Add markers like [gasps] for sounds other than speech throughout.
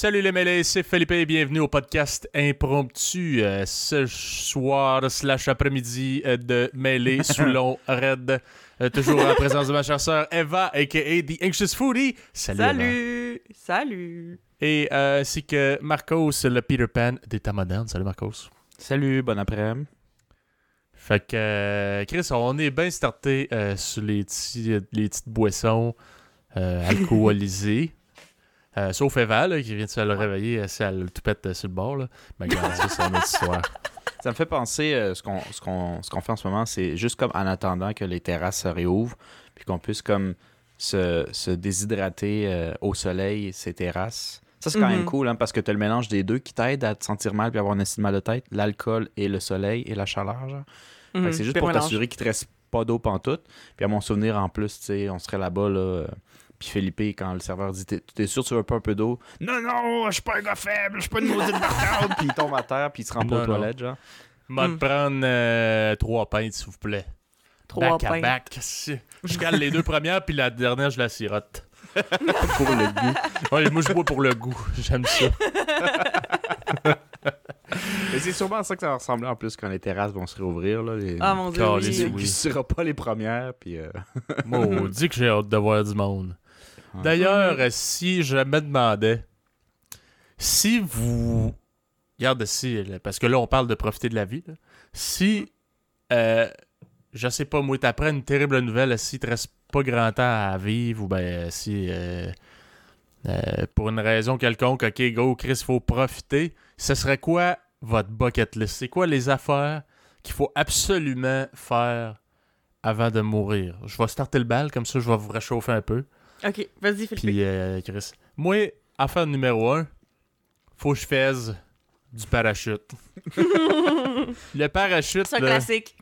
salut les mêlés, c'est Philippe et bienvenue au podcast impromptu euh, ce soir slash après-midi euh, de mêlée [laughs] sous long raid. Euh, toujours en présence de ma chère sœur Eva, a.k.a. The Anxious Foodie. Salut Eva. Salut! Salut! Et euh, ainsi que Marcos, le Peter Pan des temps modernes. Salut Marcos. Salut, bon après-midi. Fait que, euh, Chris, on est bien starté euh, sur les, petits- les petites boissons euh, alcoolisées. Euh, sauf Eva, là, qui vient de se le réveiller, si elle le toupette euh, sur le bord. Là. Mais regarde, ça, c'est une autre histoire. Ça me fait penser, euh, ce qu'on ce qu'on- ce qu'on fait en ce moment, c'est juste comme en attendant que les terrasses se réouvrent, puis qu'on puisse comme se, se déshydrater euh, au soleil, ces terrasses. Ça, c'est quand même Mhm. cool, hein, parce que tu as le mélange des deux qui t'aide à te sentir mal puis avoir un estime mal de tête, l'alcool et le soleil et la chaleur. genre. Fait que Mhm, c'est juste pour mélange. t'assurer qu'il te reste pas d'eau pantoute. Puis à mon souvenir, en plus, tu sais, on serait là-bas, là. Puis Philippe, quand le serveur dit T'es t'es sûr que tu veux pas un peu d'eau? Non, non, je suis pas un gars faible, je suis pas une maudite bartade. [laughs] Puis il tombe à terre, puis il se rend pas aux toilettes, genre. M'a Hmm. prendre euh, trois pintes, s'il vous plaît. Trois back à pains. back. Je cale les deux premières, puis la dernière, je la sirote. [laughs] Pour le goût. Ouais, moi, je bois pour le goût. J'aime ça. [laughs] Mais c'est sûrement à ça que ça va ressembler en plus quand les terrasses vont se réouvrir. Là, les... Ah mon dieu, Caliste, oui. oui. Qui sera pas les premières, puis. euh, Maudit que j'ai hâte de voir du monde. D'ailleurs, euh, si je me demandais, si vous. Regarde là, parce que là, on parle de profiter de la vie. Si, euh, je sais pas, moi, t'apprends une terrible nouvelle, si te reste pas grand temps à vivre, ou ben, si, euh, euh, pour une raison quelconque, ok, go, Chris, faut profiter, ce serait quoi votre bucket list? C'est quoi les affaires qu'il faut absolument faire avant de mourir? Je vais starter le bal, comme ça, je vais vous réchauffer un peu. Ok, vas-y, Philippe. Puis, euh, Chris. Moi, affaire numéro un, faut que je fasse du parachute. [laughs] le parachute, C'est un là, classique.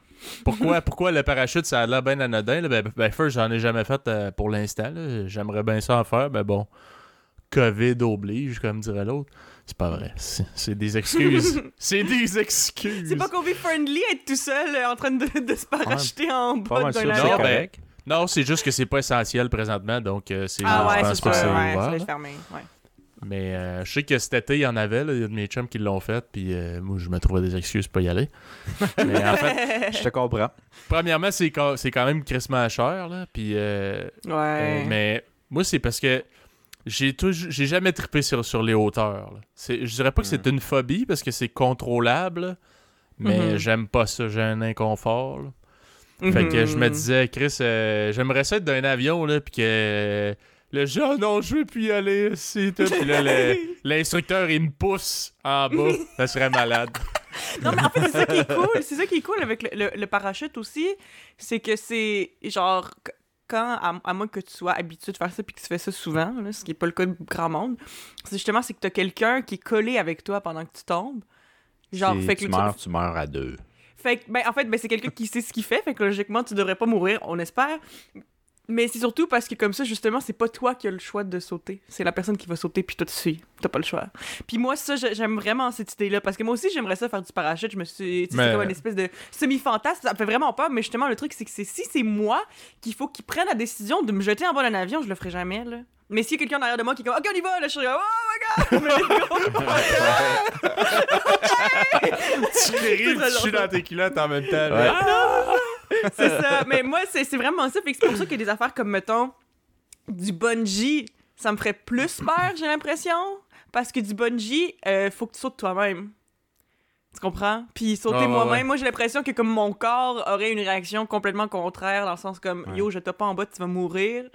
pourquoi, [laughs] pourquoi le parachute, ça a l'air bien anodin? là? Ben, ben, first, j'en ai jamais fait euh, pour l'instant. J'aimerais bien ça en faire, mais bon, COVID oblige, comme dirait l'autre. C'est pas vrai. C'est des excuses. [laughs] C'est des excuses. C'est pas Covid friendly être tout seul euh, en train de, de se parachuter en bas d'un avion. Non, c'est juste que c'est pas essentiel présentement, donc euh, c'est Ah je ouais, pense c'est pas que c'est Ouais, fermé. Ouais. Mais euh, je sais que cet été, il y en avait. là. Il y a de mes chums qui l'ont fait. Puis euh, moi, je me trouvais des excuses pour y aller. [laughs] Mais en fait, Je te comprends. premièrement, c'est quand, c'est quand même crissement cher. Là. Puis, euh, Ouais. euh, mais moi, c'est parce que j'ai toujours, j'ai jamais trippé sur, sur les hauteurs. je dirais pas que c'est une phobie parce que c'est contrôlable. là. Mais Mhm. j'aime pas ça. J'ai un inconfort. là. Fait que je me Mhm. disais, Chris, euh, j'aimerais ça être dans un avion, là, puis que euh, le genre, non, je veux plus y aller, c'est tout. Puis là, le- [laughs] l'instructeur, il me pousse en bas. Ça serait malade. [laughs] Non, mais en fait, c'est ça qui est cool. C'est ça qui est cool avec le, le- le parachute aussi. C'est que c'est genre. qu- Quand, à, à moins que tu sois habitué de faire ça puis que tu fais ça souvent, là, ce qui n'est pas le cas de grand monde, c'est justement c'est que tu as quelqu'un qui est collé avec toi pendant que tu tombes. Genre, Si fait que tu- meurs, tu meurs à deux. Ben, en fait, ben, c'est quelqu'un qui sait ce qu'il fait, fait que logiquement, tu devrais pas mourir, on espère. Mais c'est surtout parce que comme ça, justement, c'est pas toi qui as le choix de sauter. C'est la personne qui va sauter, puis toi, tu suis. T'as pas le choix. Puis moi, ça, j'ai- j'aime vraiment cette idée-là, parce que moi aussi, j'aimerais ça faire du parachute. Je me suis... tu sais, Mais- C'est comme une espèce de semi-fantasme. Ça me fait vraiment peur, mais justement, le truc, c'est que c'est- si c'est moi qu'il faut qu'il prenne la décision de me jeter en bas d'un avion, je le ferai jamais, là. Mais s'il y a quelqu'un derrière de moi qui est comme « Ok, on y va! » Là, je suis comme « Oh my God! [laughs] [laughs] » [laughs] tu très tu chies longtemps. dans tes culottes en même temps. Ouais. là. C'est ça. Mais moi, c'est c'est vraiment ça. Fait que c'est pour ça a des affaires comme, mettons, du bungee, ça me ferait plus peur, j'ai l'impression. Parce que du bungee, euh, faut que tu sautes toi-même. Tu comprends? Puis sauter moi-même, ouais. moi j'ai l'impression que comme mon corps aurait une réaction complètement contraire, dans le sens comme Ouais. yo, je tape pas en bas, tu vas mourir.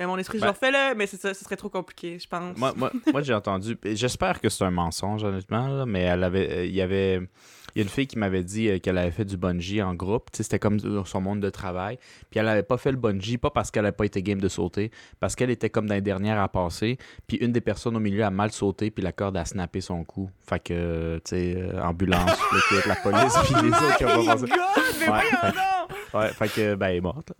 Mais mon esprit, Ben- genre fais-le, mais c'est ça, ce serait trop compliqué, je pense. Moi, moi, moi, j'ai entendu. J'espère que c'est un mensonge, honnêtement, là, mais elle avait, euh, il y avait. Il y a une fille qui m'avait dit euh, qu'elle avait fait du bungee en groupe. Tu sais, C'était comme dans son monde de travail. Puis elle avait pas fait le bungee, pas parce qu'elle avait pas été game de sauter, parce qu'elle était comme dans les dernières à passer. Puis une des personnes au milieu a mal sauté, puis la corde a snappé son cou. Fait que, euh, tu sais, euh, ambulance, [laughs] le kit, la police, puis les autres qui ont Oh pas Ouais, fait- donc! Ouais, fait que, ben, elle est morte.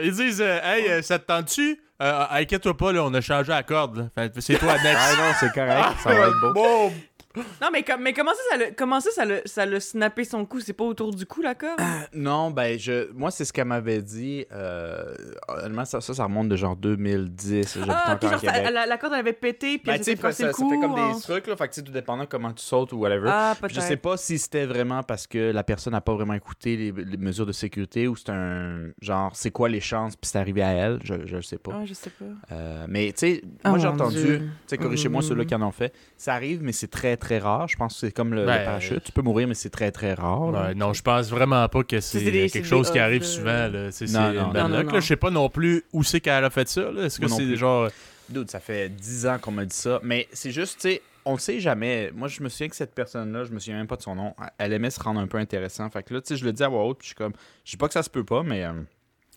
Ils disent, euh, hey, euh, ça te tente-tu? Euh, inquiète-toi pas, là, on a changé la corde. là. Fait- C'est toi, next. Ah non, c'est correct, [laughs] ça va être beau. Bon, Non, mais, comme, mais comment ça, ça l'a, comment ça, ça l'a, ça l'a snappé son cou? C'est pas autour du cou, la corde? Non, ben, je, moi, c'est ce qu'elle m'avait dit. Euh, honnêtement, ça, ça, ça remonte de genre 2010. J'habite ah, à genre, ça- la, la corde, elle avait pété, puis Ben, elle tu s'était sais, cassé ça, le ça cou. fait comme des trucs, là. Fait que, tu tout dépendant comment tu sautes ou whatever. Ah, Puis je sais pas si c'était vraiment parce que la personne n'a pas vraiment écouté les, les mesures de sécurité ou c'est un genre c'est quoi les chances puis c'est arrivé à elle, je, je le sais pas. Ah, je sais pas. Euh, mais tu sais, Oh, moi j'ai entendu, tu sais corrigez-moi Mm. ceux-là qui en ont fait, ça arrive mais c'est très très rare, je pense que c'est comme le, le Ben, parachute, tu peux mourir mais c'est très très rare. Ouais, non, je pense vraiment pas que c'est quelque des chose qui arrive souvent. Là. C'est, Non, c'est non, une non. Non. Je sais pas non plus où c'est qu'elle a fait ça. Là. Est-ce que Moi non c'est plus. genre. Dude, ça fait 10 ans qu'on m'a dit ça, mais c'est juste, tu sais, on le sait jamais. Moi, je me souviens que cette personne-là, je me souviens même pas de son nom, elle aimait se rendre un peu intéressant. Fait que là, tu sais, je le dis à voix haute, puis je suis comme, je dis pas que ça se peut pas, mais. euh,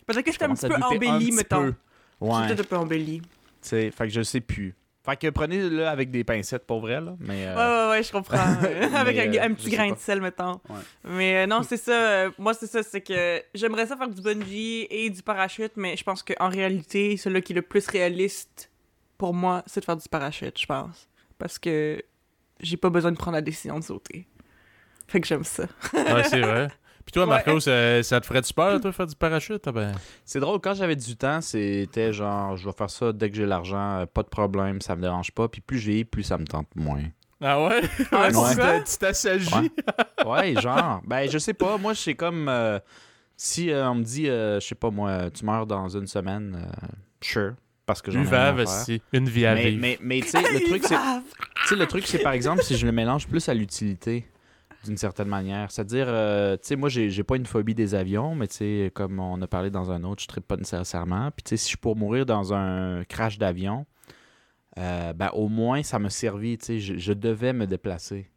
Peut-être que je c'était un petit peu embelli, mettons. peu. Ouais. C'est peut-être un peu embelli. Tu sais, fait que je sais plus. Fait que prenez-le avec des pincettes pour vrai, là. Mais. euh, Ouais, ouais, ouais, je comprends. [laughs] [laughs] Avec Mais, un, euh, un petit grain pas. de sel, mettons. Ouais. Mais euh, non, c'est ça. euh, moi, c'est ça. C'est que j'aimerais ça faire du bungee et du parachute, mais je pense qu'en réalité, celui qui est le plus réaliste pour moi, c'est de faire du parachute, je pense. Parce que j'ai pas besoin de prendre la décision de sauter. Fait que j'aime ça. Ouais, c'est vrai. [laughs] Puis toi, Ouais. Marco, ça, ça te ferait du peur, toi, faire du parachute? Ah ben... C'est drôle, quand j'avais du temps, c'était genre, je vais faire ça dès que j'ai l'argent, euh, pas de problème, ça me dérange pas. Puis plus j'ai, plus ça me tente moins. Ah ouais? [laughs] Ouais, Tu t'assagis? Ouais. [laughs] Ouais, genre, ben je sais pas, moi c'est comme euh, si euh, on me dit, euh, je sais pas moi, tu meurs dans une semaine, euh, sure, parce que j'en ai rien à Buvave, faire. aussi. Une vie à Mais, vivre. mais, mais tu sais, le truc c'est, tu sais, le truc c'est par exemple si je le mélange plus à l'utilité d'une certaine manière, c'est-à-dire, euh, tu sais, moi j'ai j'ai pas une phobie des avions, mais tu sais, comme on a parlé dans un autre, je ne pas nécessairement. Puis tu sais, si je suis pour mourir dans un crash d'avion, euh, ben au moins ça m'a servi, tu sais, je, je devais me déplacer.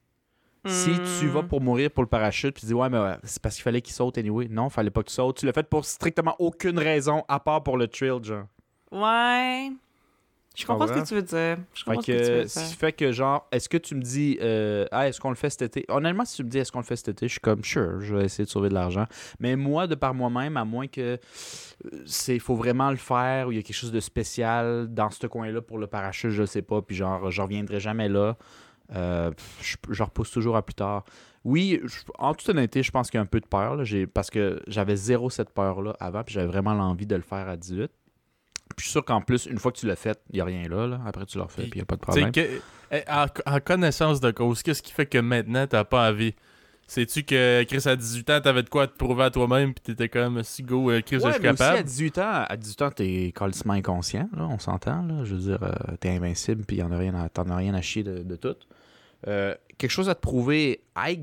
Si tu Hmm. vas pour mourir pour le parachute, puis tu dis ouais, mais ouais, c'est parce qu'il fallait qu'il saute anyway. Non, fallait pas que tu sautes. Tu l'as fait pour strictement aucune raison à part pour le thrill, genre. Ouais. Je comprends ce que tu veux dire. Je Fait comprends ce que tu que, veux ce qui dire. fait que, genre, est-ce que tu me dis, euh, ah, est-ce qu'on le fait cet été? Honnêtement, si tu me dis, est-ce qu'on le fait cet été, je suis comme, sure, je vais essayer de sauver de l'argent. Mais moi, de par moi-même, à moins que c'est, faut vraiment le faire, ou il y a quelque chose de spécial dans ce coin-là pour le parachute, je sais pas, puis genre, je reviendrai jamais là. Euh, je, je repousse toujours à plus tard. Oui, je- en toute honnêteté, je pense qu'il y a un peu de peur, là, parce que j'avais zéro cette peur-là avant, puis j'avais vraiment l'envie de le faire à 18. Puis je suis sûr qu'en plus, une fois que tu l'as fait, il n'y a rien là, là. Après, tu l'as refait, Puis, puis il n'y a pas de Tu problème. que- eh, en, en connaissance de cause, qu'est-ce qui fait que maintenant, t'as pas envie? Sais-tu que Chris, à 18 ans, t'avais de quoi te prouver à toi-même, pis t'étais comme, si go, euh, Chris, Ouais, je suis mais aussi, à capable? 18 ans, à 18 ans, t'es calcement inconscient, là, on s'entend, là. Je veux dire, euh, t'es invincible, puis t'en as rien à chier de, de tout. Euh, quelque chose à te prouver, hey,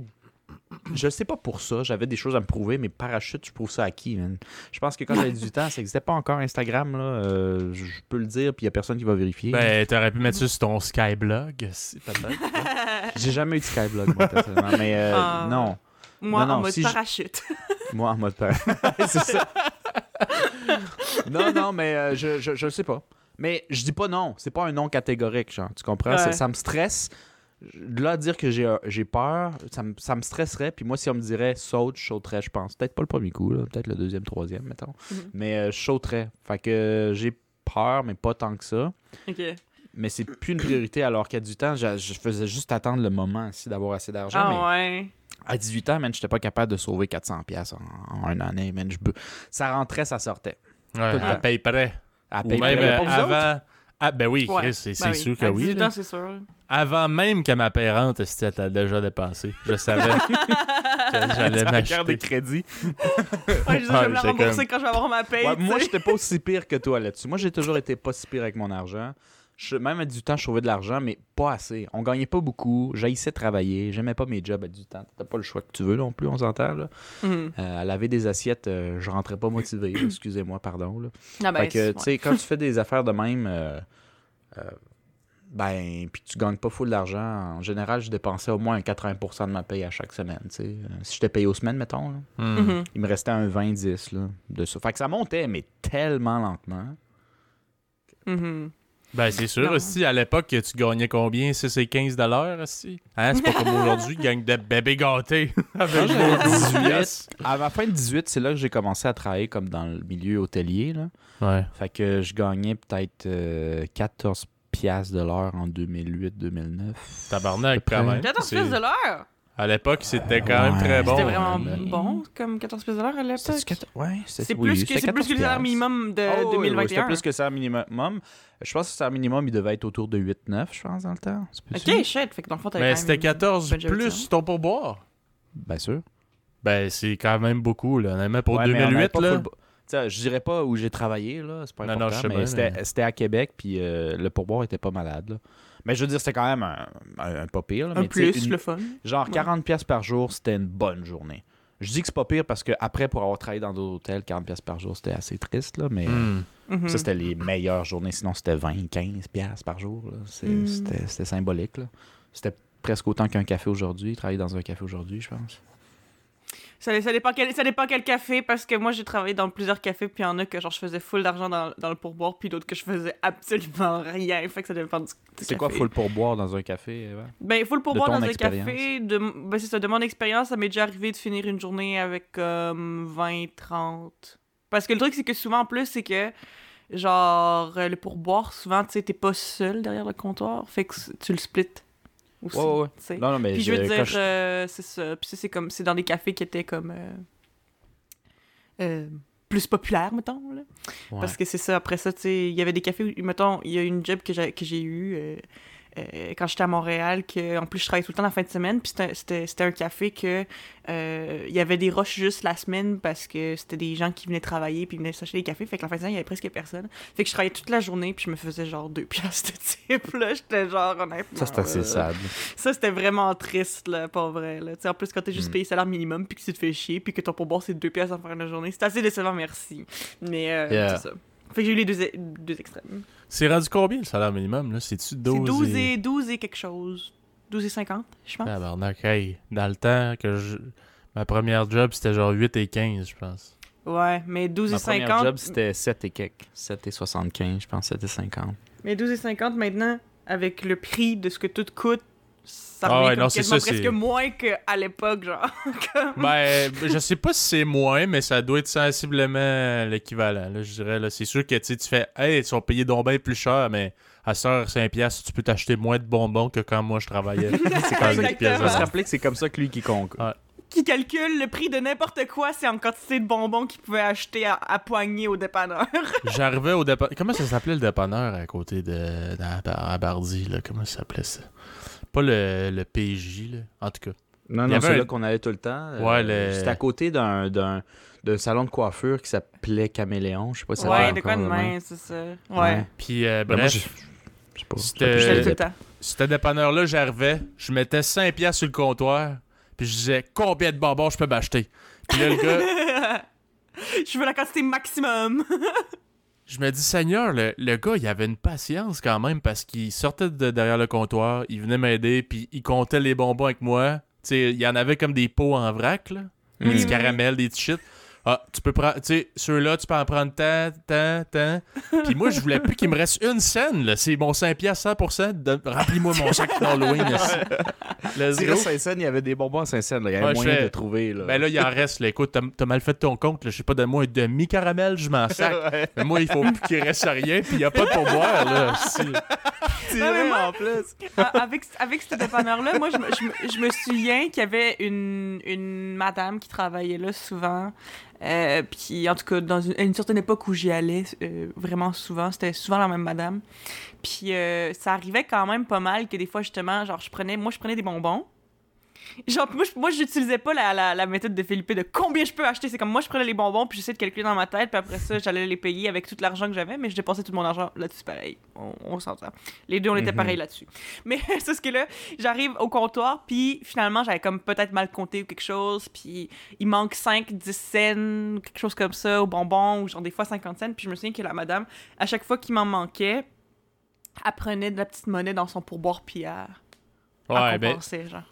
je sais pas pour ça, j'avais des choses à me prouver, mais parachute, je prouve ça à qui, man? Je pense que quand j'avais 18 ans, ça n'existait pas encore Instagram, là. euh, je peux le dire, puis y a personne qui va vérifier. Ben, t'aurais pu mettre ça sur ton Skyblog, si, peut-être. [laughs] J'ai jamais eu de Skyblog, moi, personnellement, mais euh, Ah. non. Moi, Non, non, en mode si je- parachute. [laughs] Moi, en mode père. [laughs] c'est ça. non, non, mais euh, je, je, je le sais pas. Mais je dis pas non. C'est pas un non catégorique, genre. Tu comprends? Ouais. Ça, ça me stresse. De Là, dire que j'ai, j'ai peur, ça me, ça me stresserait. Puis moi, si on me dirait saute, je sauterais, je pense. Peut-être pas le premier coup, peut-être le deuxième, troisième, mettons. Mhm. Mais euh, je sauterais. Fait que euh, j'ai peur, mais pas tant que ça. Ok. Mais c'est plus une priorité alors qu'à du temps, je, je faisais juste attendre le moment aussi d'avoir assez d'argent. mais Ah ouais. à 18 ans, man, j'étais pas capable de sauver 400 pièces en, en une année, man. Je, ça rentrait, ça sortait. Ouais, Tout à paye près. À même près. euh, avant. Ah, ben oui, Ouais. C'est c'est Ben oui. sûr que À oui. 18 là. ans, c'est sûr. Avant même que ma pérante, a déjà dépensé. Je savais [laughs] que j'allais Ta carte de m'acheter. crédit. Ouais, je, dis, je Ouais, vais me la rembourser comme- quand je vais avoir ma paye. Ouais, moi, j'étais pas aussi pire que toi là-dessus. Moi, j'ai toujours été pas si pire avec mon argent. Je- même à 18 ans, je trouvais de l'argent, mais pas assez. On gagnait pas beaucoup. J'haïssais travailler. J'aimais pas mes jobs à 18 ans. T'as pas le choix que tu veux non plus, on s'entend. Là. Mhm. Euh, à laver des assiettes, euh, je rentrais pas motivé. Excusez-moi, pardon. Là. Ah ben, fait que, c'est- tu sais, quand tu fais des affaires de même, euh, euh, ben, puis tu gagnes pas full d'argent, en général, je dépensais au moins un 80% de ma paye à chaque semaine, tu sais. Euh, Si j'étais payé aux semaines, mettons, là, Hmm. Mhm. il me restait un 20-10, là, de ça. Fait que ça montait, mais tellement lentement. Mhm. Ben, c'est sûr Non. aussi, à l'époque, tu gagnais combien? 6 et 15 dollars aussi? Hein, c'est pas comme [laughs] aujourd'hui, gagne des bébés gâtés. [laughs] Avec j'avais vos 18, à ma fin de 18, c'est là que j'ai commencé à travailler comme dans le milieu hôtelier, là. Ouais. Fait que je gagnais peut-être euh, 14 piastres de l'heure en 2008-2009. Tabarnak, quand même. 14 C'est- pièces de l'heure! À l'époque, c'était quand même Ouais. très bon. C'était vraiment là. bon, comme 14 pièces de l'heure à l'époque. Ouais, C'est oui, plus, que- plus que le 14 salaire minimum de Ah oui, oui, oui, 2021. C'était plus que le salaire minimum. Je pense que le salaire minimum, il devait être autour de 8-9, je pense, dans le temps. Ok, shit. Fait que dans le fond, t'avais Mais c'était même- 14 bonne job, plus ça. ton pourboire. Bien sûr. Ben, c'est quand même beaucoup, là. Honnêtement, pour Ouais, mais on avait 2008, pas là. full je dirais pas où j'ai travaillé, là, c'est pas Non, important, non, je sais mais c'était mais- c'était à Québec, puis euh, le pourboire était pas malade. Là. Mais je veux dire, c'était quand même un, un, un pas pire. là, Un mais plus, une- le fun. Genre Ouais. 40$ piastres par jour, c'était une bonne journée. Je dis que c'est pas pire parce que après pour avoir travaillé dans d'autres hôtels, 40$ piastres par jour, c'était assez triste, là, mais Hmm. Mhm. ça, c'était les meilleures journées. Sinon, c'était 20, 15$ piastres par jour. là. C'est- Mm. C'était c'était symbolique. là. C'était presque autant qu'un café aujourd'hui, travailler dans un café aujourd'hui, je pense. Ça, ça, dépend quel, ça dépend quel café, parce que moi, j'ai travaillé dans plusieurs cafés, puis il y en a que genre je faisais full d'argent dans, dans le pourboire, puis d'autres que je faisais absolument [laughs] rien. Fait que ça dépend du, du C'est quoi, le pourboire dans un café, Eva? Ben, full pourboire dans un café. De, ben, c'est ça, de mon expérience, ça m'est déjà arrivé de finir une journée avec comme 20, 30. Parce que le truc, c'est que souvent, en plus, c'est que, genre, euh, le pourboire, souvent, tu sais, t'es pas seul derrière le comptoir. Fait que tu le splits aussi. Ouais. Non, non, mais Puis je veux dire, euh, c'est ça. Puis ça, c'est comme, c'est dans des cafés qui étaient comme euh, euh, plus populaires, mettons. Là. Ouais. Parce que c'est ça. Après ça, tu sais, il y avait des cafés où, mettons, il y a une job que j'ai que j'ai eu euh, quand j'étais à Montréal, que en plus je travaillais tout le temps la fin de semaine. Puis c'était- c'était c'était un café que euh, il y avait des rushs juste la semaine parce que c'était des gens qui venaient travailler puis venaient s'acheter des cafés. Fait que la fin de semaine, il y avait presque personne. Fait que je travaillais toute la journée puis je me faisais genre deux piastres de type. Là, j'étais genre honnêtement. Ça, c'est assez sad. ça, c'était vraiment triste, là, pas vrai. Là. Tu sais, En plus, quand t'es juste Mm. payé salaire minimum, puis que tu te fais chier, puis que ton pourboire, c'est deux pièces en fin de journée, c'est assez décevant, merci. Mais euh, Yeah. c'est ça. Fait que j'ai eu les deux, deux extrêmes. C'est rendu combien le salaire minimum, là? C'est-tu 12 C'est 12 et... et, 12 et quelque chose. 12 et 50, je pense. Tabarnak, hey. Dans le temps que je... Ma première job, c'était genre 8 et 15, je pense. Ouais, mais 12 Ma et première 50. job, c'était 7 et quelques. 7 et 75, je pense, 7 et 50. Mais 12 et 50 maintenant, avec le prix de ce que tout coûte, ça Ah ouais, non, c'est quasiment ça, presque c'est- moins qu'à l'époque, genre. [laughs] Comme- Ben, je sais pas si c'est moins, mais ça doit être sensiblement l'équivalent. là, Je dirais, là, c'est sûr que tu fais, hey, ils sont payés donc bien plus cher, mais à 5 piastres, tu peux t'acheter moins de bonbons que quand moi je travaillais. [laughs] c'est quand même pièces On de va se rappeler que c'est comme ça que lui qui compte. Ah. qui calcule le prix de n'importe quoi, c'est en quantité de bonbons qu'il pouvait acheter à, à poignée au dépanneur. [laughs] J'arrivais au dépanneur. Comment ça s'appelait le dépanneur à côté de. à Bardi, là? Comment ça s'appelait ça? Pas le, le PJ, là. En tout cas. Non, non, c'est un- là qu'on allait tout le temps. euh, le- C'était à côté d'un, d'un, d'un salon de coiffure qui s'appelait Caméléon. Je sais pas si ça ouais, de quoi de main, c'est ça. Ouais. Ouais. Puis, euh, Ben, moi, bref, je- je sais pas. C'était- Euh, ce dépanneur-là, j'arrivais, je mettais 5 piastres sur le comptoir, puis je disais combien de bonbons je peux m'acheter? Puis là, le gars, [laughs] Je veux la quantité maximum. [laughs] je me dis, Seigneur, le, le gars, il avait une patience quand même parce qu'il sortait de derrière le comptoir, il venait m'aider, puis il comptait les bonbons avec moi. Tu sais, il y en avait comme des pots en vrac, là. Des Mm. petits caramels, des petits shit. Ah, tu peux prendre, tu sais, ceux-là, tu peux en prendre tant, tant, tant. Puis moi, je voulais plus qu'il me reste une scène, là. C'est mon 5 piastres 100%. De... Remplis-moi mon sac [laughs] d'Halloween, là. Let's Si go. à Saint-Saëns, il y avait des bonbons à Saint-Saëns. là. Il y avait Ouais, je moyen fais- de trouver. Là. Ben là, il en reste. Là. Écoute, t'as, mal fait ton compte. Là. Je sais pas, donne-moi un demi-caramel, je m'en sac. [laughs] Ouais. Mais moi, il faut plus qu'il reste rien, puis il n'y a pas de pourboire, là. C'est [laughs] en plus. Avec, avec ce dépanneur-là, moi, je me, je, me, je me souviens qu'il y avait une, une madame qui travaillait là souvent. Euh, puis, en tout cas, dans une, certaine époque où j'y allais euh, vraiment souvent, c'était souvent la même madame. Puis, euh, ça arrivait quand même pas mal que des fois, justement, genre, je prenais, moi, je prenais des bonbons. Genre, moi, je- moi j'utilisais pas la, la, la méthode de Philippe de combien je peux acheter. C'est comme moi, je prenais les bonbons, puis j'essayais de calculer dans ma tête, puis après ça, j'allais les payer avec tout l'argent que j'avais, mais je dépensais tout mon argent là-dessus, pareil. On, on s'entend. Les deux, on était Mhm. pareil là-dessus. Mais [laughs] c'est ce que là, j'arrive au comptoir, puis finalement, j'avais comme peut-être mal compté ou quelque chose, puis il manque 5, 10 cents, quelque chose comme ça, aux bonbons, ou genre des fois 50 cents, puis je me souviens que la madame, à chaque fois qu'il m'en manquait, elle prenait de la petite monnaie dans son pourboire, elle Ouais, ben,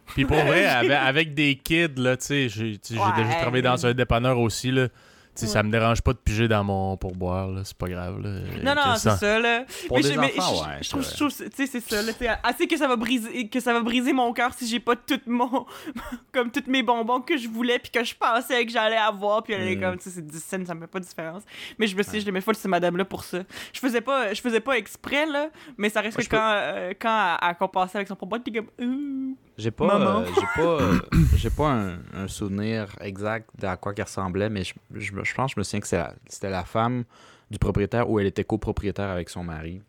puis pour vrai, [laughs] avec, avec des kids, là, tu sais, j'ai, tu sais, j'ai Ouais. déjà travaillé dans un dépanneur aussi, là. Sais, Ouais. ça me dérange pas de piger dans mon pourboire, là. C'est pas grave, là. Non, non, c'est ça- là. Pour Mais des je- mais enfants, ouais, je trouve, c'est je trouve, tu sais, c'est ça, là. tu sais, Assez que ça va briser, que ça va briser mon cœur si j'ai pas tout mon, [laughs] comme tous mes bonbons que je voulais puis que je pensais que j'allais avoir puis elle est Mm. comme, tu sais, c'est 10 cents, ça me fait pas de différence. Mais je me suis dit, je l'aimais folle, cette madame-là pour ça. Je faisais pas, je faisais pas exprès, là, mais ça reste Moi, que quand, euh, quand elle, elle compassait avec son propre puis comme, Ouh. J'ai pas, euh, j'ai pas, euh, [coughs] j'ai pas un, un souvenir exact d'à quoi qu'elle ressemblait, mais je, je, me- je pense que je me souviens que c'est la- c'était la femme du propriétaire ou elle était copropriétaire avec son mari.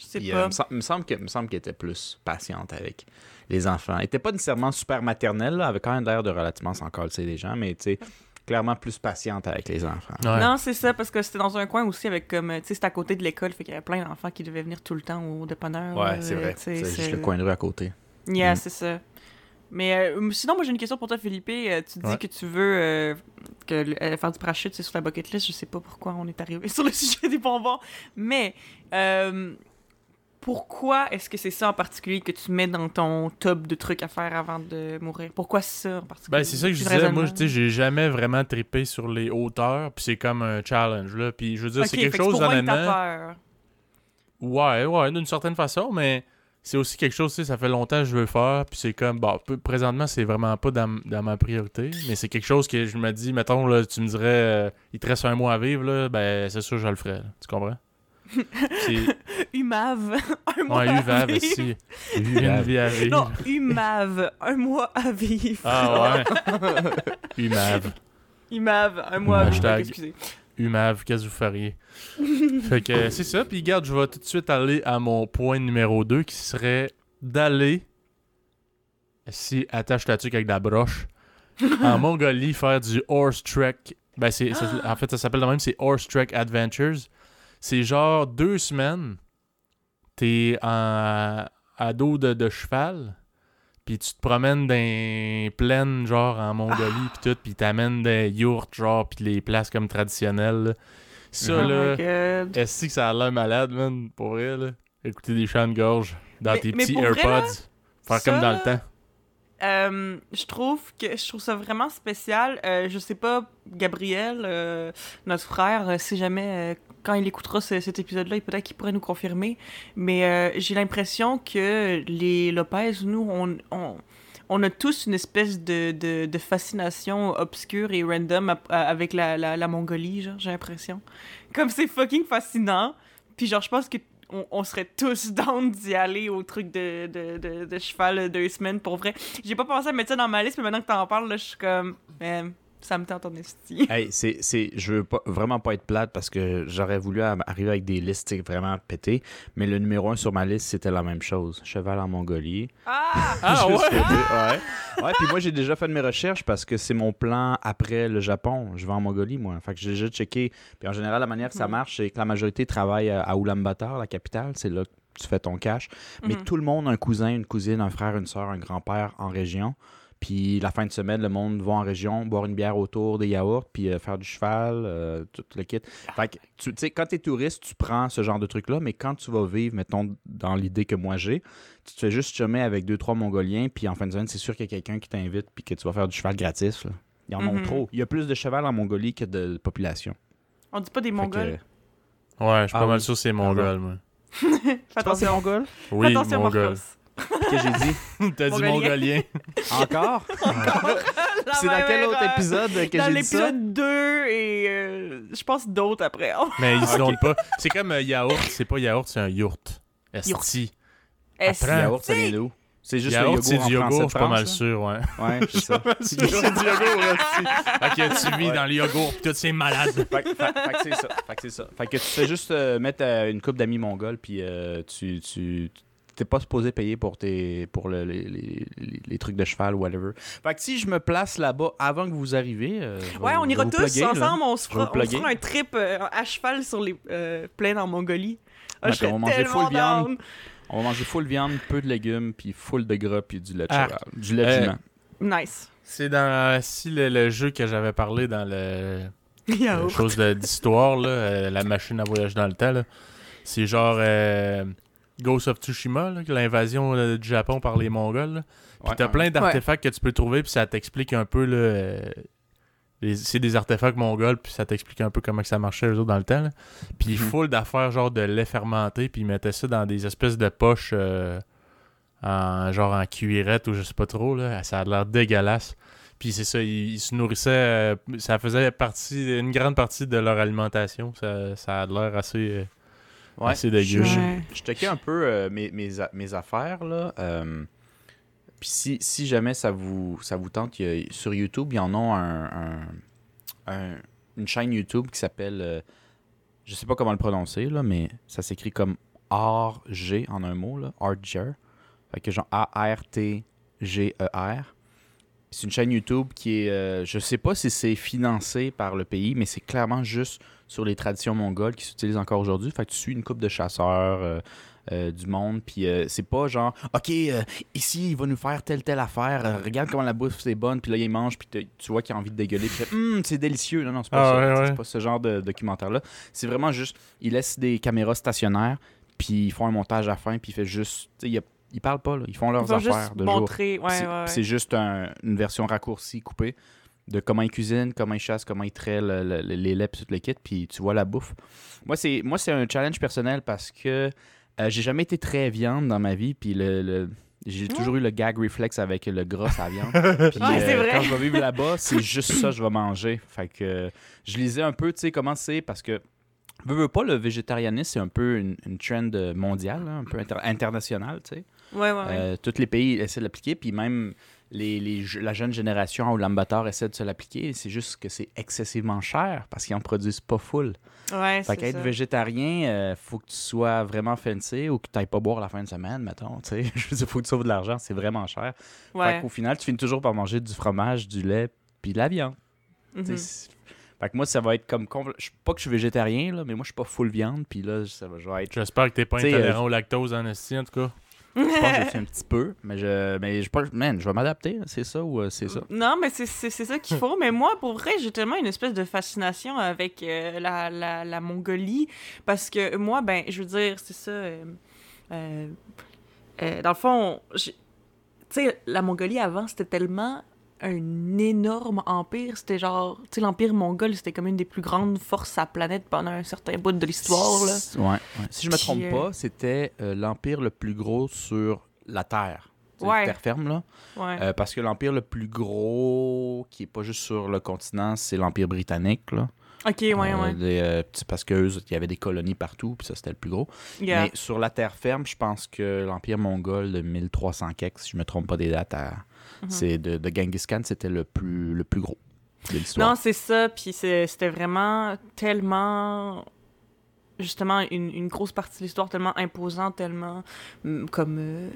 je sais Puis, pas. euh, me, sem- me semble que, me semble qu'elle était plus patiente avec les enfants. Elle était pas nécessairement super maternelle, là, avec quand même l'air de relativement s'en sais les gens, mais tu sais, clairement plus patiente avec les enfants. Ouais. Non, c'est ça, parce que c'était dans un coin aussi avec comme, tu sais, c'était à côté de l'école, fait qu'il y avait plein d'enfants qui devaient venir tout le temps au dépanneur. Ouais, c'est vrai. C'est juste le coin de rue à côté. Yeah, Mm. c'est ça. Mais euh, sinon, moi j'ai une question pour toi, Philippe. Euh, tu dis Ouais. que tu veux euh, que, euh, faire du parachute c'est sur la bucket list. Je sais pas pourquoi on est arrivé [laughs] sur le sujet des bonbons. Mais pourquoi est-ce que c'est ça en particulier que tu mets dans ton top de trucs à faire avant de mourir? Pourquoi ça en particulier? Ben, c'est ça que je disais. Moi, j'ai jamais vraiment trippé sur les hauteurs, puis c'est comme un challenge, là. Puis je veux dire, Ok, c'est quelque chose, honnêtement. Ouais, ouais, d'une certaine façon, mais c'est aussi quelque chose, tu sais, ça fait longtemps que je veux faire, puis c'est comme, bon, présentement, c'est vraiment pas dans, dans ma priorité, mais c'est quelque chose que je me dis, mettons, là, tu me dirais, euh, il te reste un mois à vivre, là, ben, c'est sûr, je le ferais, là. tu comprends? [laughs] Umav, [laughs] un mois Ouais, à UVAV vivre. aussi. Une vie à vivre. Non, Umav, un mois à vivre. Ah ouais. [laughs] UMAV. Umav, un mois à vivre. Hashtag. Excusez. UMAV, qu'est-ce que vous feriez? fait que c'est ça. Puis regarde, je vais tout de suite aller à mon point numéro 2 qui serait d'aller, si attache ta tuque avec de la broche, [laughs] en Mongolie faire du horse trek. Ben, c'est, c'est- en fait, ça s'appelle de même, c'est Horse Trek Adventures. C'est genre deux semaines. T'es en, à dos de, de cheval. Puis tu te promènes dans les plaines, genre en Mongolie, puis tout, puis t'amènes des yurts, genre, puis les places comme traditionnelles. là. Ça, Oh là, God. est-ce que ça a l'air malade, man, pour vrai, là? Écouter des chants de gorge dans Mais- tes mais petits vrai, AirPods. là, faire ça, comme dans le temps. Euh, je trouve que je trouve ça vraiment spécial. Euh, je sais pas, Gabriel, euh, notre frère, euh, si jamais quand il écoutera ce- cet épisode-là, peut-être qu'il pourrait nous confirmer. Mais j'ai l'impression que les Lopez, nous, on, on, on a tous une espèce de, de, fascination obscure et random avec la, la, la Mongolie, j'ai l'impression. Comme c'est fucking fascinant. Puis genre, je pense que on, serait tous [laughs] down d'y aller au truc de, de, de, cheval deux semaines pour vrai. J'ai pas pensé à mettre ça dans ma liste, mais maintenant que t'en parles, là, je suis comme, ça me tente en esti. [laughs] Hey, c'est, c'est, je veux pas, vraiment pas être plate parce que j'aurais voulu arriver avec des listes vraiment pétées, mais le numéro un sur ma liste, c'était la même chose. Cheval en Mongolie. Ah! Ah [laughs] ouais? ouais. Ouais, puis moi, j'ai déjà fait de mes recherches parce que c'est mon plan après le Japon. Je vais en Mongolie, moi. Fait que j'ai déjà checké. Puis en général, la manière que ça Mhm. marche, c'est que la majorité travaille à Ulaanbaatar, la capitale. C'est là que tu fais ton cash. Mais Mhm. tout le monde a un cousin, une cousine, un frère, une soeur, un grand-père en région. Puis la fin de semaine, le monde va en région, boire une bière autour, des yaourts, puis euh, faire du cheval, euh, tout le kit. Fait que, tu sais, quand tu es touriste, tu prends ce genre de truc-là, mais quand tu vas vivre, mettons, dans l'idée que moi j'ai, tu te fais juste chummer avec deux, trois Mongoliens, puis en fin de semaine, c'est sûr qu'il y a quelqu'un qui t'invite, puis que tu vas faire du cheval gratis. là. Ils en ont Mhm. trop. Il y a plus de cheval en Mongolie que de population. On dit pas des Fait que- Mongols. Ouais, je suis Ah pas mal oui. sûr que c'est Ah mongol, moi. [laughs] Fais attention. mongol? Oui, Attention, mongol. Marcos. Qu'est-ce que j'ai dit? [laughs] T'as dit Mongolien. [laughs] Encore? [laughs] C'est dans quel autre erreur. épisode que Dans j'ai dit ça? l'épisode 2 et euh, je pense d'autres après. Mais ils se Ok. donnent pas. C'est comme euh, yaourt, c'est pas yaourt, c'est un yurt. Esti. Apprends. Yaourt, ça vient d'où? C'est juste yaourt, le c'est yogourt du en français yogourt, je suis pas mal sûr, ouais. là? Ouais, c'est ça. c'est du yogourt, esti. Ok, tu vis dans le yogourt, pis tout, c'est malade. fait, que- fait- fait que c'est ça. Fait que c'est ça. Fait que tu fais juste euh, mettre euh, une coupe d'amis mongols, puis euh, tu, tu t'es pas supposé payer pour tes pour le- les, les- trucs de cheval ou whatever. Fait que si je me place là-bas avant que vous arriviez, euh, Ouais, on ira tous plugger, là. ensemble, on se fera, on fera un trip euh, à cheval sur les euh, plaines en Mongolie. Ah, je on manger full viande. On va manger full viande, peu de légumes, puis full de gras, puis du lait de Ah. cheval. Du lait de Euh, jument. Nice. C'est dans si le, le jeu que j'avais parlé dans le [laughs] Yaourt. chose d'histoire là, euh, la machine à voyager dans le temps là. C'est genre euh, Ghost of Tsushima, l'invasion euh, du Japon par les Mongols. là. Puis Ouais, t'as ouais. plein d'artefacts que tu peux trouver, puis ça t'explique un peu euh, les- c'est des artefacts mongols, puis ça t'explique un peu comment que ça marchait eux autres dans le temps. là. Puis ils Mhm. full d'affaires genre de lait fermenté, puis ils mettaient ça dans des espèces de poches euh, en genre en cuirette ou je sais pas trop là. Ça a l'air dégueulasse. Puis c'est ça, ils, ils se nourrissaient, euh, ça faisait partie, une grande partie de leur alimentation. Ça, ça a l'air assez, euh, Ouais. assez dégueu. Je, Ouais. je checkais un peu euh, mes, mes, affaires, là. euh, Puis si, si jamais ça vous, ça vous tente, il y a- sur YouTube, ils en ont un, un- un- une chaîne YouTube qui s'appelle... euh, je sais pas comment le prononcer, là, mais ça s'écrit comme R-G en un mot, là. Artger. Fait que genre A-R-T-G-E-R. C'est une chaîne YouTube qui est... euh, je sais pas si c'est financé par le pays, mais c'est clairement juste sur les traditions mongoles qui s'utilisent encore aujourd'hui. Fait que tu suis une coupe de chasseurs euh, euh, du monde, puis euh, c'est pas genre, OK, euh, ici, il va nous faire telle, telle affaire, regarde comment la bouffe c'est bonne, puis là, il mange, puis tu vois qu'il a envie de dégueuler, puis Hum, c'est délicieux. Non, non, c'est pas Ah, ouais, ouais. Pas ce genre de documentaire-là. C'est vraiment juste, il laisse des caméras stationnaires, puis ils font un montage à la fin, puis il fait juste, il, y a- ils parlent pas, là, ils font leurs Ils affaires juste de jour. montrer. Ouais, C'est- ouais, ouais. C'est juste un- une version raccourcie, coupée, de comment ils cuisinent, comment ils chassent, comment ils traient le- le- le- les laits, puis tout le kit, puis tu vois la bouffe. Moi, c'est moi c'est un challenge personnel parce que euh, j'ai jamais été très viande dans ma vie, puis le, le- j'ai toujours eu le gag reflex avec le gras à la viande. [laughs] Puis Ouais, c'est vrai. quand je vais vivre là-bas, c'est juste ça que je vais manger. Fait que euh, je lisais un peu, tu sais, comment c'est, parce que veux, veux pas, le végétarianisme, c'est un peu une, une trend euh, mondiale, là, un peu inter- internationale, tu sais. Ouais. Euh, tous les pays essaient de l'appliquer, puis même les, la jeune génération au Lambator essaie de se l'appliquer. C'est juste que c'est excessivement cher parce qu'ils en produisent pas full. ouais, Fait qu'être végétarien, euh, faut que tu sois vraiment fancy ou que tu n'ailles pas boire la fin de semaine, mettons. [laughs] tu sais. Je veux dire, faut que tu sauves de l'argent, c'est vraiment cher. Fait qu'au final, tu finis toujours par manger du fromage, du lait, puis de la viande. Mhm. C'est- Fait que moi, ça va être comme. je- Pas que je suis végétarien, là, mais moi, je suis pas full viande, puis là, ça va, je vais être J'espère que t'es pas T'sais, euh, intolérant au lactose en esti, en tout cas. Je pense que je suis [laughs] un petit peu, mais je, mais je, man, je vais m'adapter, c'est ça ou euh, c'est ça? Non, mais c'est ça qu'il [laughs] faut. mais moi, pour vrai, j'ai tellement une espèce de fascination avec euh, la, la, la Mongolie. Parce que moi, ben, je veux dire, c'est ça. euh, dans le fond, tu sais, la Mongolie avant, c'était tellement un énorme empire. C'était genre, tu sais, l'empire mongol, c'était comme une des plus grandes forces à la planète pendant un certain bout de l'histoire, là. Ouais, ouais. Si je me trompe euh, pas, c'était euh, l'empire le plus gros sur la Terre. Ouais. Terre ferme, là. Euh, parce que l'empire le plus gros, qui est pas juste sur le continent, c'est l'empire britannique, là. ok, ouais, Euh, ouais. des, euh, parce qu'eux, il y avait des colonies partout, puis ça, c'était le plus gros. Yeah. Mais sur la terre ferme, je pense que l'Empire mongol de 1300 quelque, si je me trompe pas des dates, à- Mhm. c'est de, de Genghis Khan, c'était le plus, le plus gros de l'histoire. Non, c'est ça. Puis c'est- c'était vraiment tellement. Justement, une, une grosse partie de l'histoire tellement imposant, tellement. hum, comme. euh,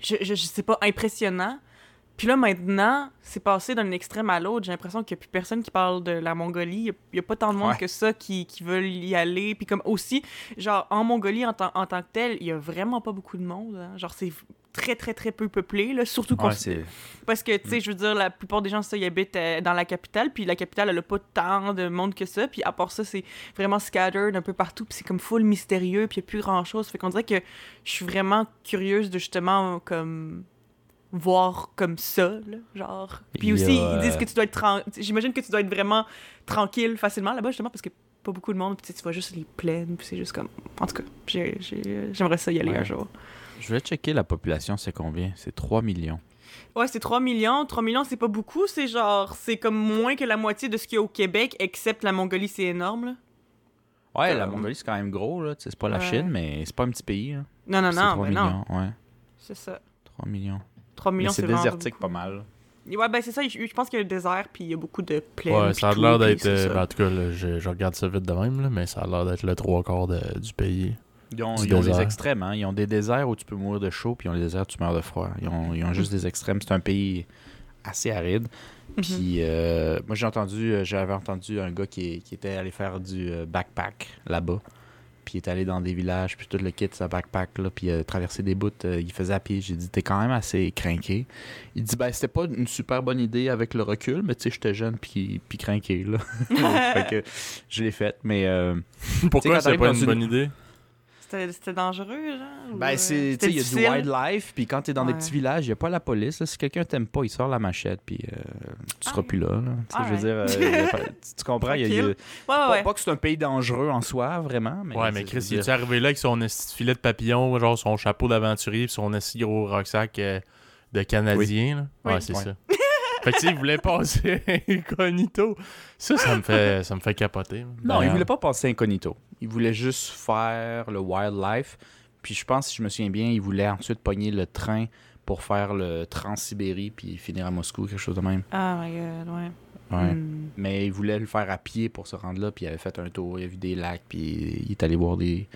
je, je, je sais pas, impressionnant. Puis là, maintenant, c'est passé d'un extrême à l'autre. J'ai l'impression qu'il n'y a plus personne qui parle de la Mongolie. Il n'y a, pas tant de monde Ouais. que ça qui, qui veulent y aller. Puis comme aussi, genre, en Mongolie, en, tant- en tant que tel, il y a vraiment pas beaucoup de monde. hein. Genre, c'est très, très, très peu peuplé, là. Surtout Ouais, c'est... parce que, tu sais, je veux dire, la plupart des gens, ça, ils habitent euh, dans la capitale, puis la capitale, elle a pas tant de monde que ça, puis à part ça, c'est vraiment scattered un peu partout, puis c'est comme full mystérieux, puis il a plus grand-chose. Fait qu'on dirait que je suis vraiment curieuse de justement, comme voir comme ça, là, genre. Puis aussi, ils disent que tu dois être... tran- J'imagine que tu dois être vraiment tranquille facilement là-bas, justement, parce que pas beaucoup de monde, puis tu vois juste les plaines, puis c'est juste comme... En tout cas, j'ai- j'ai- j'aimerais ça y aller Ouais. un jour. Je vais checker la population, c'est combien? C'est 3 millions. Ouais, c'est 3 millions. 3 millions, c'est pas beaucoup. C'est genre, c'est comme moins que la moitié de ce qu'il y a au Québec, except la Mongolie, c'est énorme, là. Ouais, la Euh, Mongolie, c'est quand même gros, là. Tu sais, C'est pas la. Chine, mais c'est pas un petit pays, là. Non, non, C'est non, 3 ben non. millions, ouais. C'est ça. 3 millions. 3 Mais millions, c'est désertique beaucoup. pas mal. Ouais, ben c'est ça. Je je pense qu'il y a le désert, puis il y a beaucoup de plaines. Ouais, ça a l'air d'être. euh, ben, en tout cas, là, je, je regarde ça vite de même, là, mais ça a l'air d'être le trois quarts de- du pays. Ils ont, ils désert. extrêmes, hein. Ils ont des déserts où tu peux mourir de chaud, puis ils ont des déserts où tu meurs de froid. Ils ont, ils ont juste des extrêmes. C'est un pays assez aride. Mhm. Puis euh, moi, j'ai entendu, euh, j'avais entendu un gars qui, qui était allé faire du euh, backpack là-bas. Puis il est allé dans des villages, puis tout le kit, sa backpack, là, puis il a traversé des bouts, euh, il faisait à pied. J'ai dit, t'es quand même assez craqué. Il dit, ben, c'était pas une super bonne idée avec le recul, mais tu sais, j'étais jeune, puis, puis craqué, là. [laughs] [laughs] fait que je l'ai fait, mais euh, Pourquoi t'arrives pas une- bonne idée? C'était dangereux, genre? Ben, euh, c'est, tu c'était sais, il y a du wildlife, puis quand t'es dans des petits villages, il n'y a pas la police. là. Si quelqu'un t'aime pas, il sort la machette, puis euh, tu seras Ah. plus là. je veux dire, euh, il tu, comprends? il y a- il y a- Tranquille. Ouais, pas, pas que c'est un pays dangereux en soi, vraiment. Mais ouais, mais c'est- Chris, il est arrivé là avec son filet de papillon, genre son chapeau d'aventurier, puis son gros rucksack euh, de Canadien, là? Oui. Ouais, c'est Ouais. ça. [laughs] fait que, tu sais, il voulait passer [laughs] incognito. Ça, ça me fait, ça me fait capoter. Non, il D'ailleurs. voulait pas passer incognito. Il voulait juste faire le wildlife. Puis je pense, si je me souviens bien, il voulait ensuite pogner le train pour faire le Trans-Sibérie puis finir à Moscou, quelque chose de même. Ah, my god, ouais. Ouais. Hmm. Mais il voulait le faire à pied pour se rendre là, puis il avait fait un tour, il a vu des lacs, puis il est allé voir des,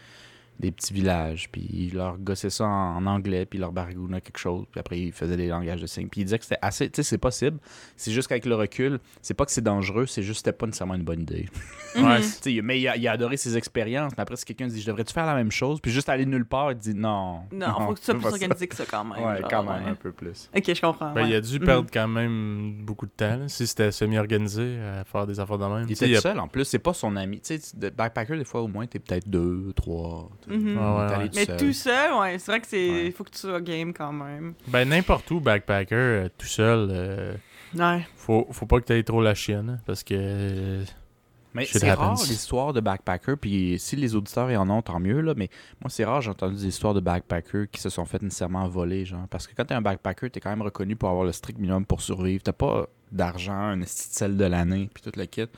des petits villages, puis il leur gossait ça en, en anglais, puis il leur baragouinait quelque chose, puis après il faisait des langages de signes. Puis il disait que c'était assez, tu sais, c'est possible, c'est juste qu'avec le recul, c'est pas que c'est dangereux, c'est juste que c'était pas nécessairement une bonne idée. [laughs] Mais il a, il a adoré ses expériences, mais après si quelqu'un dit « Je devrais-tu faire la même chose? » Puis juste aller nulle part, il dit « Non. Non, faut que tu sois plus organisé que ça quand même. Ouais, genre, quand même, ouais. un peu plus. Ok, je comprends. Ben, ouais. il a dû Mhm. perdre quand même beaucoup de temps, là, si c'était semi-organisé à faire des affaires de même. Il était il a- seul en plus, c'est pas son ami. Tu sais, de backpacker, des fois, au moins, t'es peut-être deux, trois. tu ouais, ouais. tout Mais seul. tout seul, ouais, c'est vrai que c'est. Ouais. faut que tu sois game quand même. Ben, n'importe où, backpacker, euh, tout seul, euh, Ouais. faut, faut pas que t'aies trop la chienne, hein, parce que... Mais c'est rare l'histoire de backpacker, puis si les auditeurs y en ont, tant mieux, là, mais moi c'est rare, j'ai entendu des histoires de backpackers qui se sont fait nécessairement voler, genre, parce que quand t'es un backpacker, t'es quand même reconnu pour avoir le strict minimum pour survivre, t'as pas d'argent, un esti de sel de l'année, puis tout le kit,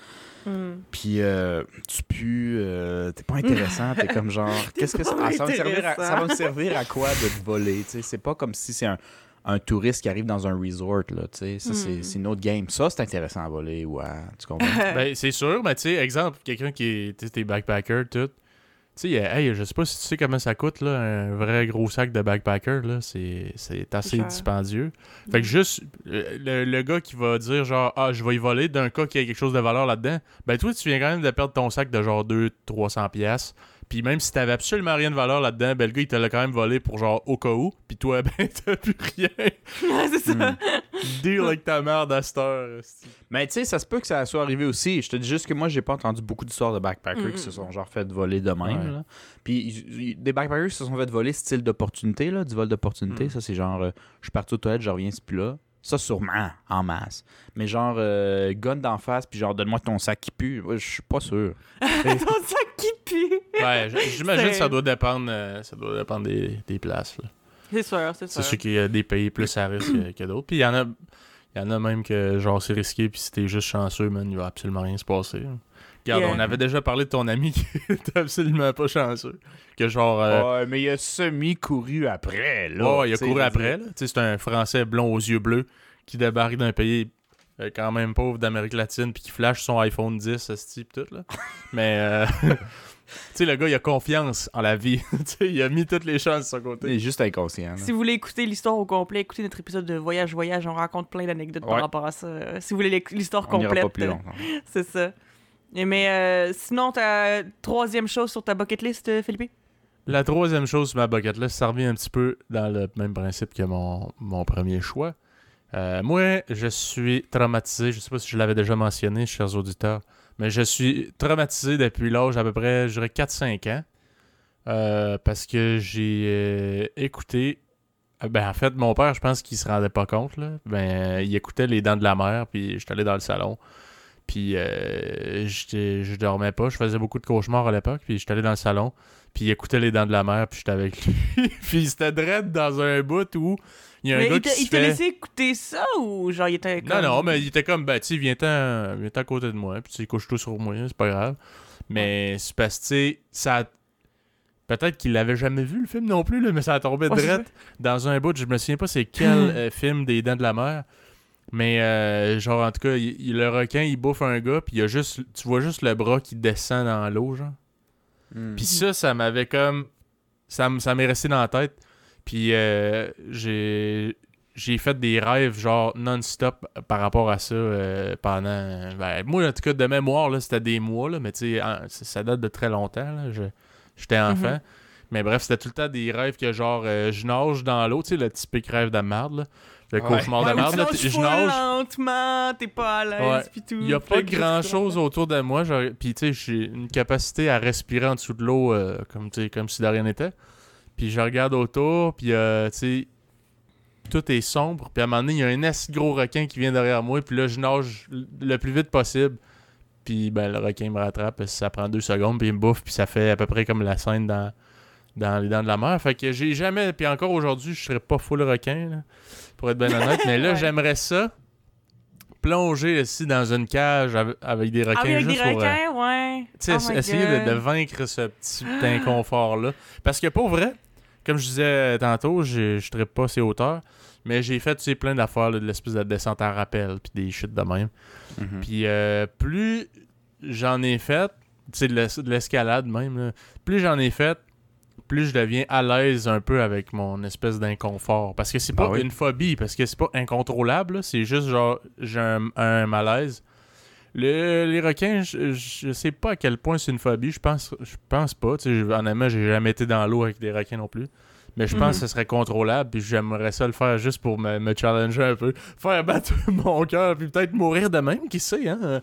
Hmm. puis euh, tu pues, euh, t'es pas intéressant, t'es comme genre, [laughs] qu'est-ce que ça, ah, ça, va me servir à, ça va me servir à quoi de te voler, tu sais, c'est pas comme si c'est un un touriste qui arrive dans un resort, là, tu sais, ça, c'est Hmm. c'est une autre game. Ça, c'est intéressant à voler, ou à... Tu comprends? [laughs] Ben, c'est sûr, mais tu sais, exemple, quelqu'un qui est, tu sais, t'es backpacker, tout. Tu sais, hey, je sais pas si tu sais comment ça coûte, là, un vrai gros sac de backpacker, là, c'est, c'est assez dispendieux. Fait que juste, le, le gars qui va dire, genre, ah, je vais y voler, d'un cas qui a quelque chose de valeur là-dedans, ben, toi, tu viens quand même de perdre ton sac de genre 200-300 pièces Puis même si t'avais absolument rien de valeur là-dedans, ben, le gars, il te l'a quand même volé pour genre au cas où. Puis toi, [laughs] ben, t'as plus rien. [laughs] c'est ça. Hmm. Deal avec ta merde à cette heure. esti. Mais tu sais, ça se peut que ça soit arrivé aussi. Je te dis juste que moi, j'ai pas entendu beaucoup d'histoires de backpackers Mm, qui se mm. sont genre fait voler de même. Ouais. là. Puis des backpackers qui se sont fait voler style d'opportunité, là, du vol d'opportunité. Mm. Ça, c'est genre, euh, je suis parti aux toilettes, je reviens, c'est plus là. Ça, sûrement, en masse. Mais genre, euh, gun d'en face, puis genre, donne-moi ton sac qui pue. Ouais, Je suis pas sûr. [laughs] Ton sac qui pue. Ouais, j'imagine que ça doit dépendre, euh, ça doit dépendre des, des places. C'est sûr, c'est sûr. C'est sûr qu'il y a des pays plus à risque que, que d'autres. Puis il y en a. Il y en a même que genre c'est risqué puis si t'es juste chanceux, man, il va absolument rien se passer. hein. Regarde, Yeah. on avait déjà parlé de ton ami [laughs] qui était absolument pas chanceux. Que genre euh, Ouais, mais il a semi-couru après, là. ouais, il a couru après. là. C'est un Français blond aux yeux bleus qui débarque d'un pays euh, quand même pauvre d'Amérique latine puis qui flash son iPhone 10 ce type tout là. [laughs] Mais euh, [laughs] tu sais le gars il a confiance en la vie. Tu sais, il a mis toutes les chances de son Il côté. est juste inconscient. là. Si vous voulez écouter l'histoire au complet, écoutez notre épisode de Voyage Voyage, on raconte plein d'anecdotes par rapport à ça. Euh, Si vous voulez l'histoire complète, c'est ça. Mais euh, sinon, ta troisième chose sur ta bucket list, euh, Philippe? La troisième chose sur ma bucket list, ça revient un petit peu dans le même principe que mon, mon premier choix. Euh, moi, je suis traumatisé. Je sais pas si je l'avais déjà mentionné, chers auditeurs, mais je suis traumatisé depuis l'âge à peu près, je dirais 4-5 ans. euh, parce que j'ai écouté. Ben, en fait, mon père, je pense qu'il se rendait pas compte. Là. Ben, il écoutait Les Dents de la Mer, puis j'étais allé dans le salon. Puis euh, je dormais pas. Je faisais beaucoup de cauchemars à l'époque. Puis j'étais allé dans le salon. Puis il écoutait les dents de la mer, puis j'étais avec lui. [laughs] puis c'était dread dans un bout où il y a un Mais gars il qui il t'a fait... laissé écouter ça ou genre il était Non, comme... non, mais il était comme, ben, tu sais, viens-t'en viens à côté de moi, puis tu sais, couche-toi sur moi, c'est pas grave. Mais c'est parce que, tu sais, ça... Peut-être qu'il l'avait jamais vu, le film non plus, là, mais ça a tombé Ouais, c'est dread dans un bout. Je me souviens pas c'est quel [clears throat] euh, film des dents de la mer. Mais, euh, genre, en tout cas, il- il- le requin, il bouffe un gars, puis il y a juste... Tu vois juste le bras qui descend dans l'eau, genre. Hmm. Puis ça, ça m'avait comme. Ça, m'est resté dans la tête. Puis euh, j'ai. J'ai fait des rêves genre non-stop par rapport à ça euh, pendant. Ben, moi, en tout cas, de mémoire, là, c'était des mois, là, mais tu sais, ça date de très longtemps. là, je- J'étais enfant. Mhm. Mais bref, c'était tout le temps des rêves que genre, euh, je nage dans l'eau, tu sais, le typique rêve de marde, là. Le Ouais. cauchemar de Ouais, tu là. nages Je nage. lentement, t'es pas à l'aise, Ouais. pis tout. Il n'y a Puis pas là, qu'est-ce que grand tu chose autour de moi. genre- Puis, tu sais, j'ai une capacité à respirer en dessous de l'eau euh, comme, tu sais, comme si de rien n'était. Puis, je regarde autour, puis, euh, tu sais, tout est sombre. Puis, à un moment donné, il y a un assez gros requin qui vient derrière moi. Puis là, je nage le plus vite possible. Puis, ben, le requin me rattrape. Ça prend deux secondes, puis il me bouffe. Puis, ça fait à peu près comme la scène dans, dans Les Dents de la Mer. Fait que j'ai jamais. Puis, encore aujourd'hui, je serais pas full requin, là, pour être bien honnête. Mais là, Ouais. j'aimerais ça plonger ici dans une cage avec, des requins avec des juste pour euh, requins, ouais. tu sais, Oh essayer de, vaincre ce [gasps] petit inconfort-là. Parce que pour vrai, comme je disais tantôt, je je ne pas ces hauteurs, mais j'ai fait tu sais, plein d'affaires, de l'espèce de descente en rappel, puis des chutes de même. Mhm. Puis euh, plus j'en ai fait, tu sais, de l'escalade même, là, plus j'en ai fait, plus je deviens à l'aise un peu avec mon espèce d'inconfort. Parce que c'est pas Ah oui. une phobie, parce que c'est pas incontrôlable, c'est juste genre, j'ai un, un malaise. Le- les requins, je, je sais pas à quel point c'est une phobie, je pense, je pense pas. Honnêtement, j'ai jamais été dans l'eau avec des requins non plus. Mais je pense Mhm. que ce serait contrôlable, puis j'aimerais ça le faire juste pour me, me challenger un peu. Faire battre [laughs] mon cœur, puis peut-être mourir de même, qui sait, hein? Euh,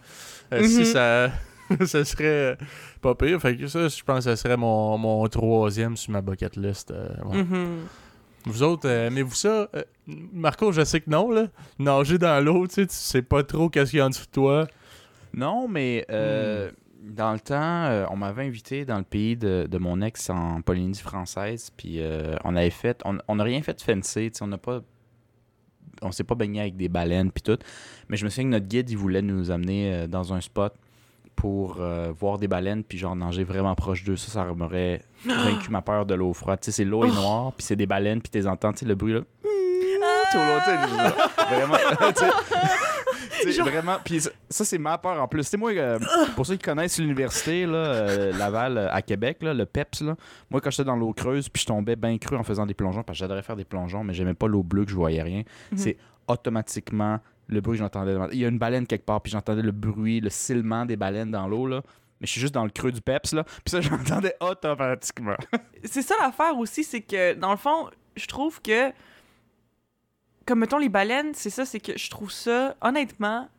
euh, Si Mhm. ça, [laughs] ça serait euh, pas pire. Fait que ça, je pense que ce serait mon, mon troisième sur ma bucket list. euh, ouais. Mhm. Vous autres, euh, aimez-vous ça? Euh, Marco, je sais que non, là. Nager dans l'eau, tu sais, tu sais pas trop qu'est-ce qu'il y a en dessous de toi. Non, mais euh, dans le temps, euh, on m'avait invité dans le pays de, de mon ex en Polynésie française, puis euh, on avait fait, on on n'a rien fait de fancy, tu sais, on n'a pas, on s'est pas baigné avec des baleines puis tout, mais je me souviens que notre guide, il voulait nous amener euh, dans un spot pour euh, voir des baleines puis genre nager vraiment proche d'eux, ça, ça m'aurait vaincu ma peur de l'eau froide, tu sais, c'est l'eau est noire, puis c'est des baleines, puis t'es entends, tu sais, le bruit là, tu sais, au loin, tu sais, vraiment, [laughs] tu sais, tu sais, vraiment. Puis ça, ça, c'est ma peur en plus. Tu sais, moi, euh, pour ceux qui connaissent l'université, là, euh, Laval, euh, à Québec, là, le PEPS, là, moi, quand j'étais dans l'eau creuse, puis je tombais bien cru en faisant des plongeons, parce que j'adorais faire des plongeons, mais j'aimais pas l'eau bleue que je voyais rien, Mhm. c'est automatiquement le bruit j'entendais. Il y a une baleine quelque part, puis j'entendais le bruit, le silement des baleines dans l'eau, là. Mais je suis juste dans le creux du PEPS, là. Puis ça, [laughs] j'entendais automatiquement. C'est ça l'affaire aussi, c'est que dans le fond, je trouve que. Comme mettons les baleines, c'est ça, c'est que je trouve ça, honnêtement,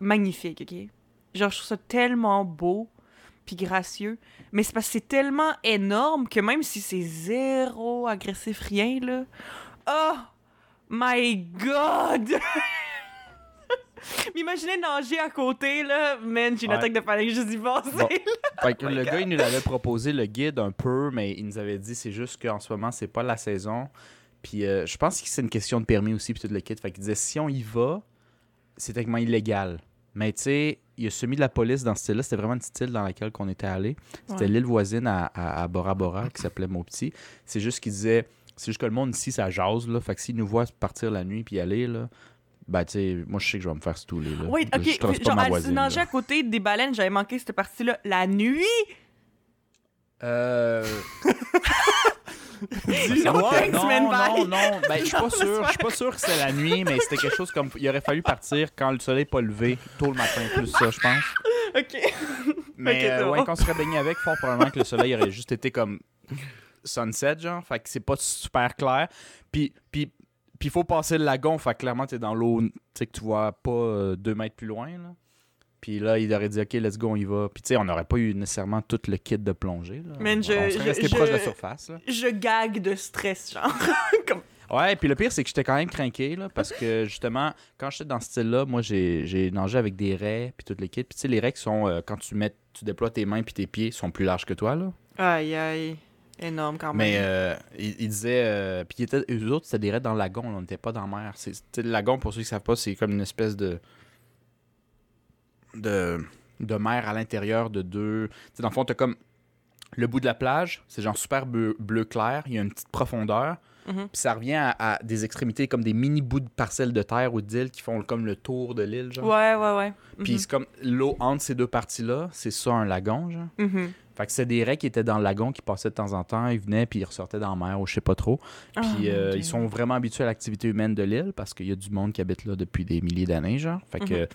magnifique, ok? Genre, je trouve ça tellement beau, puis gracieux. Mais c'est parce que c'est tellement énorme que même si c'est zéro agressif, rien, là. Oh my god! [laughs] M'imaginez nager à côté, là. Man, j'ai une Ouais. attaque de panique juste d'y penser. Bon. [laughs] Fait que Oh le God. gars, il nous l'avait proposé, le guide, un peu, mais il nous avait dit c'est juste qu'en ce moment, c'est pas la saison. Puis euh, je pense que c'est une question de permis aussi, puis tout le kit. Fait qu'il disait si on y va, c'est techniquement illégal. Mais tu sais, il a celui de la police dans ce style-là. C'était vraiment une petite île dans laquelle on était allé. C'était Ouais. l'île voisine à, à, à Bora Bora qui s'appelait Mopti. C'est juste qu'il disait c'est juste que le monde ici, ça jase. Là. Fait que s'ils nous voient partir la nuit puis aller, là, ben tu sais, moi je sais que je vais me faire stouler. Là. Oui, ok. Je trace pas Genre, ma à voisine. là. à côté des baleines, j'avais manqué cette partie-là. La nuit! Euh. [laughs] Dis- non, non, non, ben, je suis pas [laughs] sûr, je suis pas sûr que c'est la nuit, mais c'était quelque chose comme, il aurait fallu partir quand le soleil n'est pas levé, tôt le matin, plus ça, je pense. [laughs] Ok. Mais Ok, euh, ouais, quand on serait baigné avec, fort probablement que le soleil aurait juste été comme sunset, genre, fait que c'est pas super clair. Puis, puis, puis il faut passer le lagon, fait que clairement, t'es dans l'eau, tu sais, que tu vois pas euh, deux mètres plus loin, là. Puis là, il aurait dit, OK, let's go, on y va. Puis tu sais, on n'aurait pas eu nécessairement tout le kit de plongée, là. Man, on, je- on serait resté je- proche de la surface, là. Je gague de stress, genre. [laughs] Comme... Ouais, puis le pire, c'est que j'étais quand même craqué, là, parce que justement, quand j'étais dans ce style-là, moi, j'ai j'ai nagé avec des raies, puis toutes les kits. Puis tu sais, les raies qui sont, euh, quand tu mets, tu déploies tes mains puis tes pieds, sont plus larges que toi, là. Aïe, aïe. Énorme quand même. Mais euh, il, il disait, euh, puis était- eux autres, c'était des dans le lagon, là, on n'était pas dans la mer. Le lagon, pour ceux qui savent pas, c'est comme une espèce de. de, de mer à l'intérieur de deux. Tu sais, dans le fond, t'as comme. Le bout de la plage, c'est genre super bleu, bleu clair, il y a une petite profondeur. Mhm. Puis ça revient à, à des extrémités comme des mini bouts de parcelles de terre ou d'îles qui font comme le tour de l'île, genre. Ouais, ouais, ouais. Puis Mhm. c'est comme l'eau entre ces deux parties-là, c'est ça un lagon, genre. Mhm. Fait que c'est des raies qui étaient dans le lagon qui passaient de temps en temps, ils venaient puis ils ressortaient dans la mer ou je sais pas trop. Ah, Puis euh, ils sont vraiment habitués à l'activité humaine de l'île parce qu'il y a du monde qui habite là depuis des milliers d'années, genre. Fait que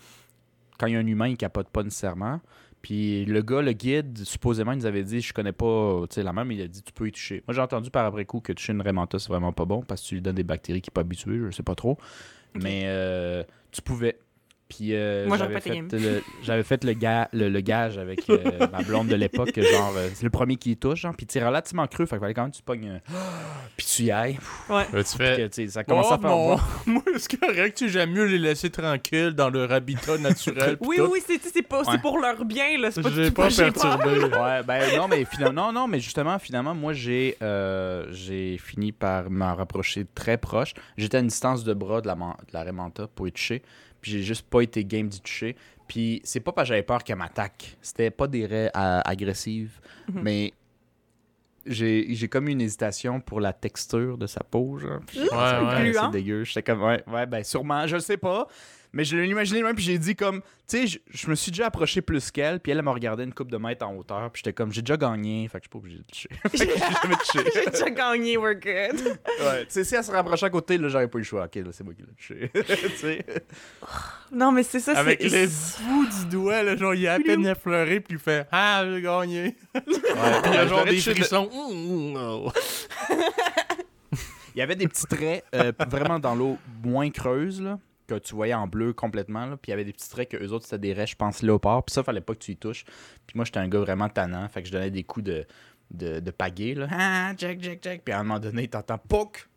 quand il y a un humain, il capote pas nécessairement. Puis le gars, le guide, supposément, il nous avait dit Je connais pas la même, mais il a dit Tu peux y toucher. Moi, j'ai entendu par après coup que toucher une Raymanta, c'est vraiment pas bon parce que tu lui donnes des bactéries qui sont pas habituées, je sais pas trop. Mais euh, tu pouvais. Puis euh, Moi, j'avais pas été fait, le, j'avais fait le, ga- le, le gage avec euh, ma blonde de l'époque, que genre, euh, c'est le premier qui y touche, genre, puis tu es relativement creux, fait qu'il fallait quand même que tu pognes, euh, [gasps] puis tu y ailles, Ouais. Là, tu que, fais. tu sais, ça commence Oh à faire non, voir. [laughs] moi c'est correct, tu j'aime mieux les laisser tranquilles dans leur habitat naturel. Oui, tout. oui, c'est c'est pas- c'est Ouais. pour leur bien, là. C'est pas J'ai pas perturbé. [laughs] Ouais, ben non, mais finalement, non, non, mais justement, finalement, moi, j'ai euh, j'ai fini par m'en rapprocher très proche. J'étais à une distance de bras de la, de la Raymanta pour y toucher, puis j'ai juste pas été game d'y toucher. Puis c'est pas parce que j'avais peur qu'elle m'attaque. C'était pas des raies agressives, Mhm. mais j'ai comme une hésitation pour la texture de sa peau, genre. Ouais, pensé, ouais. Ah. C'est dégueu. J'étais comme, ouais, ouais, ben sûrement, je sais pas. Mais je l'ai imaginé même, puis j'ai dit comme, tu sais, je, je me suis déjà approché plus qu'elle, puis elle, elle m'a regardé une coupe de mètres en hauteur, puis j'étais comme, j'ai déjà gagné, fait que je suis pas obligé de toucher. [laughs] [laughs] j'ai déjà gagné, we're good. ouais, tu sais, si elle se rapprochait à côté, là, j'aurais pas eu le choix. Ok, là, c'est moi qui l'ai touché. [laughs] tu sais. Non, mais c'est ça, Avec c'est... les bouts du doigt, là, genre, il a à peine effleuré, puis il fait Ah, j'ai gagné. Ouais, Il y a genre des frissons. Oh. Il y avait des petits traits euh, vraiment dans l'eau moins creuse, là, que tu voyais en bleu complètement. Là, puis il y avait des petits traits que eux autres, c'était des raies, je pense, léopard. Puis ça, fallait pas que tu y touches. Puis moi, j'étais un gars vraiment tannant. Fait que je donnais des coups de, de, de. Là. Ah, jack, jack, jack. Puis à un moment donné, t'entends POC!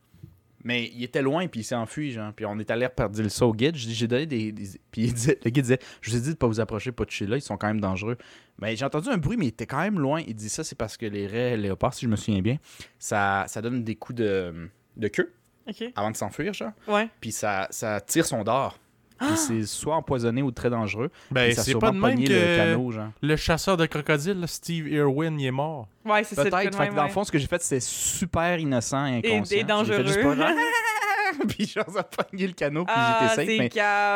Mais il était loin, puis il s'est enfui, genre. Puis on est allé repartir saut au guide. J'ai donné des. Puis le guide disait, je vous ai dit de pas vous approcher, pas de toucher là, ils sont quand même dangereux. Mais j'ai entendu un bruit, mais il était quand même loin. Il dit ça, c'est parce que les raies léopards, si je me souviens bien, ça, ça donne des coups de, de queue Avant de s'enfuir, genre. Ouais. Puis ça, ça tire son dard. Puis c'est soit empoisonné ou très dangereux. Ben, c'est pas de même que le canot, genre. le chasseur de crocodiles, là, Steve Irwin, il est mort. Ouais, c'est ça. Peut-être. dans le fond, ce que j'ai fait, c'était super innocent et Et- inconscient. et dangereux. J'ai fait juste pas genre, [laughs] [laughs] puis genre, ça a pogné le canot, puis Ah, j'étais safe, c'est mais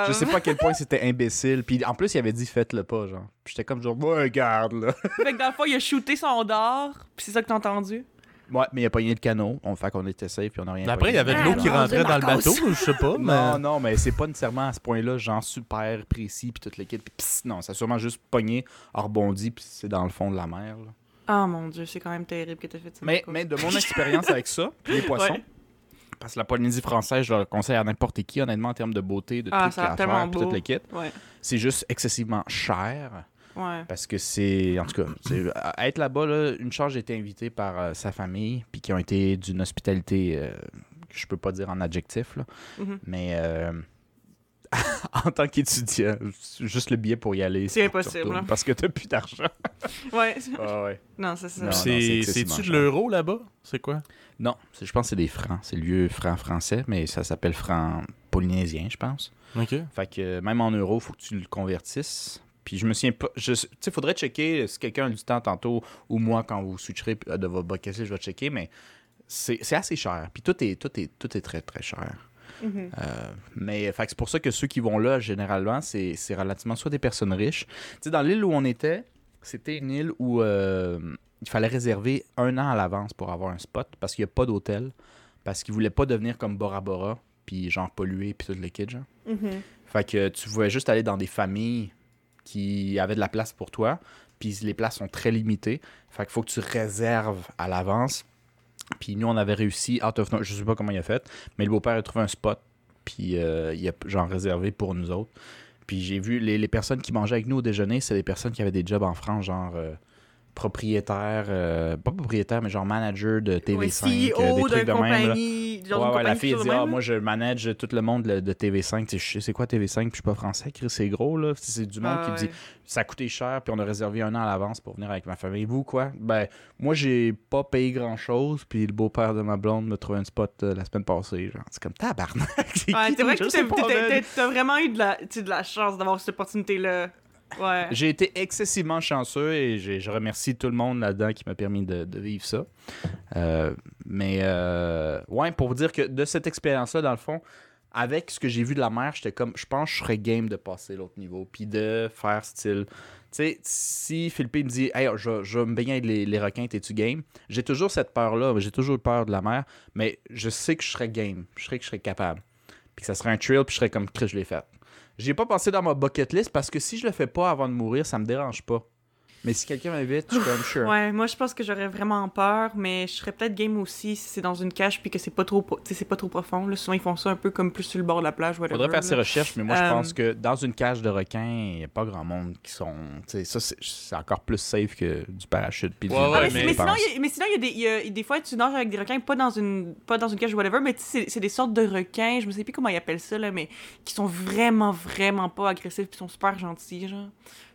je sais pas à quel point [laughs] c'était imbécile. Puis en plus, il avait dit faites-le pas, genre. Puis j'étais comme genre, regarde, là. Fait que dans le fond, il a shooté son dard, puis c'est ça que t'as entendu? Ouais, mais il a pogné le canot. On fait qu'on était safe, puis on a rien Après, il y avait de Ah, l'eau qui mon rentrait dans le bateau, je sais pas. [laughs] Mais... Non, non, mais c'est pas nécessairement à ce point-là, genre super précis, puis toute l'équipe. Non, ça a sûrement juste pogné, a rebondi, puis c'est dans le fond de la mer. là. Ah mon dieu, c'est quand même terrible que t'as fait ça. Mais, de mon [laughs] expérience avec ça, puis les poissons, Ouais. parce que la Polynésie française, je le conseille à n'importe qui, honnêtement, en termes de beauté, de Ah, trucs à faire, toute l'équipe. Ouais, C'est juste excessivement cher. Ouais. Parce que c'est. En tout cas, être là-bas, là, une charge, j'ai été invité par euh, sa famille, puis qui ont été d'une hospitalité euh, que je peux pas dire en adjectif, là. Mhm. Mais euh, [laughs] en tant qu'étudiant, juste le billet pour y aller. C'est impossible, hein. Parce que t'as plus d'argent. [laughs] Ouais. Ah ouais. Non, c'est ça. C'est-tu de l'euro là-bas? C'est quoi? Non, je pense que c'est des francs. C'est le vieux franc français, mais ça s'appelle franc polynésien, je pense. Ok. Fait que même en euros, faut que tu le convertisses. Puis je me souviens pas. Tu sais, faudrait checker si quelqu'un a du temps tantôt ou moi quand vous switcherez euh, de votre bucket je vais checker, mais c'est assez cher. Puis tout est, tout est, tout est très très cher. Mhm. Euh, mais c'est pour ça que ceux qui vont là, généralement, c'est relativement soit des personnes riches. Tu sais, dans l'île où on était, c'était une île où euh, il fallait réserver un an à l'avance pour avoir un spot parce qu'il n'y a pas d'hôtel. Parce qu'ils voulaient pas devenir comme Bora Bora, puis genre polluer, puis tout le genre. Mhm. Fait que tu pouvais juste aller dans des familles qui avaient de la place pour toi, puis les places sont très limitées. Fait qu'il faut que tu réserves à l'avance. Puis nous, on avait réussi, out of je sais pas comment il a fait, mais le beau-père a trouvé un spot, puis euh, il a genre réservé pour nous autres. Puis j'ai vu les, les personnes qui mangeaient avec nous au déjeuner, c'est des personnes qui avaient des jobs en France, genre euh, propriétaire, euh, pas propriétaire, mais genre manager de TV5, Ouais, euh, des CEO trucs de même. genre Ouais, ouais, la fille chose dit Ah, moi, je manage tout le monde de, de TV5. Tu sais, je sais c'est quoi TV5, puis je suis pas français. Chris, c'est gros, là. C'est du monde Ah, qui me dit Ça a coûté cher, puis on a réservé un an à l'avance pour venir avec ma famille. Vous, quoi? Ben, moi, j'ai pas payé grand-chose, puis le beau-père de ma blonde me trouvait un spot euh, la semaine passée. Genre, c'est comme tabarnak. [laughs] c'est Ouais, vrai que t'as- vraiment eu de la, de la chance d'avoir cette opportunité-là. J'ai été excessivement chanceux et je remercie tout le monde là-dedans qui m'a permis de, vivre ça. Euh, mais, euh, ouais, pour vous dire que de cette expérience-là, dans le fond, avec ce que j'ai vu de la mer, j'étais comme, je pense que je serais game de passer l'autre niveau, puis de faire style. Tu sais, si Philippe me dit, hey, je, je me baigner avec les, requins, t'es-tu game? J'ai toujours cette peur-là, j'ai toujours eu peur de la mer, mais je sais que je serais game, je que je serais capable. Puis que ça serait un trail, puis je serais comme, je l'ai fait. J'ai pas pensé dans ma bucket list parce que si je le fais pas avant de mourir, ça me dérange pas. Mais si quelqu'un m'invite, je suis comme sure. Ouais, moi je pense que j'aurais vraiment peur, mais je serais peut-être game aussi si c'est dans une cage puis que c'est pas trop, c'est pas trop profond. Là. Souvent ils font ça un peu comme plus sur le bord de la plage, whatever. Faudrait faire là. ses recherches, mais moi je Euh, pense que dans une cage de requins, il n'y a pas grand monde qui sont. Tu sais, ça, c'est- encore plus safe que du parachute. Puis du Ouais, Ah, ouais, mais, je mais mais- sinon, il y a, mais sinon, il y a des, il y a- des fois, tu nages avec des requins, pas dans une, pas dans une cage ou whatever, mais c'est des sortes de requins, je me sais plus comment ils appellent ça, là, mais qui sont vraiment, vraiment pas agressifs, puis sont super gentils, genre.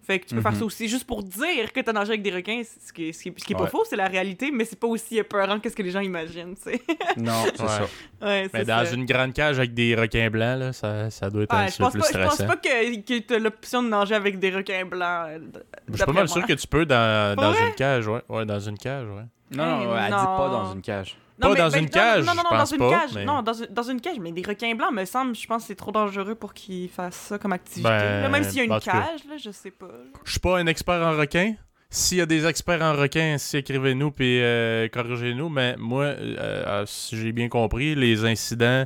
Fait que tu peux faire Mhm. ça aussi, juste pour dire que t'as nagé avec des requins, ce qui est, ce qui est, ce qui est pas Ouais. faux, c'est la réalité, mais c'est pas aussi épeurant que ce que les gens imaginent, tu sais. Non, [laughs] c'est Ouais. ça. ouais, Mais dans ça. une grande cage avec des requins blancs, là, ça, ça doit être Ouais, un peu pense plus pas, je pense stressant. pas que, que t'as l'option de nager avec des requins blancs. euh, Je suis pas mal moi. sûr que tu peux dans, dans une cage, ouais. Ouais, dans une cage, ouais. Non, non, elle dit pas non. dans une cage. Pas dans une non, cage, Non, non, non, je pense dans une pas, cage. mais- Non, dans une, dans une cage. Mais des requins blancs, me semble, je pense que c'est trop dangereux pour qu'ils fassent ça comme activité. Ben, là, même s'il y a une cage, là, je sais pas. Je suis pas un expert en requins. S'il y a des experts en requins, si écrivez-nous puis euh, corrigez-nous. Mais moi, euh, euh, si j'ai bien compris, les incidents,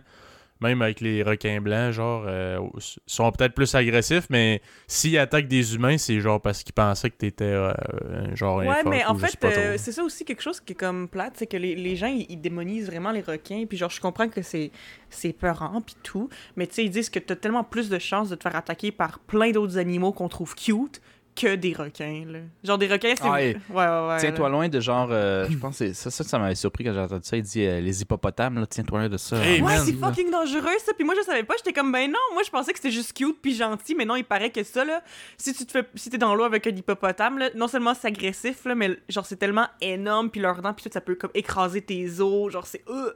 même avec les requins blancs, genre, euh, sont peut-être plus agressifs, mais s'ils attaquent des humains, c'est genre parce qu'ils pensaient que t'étais euh, un genre Ouais, mais en fait, euh, c'est ça aussi quelque chose qui est comme plate, c'est que les, les gens, ils, ils démonisent vraiment les requins, puis genre, je comprends que c'est c'est peurant, puis tout, mais tu sais, ils disent que t'as tellement plus de chances de te faire attaquer par plein d'autres animaux qu'on trouve cute que des requins, là. Genre, des requins, c'est... Ah, ouais, et- ouais, ouais. Tiens-toi loin de genre. euh, je pense que c'est ça, ça, ça m'avait surpris quand j'ai entendu ça. Il dit euh, les hippopotames, là, tiens-toi loin de ça. Hey, Ouais, man, c'est fucking dangereux ça. Puis moi je savais pas, j'étais comme ben non, moi je pensais que c'était juste cute puis gentil, mais non, il paraît que ça là, si tu te fais si t'es dans l'eau avec un hippopotame là, non seulement c'est agressif là, mais genre c'est tellement énorme puis leurs dents puis tout ça peut comme écraser tes os, genre c'est euh,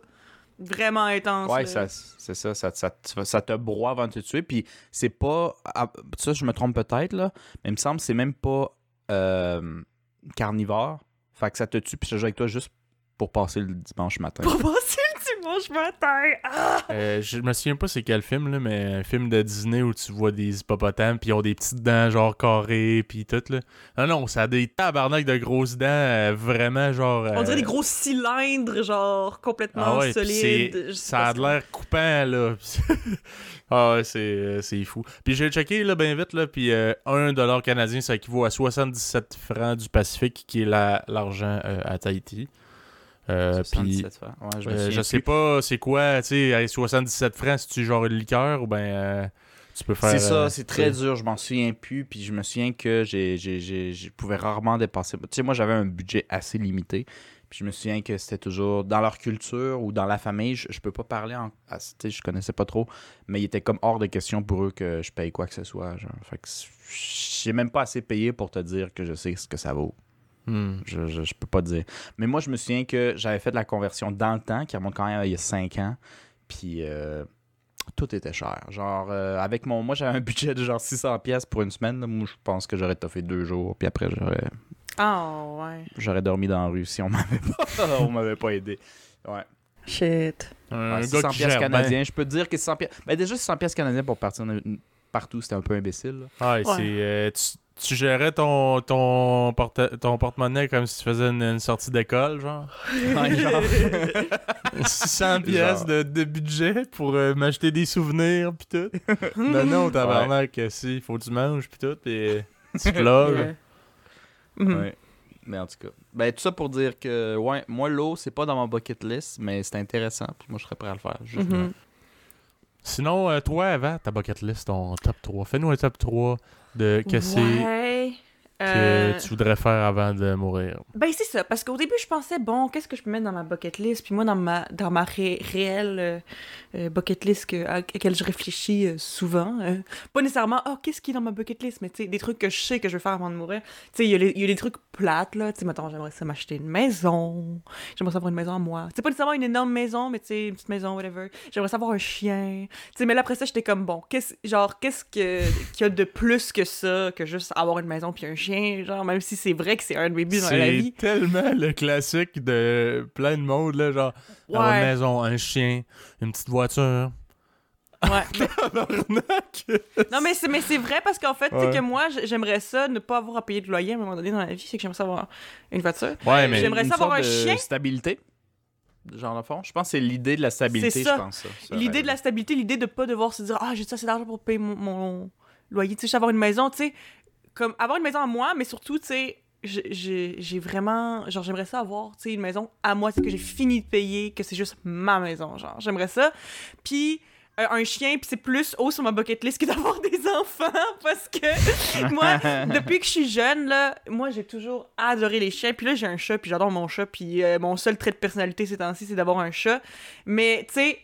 vraiment intense. Ouais, ça, c'est ça, ça, ça, te- ça te broie avant de te tuer. Puis c'est pas. ah, Ça, je me trompe peut-être, là. Mais il me semble que c'est même pas euh, carnivore. Fait que ça te tue, puis je joue avec toi juste pour passer le dimanche matin. Pour passer le dimanche matin. Ah! Euh, je me souviens pas c'est quel film, là, mais un film de Disney où tu vois des hippopotames, puis ils ont des petites dents genre carrées, puis tout. Là. Non, non, ça a des tabarnak de grosses dents, euh, vraiment genre. On dirait euh, des gros cylindres genre complètement Ah ouais, solides. Je ça a si- l'air coupant, là. [laughs] ah ouais, c'est, fou. Puis j'ai checké, là, bien vite, là, puis euh, 1 dollar canadien, ça équivaut à 77 francs du Pacifique, qui est la- l'argent à Tahiti. Euh, puis 77 fois. Ouais, je euh, je sais pas c'est quoi, tu sais, à 77 francs, si tu genre une liqueur ou ben euh, tu peux faire. C'est ça, euh, c'est très dur, je m'en souviens plus, puis je me souviens que j'ai, j'ai, j'ai- je pouvais rarement dépasser. Tu sais, moi j'avais un budget assez limité, puis je me souviens que c'était toujours dans leur culture ou dans la famille, je, je peux pas parler en. ah, tu sais, je connaissais pas trop, mais il était comme hors de question pour eux que je paye quoi que ce soit. Genre. Fait que j'ai même pas assez payé pour te dire que je sais ce que ça vaut. Hmm. Je, je, je peux pas dire. Mais moi, je me souviens que j'avais fait de la conversion dans le temps, qui remonte quand même à il y a 5 ans. Puis euh, tout était cher. Genre, euh, avec mon. Moi, j'avais un budget de genre 600$ pièces pour une semaine. Moi, je pense que j'aurais toffé deux jours. Puis après, j'aurais, Ah ouais. j'aurais dormi dans la rue si on m'avait pas, [laughs] on m'avait pas aidé. Ouais. Shit. Un Ouais, gars 600$ qui pièces canadiens. Je peux te dire que 600$. pièces- Ben, déjà, 600$ pièces canadiens pour partir partout, c'était un peu imbécile. là. Ouais, c'est. euh, tu, tu gérais ton, ton, porte, ton porte-monnaie comme si tu faisais une, une sortie d'école, genre? [laughs] Ouais, genre. [laughs] 600 pièces de, de budget pour euh, m'acheter des souvenirs pis tout. [laughs] non, non, tabarnak, si, il faut que tu manges pis tout, pis tu te loges. Yeah. Mhm. Ouais. Mais en tout cas. Ben, tout ça pour dire que, ouais, moi, l'eau, c'est pas dans ma bucket list, mais c'est intéressant. Puis moi, je serais prêt à le faire. Juste- Mhm. Sinon, euh, toi, avant ta bucket list, ton top 3, fais-nous un top 3 de Ouais. Que Euh, tu voudrais faire avant de mourir? Ben c'est ça, parce qu'au début je pensais bon, qu'est-ce que je peux mettre dans ma bucket list, puis moi dans ma dans ma ré- réelle euh, euh, bucket list que, à laquelle je réfléchis euh, souvent, euh, pas nécessairement oh qu'est-ce qui est dans ma bucket list, mais tu sais des trucs que je sais que je vais faire avant de mourir. Tu sais il y, a y des trucs plates là, tu sais mettons j'aimerais ça m'acheter une maison, j'aimerais ça avoir une maison à moi. C'est pas nécessairement une énorme maison, mais tu sais une petite maison whatever. J'aimerais ça avoir un chien. Tu sais mais là après ça j'étais comme bon, qu'est-ce genre qu'est-ce que qu'il y a de plus que ça que juste avoir une maison puis un chien, genre même si c'est vrai que c'est un de mes buts dans la C'est vie. tellement le classique de plein de monde, là, genre avoir une Ouais. maison, un chien, une petite voiture. Ouais, [laughs] mais- non, mais c'est, mais c'est vrai parce qu'en fait, tu sais Ouais. que moi, j'aimerais ça ne pas avoir à payer de loyer à un moment donné dans la vie. C'est que j'aimerais ça avoir une voiture. Ouais, mais J'aimerais Une ça avoir un de chien. stabilité. Genre, le fond. Je pense que c'est l'idée de la stabilité, C'est ça. je pense. ça. Ça, L'idée ouais. de la stabilité, l'idée de pas devoir se dire Ah, j'ai ça, c'est d'argent pour payer mon, mon loyer. Tu sais, avoir une maison, tu sais, comme avoir une maison à moi, mais surtout, tu sais, j'ai- vraiment. Genre, j'aimerais ça avoir, tu sais, une maison à moi, c'est que j'ai fini de payer, que c'est juste ma maison, genre. J'aimerais ça. Puis. euh, un chien, puis c'est plus haut sur ma bucket list que d'avoir [laughs] des enfants, parce que [laughs] moi, depuis que je suis jeune, là, moi, j'ai toujours adoré les chiens, puis là, j'ai un chat, puis j'adore mon chat, puis euh, mon seul trait de personnalité ces temps-ci, c'est d'avoir un chat. Mais, tu sais,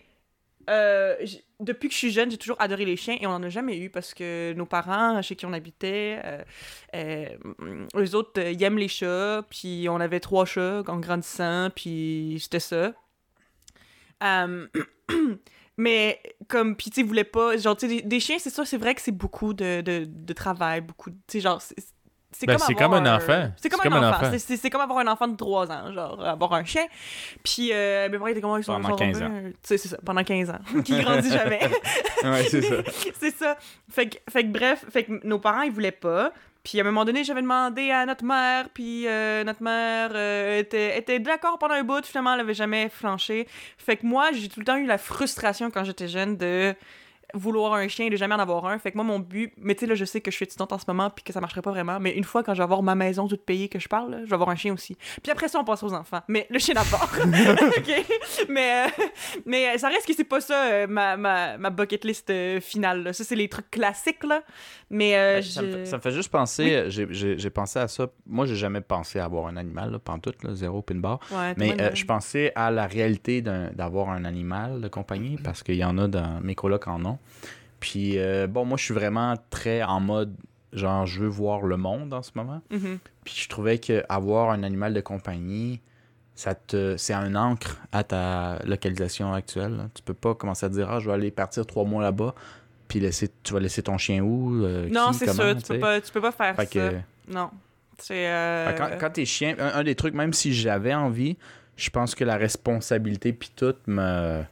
euh, depuis que je suis jeune, j'ai toujours adoré les chiens et on n'en a jamais eu parce que nos parents, chez qui on habitait, euh, euh, eux autres, euh, ils aiment les chats, puis on avait trois chats en grandissant, puis c'était ça. [clears throat] Mais comme, puis tu sais, pas, genre, tu sais, des, chiens, c'est ça, c'est vrai que c'est beaucoup de, de, de travail, beaucoup, tu sais, genre, c'est- Ben, c'est avoir comme un enfant. C'est comme, un comme enfant. enfant. C'est- comme avoir un enfant de 3 ans, genre, avoir un chien. Puis, euh, ben, pareil, comment ils sont Pendant sont 15 un peu- Tu sais, c'est ça, pendant 15 ans. [laughs] qui grandit [laughs] jamais. ouais, c'est ça. [laughs] c'est ça. Fait que, fait que bref, fait que nos parents, ils voulaient pas. Puis à un moment donné, j'avais demandé à notre mère, puis euh, notre mère euh, était, était d'accord pendant un bout, finalement, elle avait jamais flanché. Fait que moi, j'ai tout le temps eu la frustration quand j'étais jeune de vouloir un chien et de jamais en avoir un. Fait que moi, mon but, mais tu sais, là, je sais que je suis étudiante en ce moment, puis que ça marcherait pas vraiment, mais une fois, quand je vais avoir ma maison toute payée que je parle, là, je vais avoir un chien aussi. Puis après ça, on passe aux enfants. Mais le chien d'abord. [laughs] OK? Mais, euh, mais euh, ça reste que c'est pas ça, euh, ma, ma, ma bucket list euh, finale. là. Ça, c'est les trucs classiques, là. Mais euh, Ben, ça, me fait, ça me fait juste penser, j'ai- j'ai pensé à ça. Moi, j'ai jamais pensé à avoir un animal, là, pantoute, là, zéro pin bar. Ouais, Mais euh, je pensais à la réalité d'un- d'avoir un animal de compagnie, parce qu'il y en a dans mes colocs en ont. Puis, euh, bon, moi, je suis vraiment très en mode, genre, je veux voir le monde en ce moment. Mhm. Puis je trouvais qu'avoir un animal de compagnie, ça te c'est un ancre à ta localisation actuelle. Tu peux pas commencer à dire ah je vais aller partir trois mois là-bas, puis laisser tu vas laisser ton chien où euh, Non, c'est ça. Tu peux, pas, tu peux pas faire Fait ça. que, Non. Euh, quand t'es chien, un, un des trucs même si j'avais envie, je pense que la responsabilité puis tout me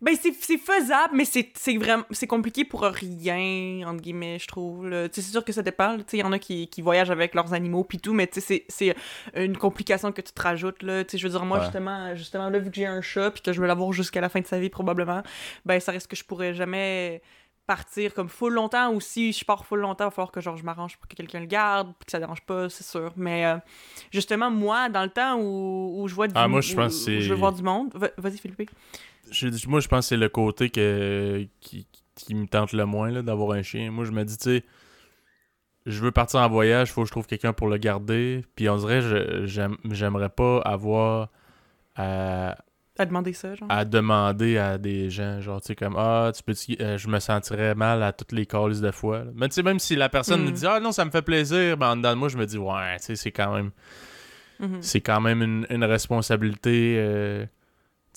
Ben, c'est faisable, mais c'est vraiment c'est compliqué pour rien, entre guillemets, je trouve. C'est sûr que ça dépend. Il y en a qui, qui voyagent avec leurs animaux puis tout, mais c'est une complication que tu te rajoutes. Là. Je veux dire, moi, Ouais. justement, justement, là, vu que j'ai un chat puis que je veux l'avoir jusqu'à la fin de sa vie, probablement, ben, ça reste que je pourrais jamais partir comme full longtemps ou si je pars full longtemps, il va falloir que genre je m'arrange pour que quelqu'un le garde puis que ça dérange pas, c'est sûr. Mais euh, justement, moi, dans le temps où, où je vois du Ah, moi, je où- pense où je veux voir du monde, va- vas-y Philippe. Je- moi, je pense que c'est le côté que, qui, qui me tente le moins d'avoir un chien. Moi, je me dis, tu sais, je veux partir en voyage, faut que je trouve quelqu'un pour le garder. Puis on dirait, j'aimerais pas avoir à, à demander ça, genre? à demander à des gens, genre, tu sais, comme, ah, tu peux je me sentirais mal à toutes les calls de fois. là. Mais tu sais, même si la personne Mm. me dit, ah non, ça me fait plaisir, ben en dedans de moi, je me dis, ouais, tu sais, c'est quand même. Mhm. c'est quand même une, une responsabilité euh,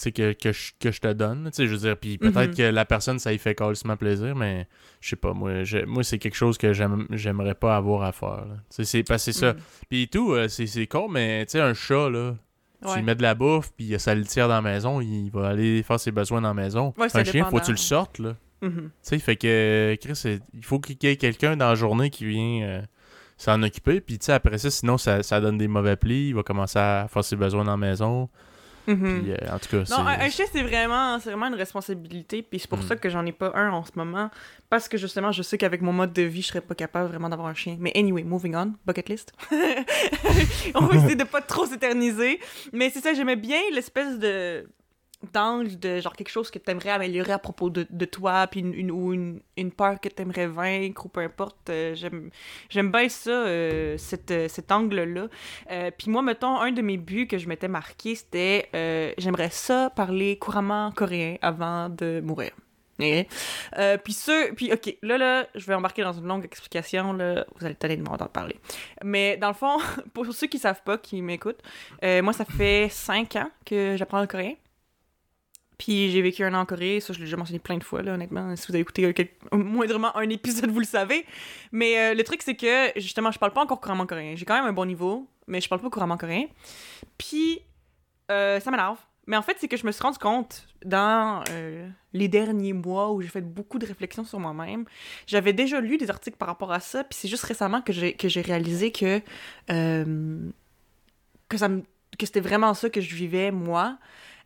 que, que, je, que je te donne. Je veux dire, puis peut-être Mhm. que la personne, ça y fait carrément plaisir, mais je sais pas, moi, moi c'est quelque chose que j'aime- j'aimerais pas avoir à faire. c'est ça. Mhm. Puis tout, euh, c'est con, mais tu sais, un chat, là, tu lui mets de la bouffe, puis il a sa litière dans la maison, il va aller faire ses besoins dans la maison. Ouais, un chien, faut que tu le sortes, là. Mhm. Tu sais, fait que, Chris, c'est- il faut qu'il y ait quelqu'un dans la journée qui vient euh, s'en occuper. Puis, tu sais, après ça, sinon, ça, ça donne des mauvais plis. Il va commencer à faire ses besoins dans la maison. Mhm. Puis, euh, en tout cas, c'est... Non, un, un chien, c'est vraiment, c'est vraiment une responsabilité. Puis c'est pour Mm. ça que j'en ai pas un en ce moment. Parce que justement, je sais qu'avec mon mode de vie, je serais pas capable vraiment d'avoir un chien. Mais anyway, moving on, bucket list. [laughs] On va [laughs] essayer de pas trop s'éterniser. Mais c'est ça, j'aimais bien l'espèce de d'angle de genre quelque chose que t'aimerais améliorer à propos de, de toi puis une, une- ou une, une peur que t'aimerais vaincre ou peu importe Euh, j'aime bien ça euh, cet, euh, cet angle là puis moi mettons un de mes buts que je m'étais marqué c'était j'aimerais ça parler couramment coréen avant de mourir puis ce, puis ok, là là, je vais embarquer dans une longue explication là, vous allez peut-être m'entendre parler. Mais dans le fond, [laughs] pour ceux qui savent pas, qui m'écoutent, moi ça fait 5 ans que j'apprends le coréen. Puis j'ai vécu un an en Corée, ça je l'ai déjà mentionné plein de fois, là, honnêtement. Si vous avez écouté moindrement un épisode, vous le savez. Mais euh, le truc, c'est que justement, je parle pas encore couramment coréen. J'ai quand même un bon niveau, mais je parle pas couramment coréen. Puis euh, ça m'énerve. Mais en fait, c'est que je me suis rendu compte dans euh, les derniers mois où j'ai fait beaucoup de réflexions sur moi-même. J'avais déjà lu des articles par rapport à ça, puis c'est juste récemment que j'ai réalisé que que c'était vraiment ça que je vivais moi.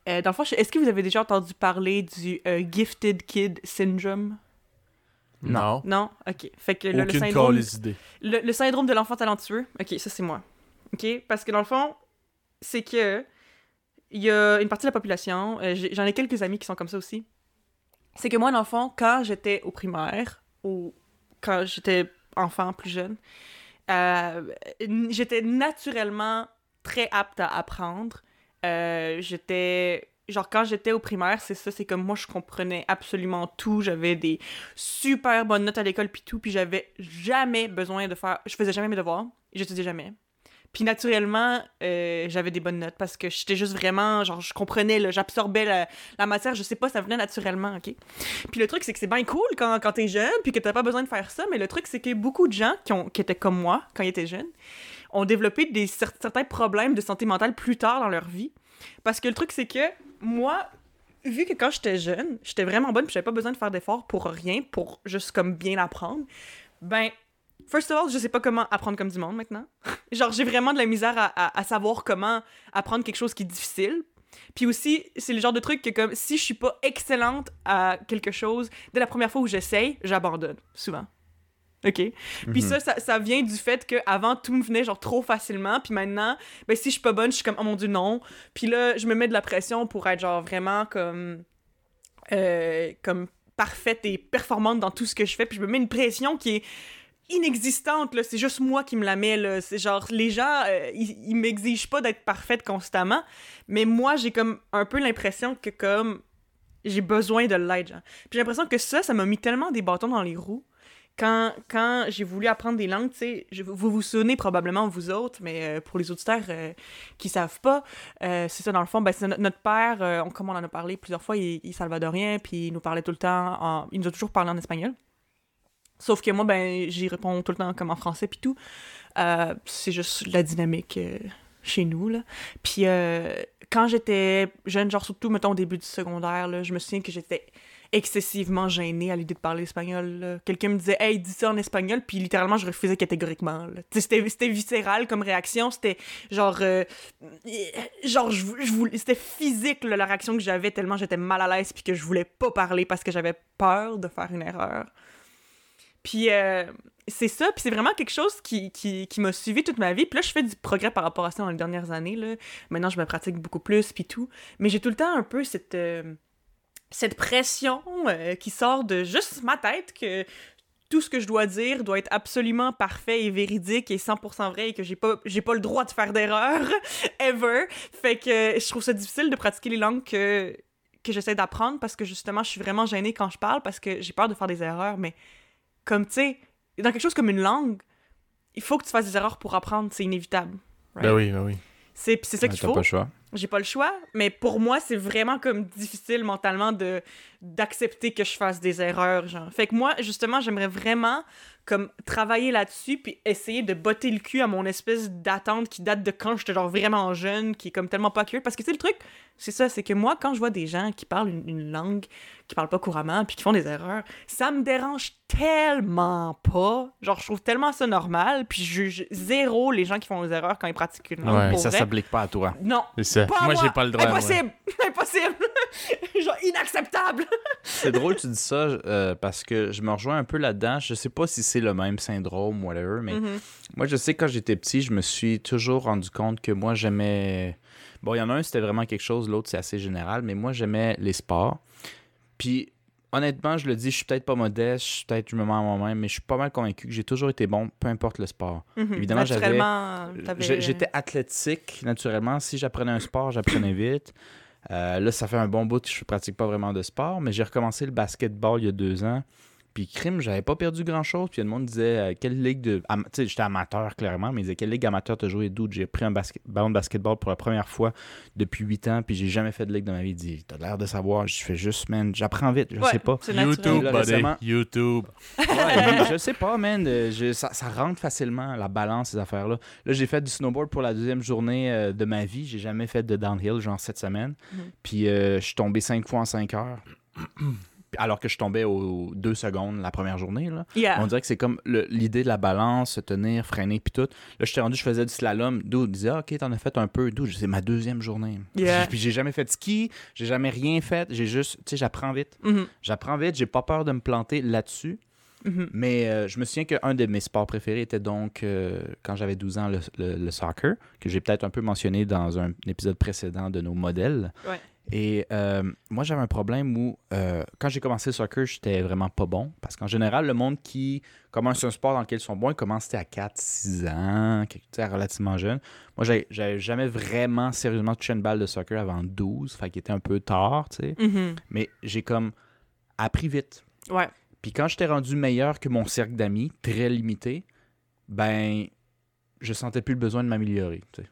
Euh, dans le fond, est-ce que vous avez déjà entendu parler du euh, gifted kid syndrome? Non. Non, ok. Fait que le, le syndrome le, le syndrome de l'enfant talentueux. Ok, ça c'est moi. OK? Parce que dans le fond, c'est que il y a une partie de la population, euh, j'en ai quelques amis qui sont comme ça aussi. C'est que moi, dans le fond, quand j'étais au primaire, ou quand j'étais enfant plus jeune, euh, j'étais naturellement très apte à apprendre. Euh, j'étais. Genre, quand j'étais au primaire, c'est ça, c'est comme moi, je comprenais absolument tout. J'avais des super bonnes notes à l'école, puis tout, puis j'avais jamais besoin de faire. Je faisais jamais mes devoirs, j'étudiais jamais. Puis naturellement, euh, j'avais des bonnes notes parce que j'étais juste vraiment, genre, je comprenais, j'absorbais la, matière, je sais pas, ça venait naturellement, ok? Puis le truc, c'est que c'est bien cool quand, t'es jeune, puis que t'as pas besoin de faire ça, mais le truc, c'est que beaucoup de gens qui, qui étaient comme moi quand ils étaient jeunes ont développé des, cer- certains problèmes de santé mentale plus tard dans leur vie. Parce que le truc, c'est que moi, vu que quand j'étais jeune, j'étais vraiment bonne, puis j'avais pas besoin de faire d'efforts pour rien, pour juste comme bien apprendre, ben, first of all, je sais pas comment apprendre comme du monde maintenant. [laughs] Genre, j'ai vraiment de la misère à, à- à savoir comment apprendre quelque chose qui est difficile. Puis aussi, c'est le genre de truc que comme si je suis pas excellente à quelque chose, dès la première fois où j'essaye, j'abandonne, souvent. OK? Puis ça, ça, ça vient du fait que avant tout me venait genre trop facilement, puis maintenant, ben si je suis pas bonne, je suis comme, oh mon dieu, non. Puis là, je me mets de la pression pour être genre vraiment comme. euh, comme parfaite et performante dans tout ce que je fais, puis je me mets une pression qui est inexistante, là. C'est juste moi qui me la mets, là. C'est genre, les gens, euh, ils, ils m'exigent pas d'être parfaite constamment, mais moi, j'ai comme un peu l'impression que comme j'ai besoin de l'aide, genre. Puis j'ai l'impression que ça, ça m'a mis tellement des bâtons dans les roues. Quand, quand j'ai voulu apprendre des langues, je- vous vous souvenez probablement, vous autres, mais euh, pour les auditeurs euh, qui savent pas, euh, c'est ça, dans le fond, ben, c'est no- notre père, euh, on- comme on en a parlé plusieurs fois, il, il est salvadorien, puis il nous parlait tout le temps, en- il nous a toujours parlé en espagnol. Sauf que moi, ben, j'y réponds tout le temps comme en français, puis tout. C'est juste la dynamique chez nous, là. Puis quand j'étais jeune, genre surtout, mettons, au début du secondaire, là, je me souviens que j'étais excessivement gênée à l'idée de parler espagnol. Quelqu'un me disait « Hey, dis ça en espagnol », puis littéralement, je refusais catégoriquement. C'était viscéral comme réaction, c'était genre... euh, genre, je, je voulais... C'était physique, la réaction que j'avais, tellement j'étais mal à l'aise, puis que je voulais pas parler parce que j'avais peur de faire une erreur. Puis euh, c'est ça, puis c'est vraiment quelque chose qui, qui, qui m'a suivi toute ma vie. Puis là, je fais du progrès par rapport à ça dans les dernières années. Maintenant, je me pratique beaucoup plus, puis tout. Mais j'ai tout le temps un peu cette, euh, cette pression euh, qui sort de juste ma tête que tout ce que je dois dire doit être absolument parfait et véridique et 100% vrai et que j'ai pas, j'ai pas le droit de faire d'erreur, [laughs] ever. Fait que je trouve ça difficile de pratiquer les langues que, que j'essaie d'apprendre parce que justement, je suis vraiment gênée quand je parle parce que j'ai peur de faire des erreurs, mais comme, tu sais, dans quelque chose comme une langue, il faut que tu fasses des erreurs pour apprendre, c'est inévitable. right? Ben oui, ben oui. C'est c'est ça Ouais, qu'il faut. pas le choix. J'ai pas le choix, mais pour moi, c'est vraiment comme difficile mentalement de d'accepter que je fasse des erreurs, genre. Fait que moi, justement, j'aimerais vraiment comme travailler là-dessus puis essayer de botter le cul à mon espèce d'attente qui date de quand j'étais genre vraiment jeune, qui est comme tellement pas accurate parce que c'est le truc, c'est ça, c'est que moi quand je vois des gens qui parlent une, une langue qui parlent pas couramment puis qui font des erreurs, ça me dérange tellement pas. Genre je trouve tellement ça normal puis je juge zéro les gens qui font des erreurs quand ils pratiquent une langue Ouais. Pour ça s'applique pas à toi. Non, C'est ça. Pas à moi, j'ai pas le droit. moi. Impossible! [laughs] Impossible! [laughs] Genre, inacceptable! [laughs] C'est drôle que tu dis ça euh, parce que je me rejoins un peu là-dedans. Je sais pas si c'est le même syndrome, whatever, mais Mhm. moi, je sais que quand j'étais petit, je me suis toujours rendu compte que moi, j'aimais. Bon, il y en a un, c'était vraiment quelque chose, l'autre, c'est assez général, mais moi, j'aimais les sports. Puis, honnêtement, je le dis, je suis peut-être pas modeste, je suis peut-être, je me mens à moi-même, mais je suis pas mal convaincu que j'ai toujours été bon, peu importe le sport. Mhm. Évidemment, j'avais- J'étais athlétique, naturellement. Si j'apprenais un sport, j'apprenais vite. Euh, là, ça fait un bon bout que je ne pratique pas vraiment de sport, mais j'ai recommencé le basketball il y a deux ans. Puis, crime, j'avais pas perdu grand-chose. Puis, le monde disait, euh, quelle ligue de. am- Tu sais, j'étais amateur, clairement, mais ils disaient, quelle ligue amateur t'as joué D'où? J'ai pris un basket... ballon de basketball pour la première fois depuis huit ans, puis j'ai jamais fait de ligue dans ma vie. Ils disent, t'as l'air de savoir. Je fais juste, man, j'apprends vite, je Ouais, sais pas. YouTube, Là, buddy. récemment- YouTube. Ouais, je sais pas, man. euh, je- ça, ça rentre facilement, la balance, ces affaires-là. Là, j'ai fait du snowboard pour la deuxième journée euh, de ma vie. J'ai jamais fait de downhill, genre cette semaine. Mhm. Puis euh, je suis tombé cinq fois en cinq heures. Alors que je tombais aux deux secondes la première journée. Là. Yeah. On dirait que c'est comme l'idée de la balance, se tenir, freiner, puis tout. Là, j'étais rendu, je faisais du slalom. D'où disait, ah, ok, t'en as fait un peu. D'où? C'est ma deuxième journée. Yeah. Puis j'ai jamais fait de ski, j'ai jamais rien fait. J'ai juste, tu sais, j'apprends vite. Mhm. J'apprends vite, j'ai pas peur de me planter là-dessus. Mhm. Mais euh, je me souviens qu'un de mes sports préférés était donc, euh, quand j'avais 12 ans, le, le- le soccer, que j'ai peut-être un peu mentionné dans un épisode précédent de nos modèles. Ouais. Et euh, moi, j'avais un problème où, euh, quand j'ai commencé le soccer, j'étais vraiment pas bon. Parce qu'en général, le monde qui commence un sport dans lequel ils sont bons, ils commencent à 4-6 ans, relativement jeune. Moi, j'avais jamais vraiment sérieusement touché une balle de soccer avant 12, fait qu'il était un peu tard, tu sais. Mhm. Mais j'ai comme appris vite. Ouais. Puis quand j'étais rendu meilleur que mon cercle d'amis, très limité, ben, je sentais plus le besoin de m'améliorer. tu sais.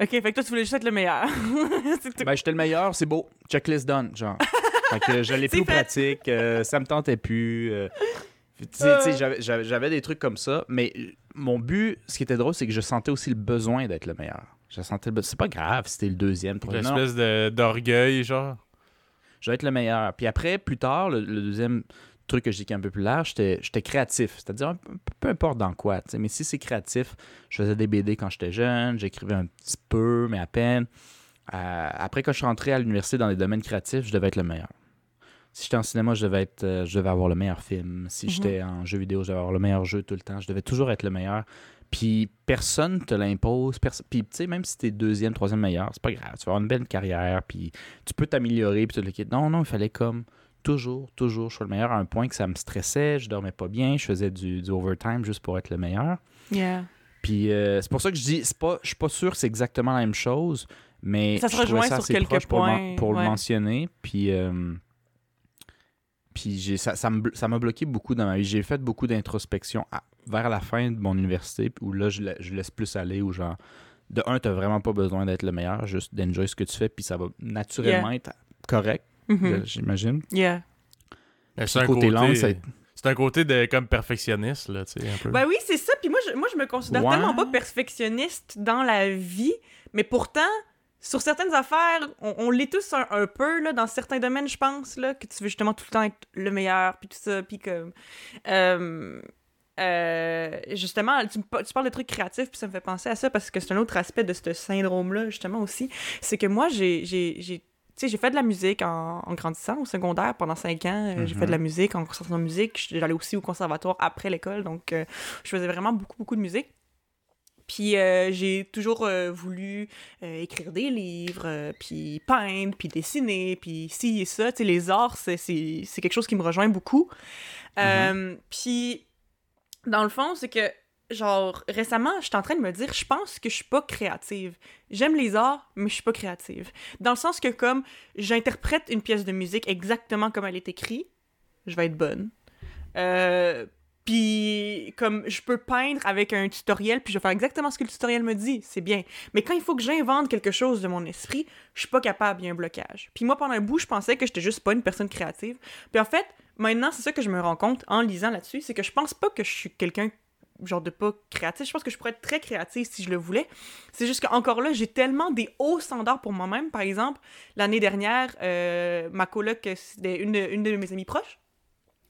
Ok, fait que toi, tu voulais juste être le meilleur. [laughs] C'est tout. Ben, j'étais le meilleur, c'est beau. Checklist done, genre. [laughs] fait que je l'ai plus aux fait. pratiques, euh, ça me tentait plus. euh, Euh. j'avais- j'avais j'avais des trucs comme ça, mais mon but, ce qui était drôle, c'est que je sentais aussi le besoin d'être le meilleur. Je sentais le be- C'est pas grave si t'es le deuxième, troisième. Non, L'espèce de- d'orgueil, genre. je vais être le meilleur. Puis après, plus tard, le, le deuxième truc que je dis qui est un peu plus large, j'étais créatif. C'est-à-dire, peu- importe dans quoi. Mais si c'est créatif, je faisais des BD quand j'étais jeune, j'écrivais un petit peu, mais à peine. Euh, après, quand je suis rentré à l'université dans les domaines créatifs, je devais être le meilleur. Si j'étais en cinéma, je devais, être, euh, je devais avoir le meilleur film. Si Mhm. j'étais en jeu vidéo, je devais avoir le meilleur jeu tout le temps. Je devais toujours être le meilleur. Puis personne te l'impose. Puis tu sais, même si t'es deuxième, troisième meilleur, c'est pas grave. Tu vas avoir une belle carrière. Puis tu peux t'améliorer. Puis tout le kit. Non, non, il fallait comme toujours, toujours, je sois le meilleur à un point que ça me stressait. Je dormais pas bien. Je faisais du, du overtime juste pour être le meilleur. Yeah. Puis euh, c'est pour ça que je dis, c'est pas, je suis pas sûr que c'est exactement la même chose, mais Ça se je trouvais rejoint ça sur assez quelques proche pour, le men- points, pour ouais. le mentionner. Puis, euh, puis ça, ça, me ça m'a bloqué beaucoup dans ma vie. J'ai fait beaucoup d'introspection vers la fin de mon université, où là, je, je laisse plus aller, où genre, de un, t'as vraiment pas besoin d'être le meilleur, juste d'enjoy ce que tu fais, puis ça va naturellement être correct, Mhm. j'imagine. Yeah. C'est un côté côté, langue, ça- c'est un côté de comme perfectionniste, là, tu sais, un peu. Ben oui, c'est ça. Puis moi, je, moi, je me considère Ouais. tellement pas perfectionniste dans la vie, mais pourtant, sur certaines affaires, on, on l'est tous un, un peu, là, dans certains domaines, je pense, là, que tu veux justement tout le temps être le meilleur, puis tout ça, puis comme... euh, euh, justement, tu, parles de trucs créatifs, puis ça me fait penser à ça, parce que c'est un autre aspect de ce syndrome-là, justement, aussi. C'est que moi, j'ai... j'ai- j'ai- tu sais, j'ai fait de la musique en, en grandissant au secondaire pendant cinq ans. euh, J'ai Mhm. fait de la musique en conservatoire de musique. J'allais aussi au conservatoire après l'école, donc euh, je faisais vraiment beaucoup, beaucoup de musique. Puis euh, j'ai toujours euh, voulu euh, écrire des livres, puis peindre, puis dessiner, puis ci et ça. Tu sais, les arts, c'est- c'est c'est quelque chose qui me rejoint beaucoup. Euh, Puis, dans le fond, c'est que, genre, récemment, j'étais en train de me dire, je pense que je suis pas créative. J'aime les arts, mais je suis pas créative. Dans le sens que, comme, j'interprète une pièce de musique exactement comme elle est écrite, je vais être bonne. Euh, puis, comme, je peux peindre avec un tutoriel, puis je vais faire exactement ce que le tutoriel me dit, c'est bien. Mais quand il faut que j'invente quelque chose de mon esprit, je suis pas capable, il y a un blocage. Puis moi, pendant un bout, je pensais que j'étais juste pas une personne créative. Puis en fait, maintenant, c'est ça que je me rends compte en lisant là-dessus, c'est que je pense pas que je suis quelqu'un genre de pas créatif. Je pense que je pourrais être très créative si je le voulais. C'est juste qu'encore là, j'ai tellement des hauts standards pour moi-même. Par exemple, l'année dernière, euh, ma coloc, une, une de mes amies proches.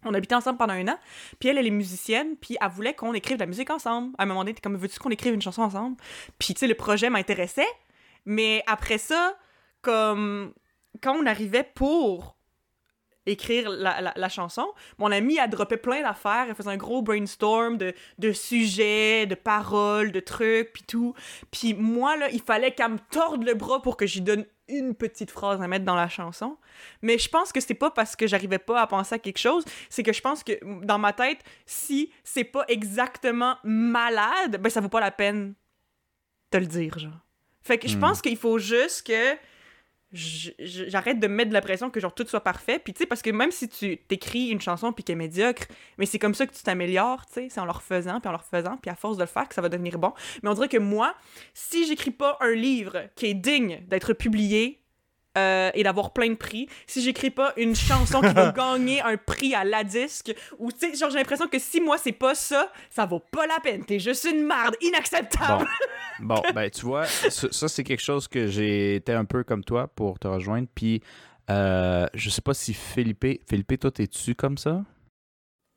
On habitait ensemble pendant un an. Puis elle, elle est musicienne. Puis elle voulait qu'on écrive de la musique ensemble. À un moment donné, t'es comme, veux-tu qu'on écrive une chanson ensemble? Puis, tu sais, le projet m'intéressait. Mais après ça, comme, quand on arrivait pour écrire la, la, la chanson, mon amie, elle droppait plein d'affaires. Elle faisait un gros brainstorm de, de sujets, de paroles, de trucs, puis tout. Puis moi, là, il fallait qu'elle me torde le bras pour que j'y donne une petite phrase à mettre dans la chanson. Mais je pense que c'est pas parce que j'arrivais pas à penser à quelque chose, c'est que je pense que dans ma tête, si c'est pas exactement malade, ben ça vaut pas la peine de le dire, genre. Fait que je Hmm. pense qu'il faut juste que j'arrête de me mettre de la pression que genre tout soit parfait. Puis tu sais parce que même si tu t'écris une chanson puis qu'elle est médiocre mais c'est comme ça que tu t'améliores tu sais c'est en le refaisant puis en le refaisant puis à force de le faire que ça va devenir bon. Mais on dirait que moi si j'écris pas un livre qui est digne d'être publié euh, et d'avoir plein de prix. Si j'écris pas une chanson qui va [laughs] gagner un prix à la disque, ou tu sais, genre j'ai l'impression que si moi c'est pas ça, ça vaut pas la peine. T'es juste une marde inacceptable. Bon, bon [laughs] ben tu vois, ça, ça, c'est quelque chose que j'ai été un peu comme toi pour te rejoindre. Puis euh, je sais pas si Philippe, Philippe, toi t'es-tu comme ça?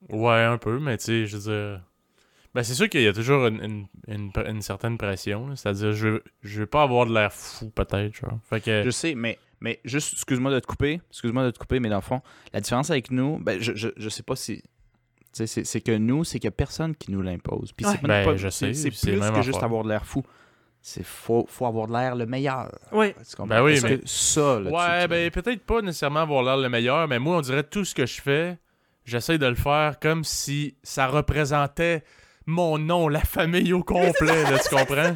Ouais, un peu, mais tu sais, je veux dire. Ben, c'est sûr qu'il y a toujours une, une, une, une certaine pression. C'est-à-dire, je, veux- je veux pas avoir de l'air fou, peut-être. genre. Fait que. Je sais, mais, mais juste, excuse-moi de te couper, excuse-moi de te couper, mais dans le fond, la différence avec nous, ben, je, je, je sais pas si. Tu Tu sais, C'est c'est que nous, c'est qu'il n'y a personne qui nous l'impose. Puis c'est Ouais. Ben, plus même que juste avoir de l'air fou. C'est faut, faut avoir de l'air le meilleur. Tu comprends? Ben oui, mais- que ça, là, tu- Ouais, tu- ben peut-être pas nécessairement avoir l'air le meilleur, mais moi, on dirait tout ce que je fais, j'essaie de le faire comme si ça représentait mon nom, la famille au complet, là, tu [laughs] comprends?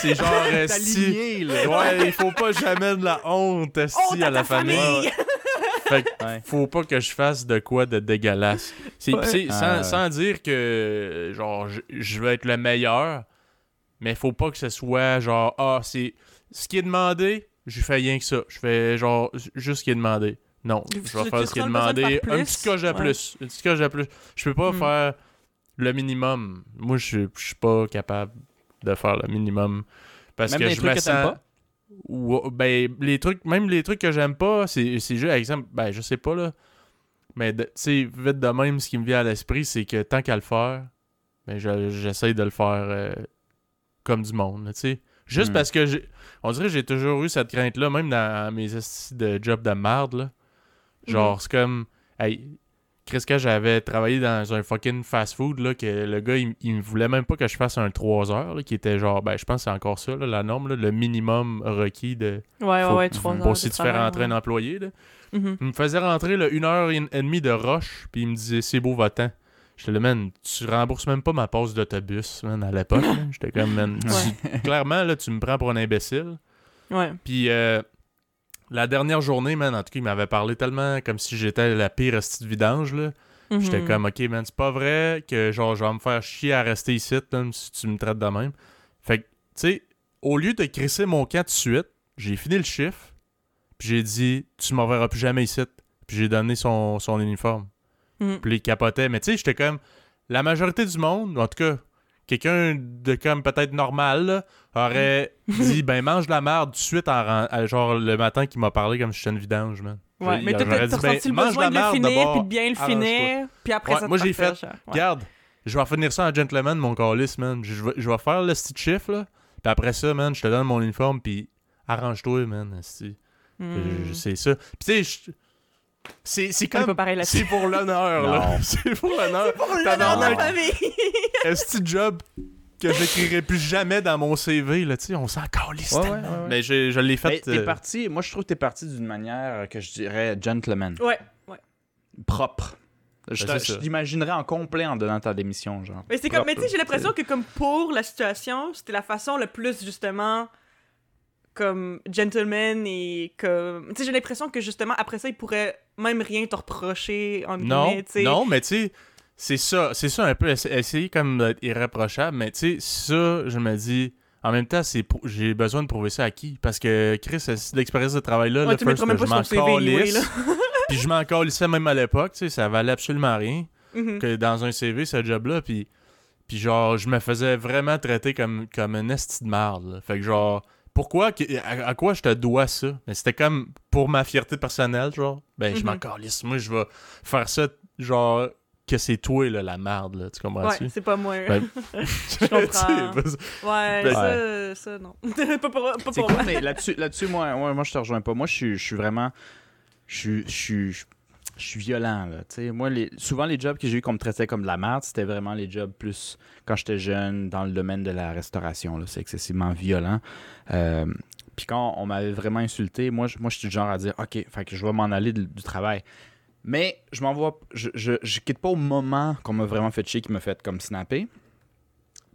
C'est genre, [laughs] euh, si... Ouais, il faut pas que j'amène la honte [laughs] Honte à à la famille. famille! [laughs] Fait que Ouais. faut pas que je fasse de quoi de dégueulasse. C'est, Ouais. c'est- sans, Ah. sans dire que genre je, je veux être le meilleur, mais faut pas que ce soit genre ah c'est ce qui est demandé, je fais rien que ça. Je fais genre juste ce qui est demandé. Non, je vais faire ce qui est de demandé, un petit coche de Ouais. plus, un petit coche de plus. Je peux pas Mm. faire le minimum. Moi je je suis pas capable de faire le minimum parce Même que des je trucs me que sens pas? ou, ben, les trucs, même les trucs que j'aime pas, c'est juste, exemple, ben, je sais pas, là. Mais, tu sais, vite de même, ce qui me vient à l'esprit, c'est que tant qu'à le faire, ben, je- j'essaye de le faire euh, comme du monde, tu sais. Juste Hmm. parce que. On dirait que j'ai toujours eu cette crainte-là, même dans mes de job de merde, là. Genre, c'est comme. Hey, Chris, quand j'avais travaillé dans un fucking fast-food, là, que le gars, il, il me voulait même pas que je fasse un 3 heures, là, qui était genre, ben, je pense que c'est encore ça, là, la norme, là, le minimum requis de, Ouais, ouais, Faut- ouais, trois heures. pour si tu fais rentrer ouais. un employé. Là. Mhm. Il me faisait rentrer là, une heure et demie de rush, puis il me disait c'est beau va-t'en. J'étais là, man, tu rembourses même pas ma passe d'autobus, man, à l'époque. J'étais comme, man, [laughs] tu- clairement, là, tu me prends pour un imbécile. Ouais. Puis euh, la dernière journée, man, en tout cas, il m'avait parlé tellement comme si j'étais la pire de vidange, là. J'étais Mhm. comme, ok, man, c'est pas vrai que genre, je vais me faire chier à rester ici, là, si tu me traites de même. Fait que, tu sais, au lieu de crisser mon camp tout de suite, j'ai fini le chiffre, puis j'ai dit, tu m'en verras plus jamais ici. Puis j'ai donné son, son uniforme. Mhm. Puis il capotait. Mais tu sais, j'étais comme, la majorité du monde, en tout cas, quelqu'un de comme peut-être normal, là, aurait [laughs] dit, ben mange de la merde tout de suite, en, à- genre le matin qu'il m'a parlé comme si j'étais une vidange, man. Ouais, Je- mais t'as t'as ben, ressenti le mange besoin de le finir, puis de bien le arrange-toi. finir, puis après Ouais, ça te moi, j'ai fait, ouais. Regarde, je vais finir ça en gentleman, mon calice, man. Je vais, je vais faire le petit chiffre, là. Puis après ça, man, je te donne mon uniforme, puis arrange-toi, man. Hmm. C'est ça. Puis tu sais, je- c'est c'est comme... C'est pour l'honneur, là. Non. [laughs] C'est pour l'honneur. Pour l'honneur de la famille! Esti de job que j'écrirai plus jamais dans mon CV, là, tu sais? On s'en calisse Ouais, ouais, ouais, ouais. Mais j'ai- je l'ai Mais fait... t'es euh, parti, moi je trouve que t'es parti d'une manière que je dirais gentleman, Ouais. ouais. propre. Je Ben, c'est je ça. t'imaginerais en complet en donnant ta démission, genre. Mais c'est comme, mais tu sais, j'ai l'impression que comme pour la situation, c'était la façon le plus justement comme gentleman et comme, tu sais, j'ai l'impression que justement après ça, il pourrait même rien te reprocher en Non, guillemets, tu sais. non, mais tu sais, c'est ça, c'est ça un peu, essa- essayer comme d'être irréprochable, mais tu sais, ça, je me dis, en même temps, c'est pour- j'ai besoin de prouver ça à qui? Parce que, Chris, l'expérience de travail-là, Ouais, là, tu first, là, je m'en calisse, puis je m'en calissais même à l'époque, tu sais, ça valait absolument rien Mhm. que dans un CV, ce job-là, puis, puis genre, je me faisais vraiment traiter comme, comme un esti de marde, là. Fait que genre, pourquoi, à, à quoi je te dois ça? Mais c'était comme pour ma fierté personnelle, genre, ben, je m'en Mhm. calisse. Moi, je vais faire ça, genre, que c'est toi, là, la marde, là. Tu comprends-tu? Ouais, c'est pas moi. Ben, [laughs] [laughs] je comprends. Sais, Ouais, Ben- ça, ça, non. [laughs] pas pour, pas pour cool, moi. mais là-dessus, là-dessus moi, moi, moi, je te rejoins pas. Moi, je suis, je suis vraiment. Je suis. Je suis, violent, là. Moi, souvent, les jobs que j'ai eu qu'on me traitait comme de la merde, c'était vraiment les jobs plus quand j'étais jeune dans le domaine de la restauration. C'est excessivement violent. Euh, puis quand on m'avait vraiment insulté, moi, je, suis du genre à dire OK, fait que je vais m'en aller du, travail. Mais je m'envoie. Je, je, quitte pas au moment qu'on m'a vraiment fait chier, qui m'a fait comme snapper.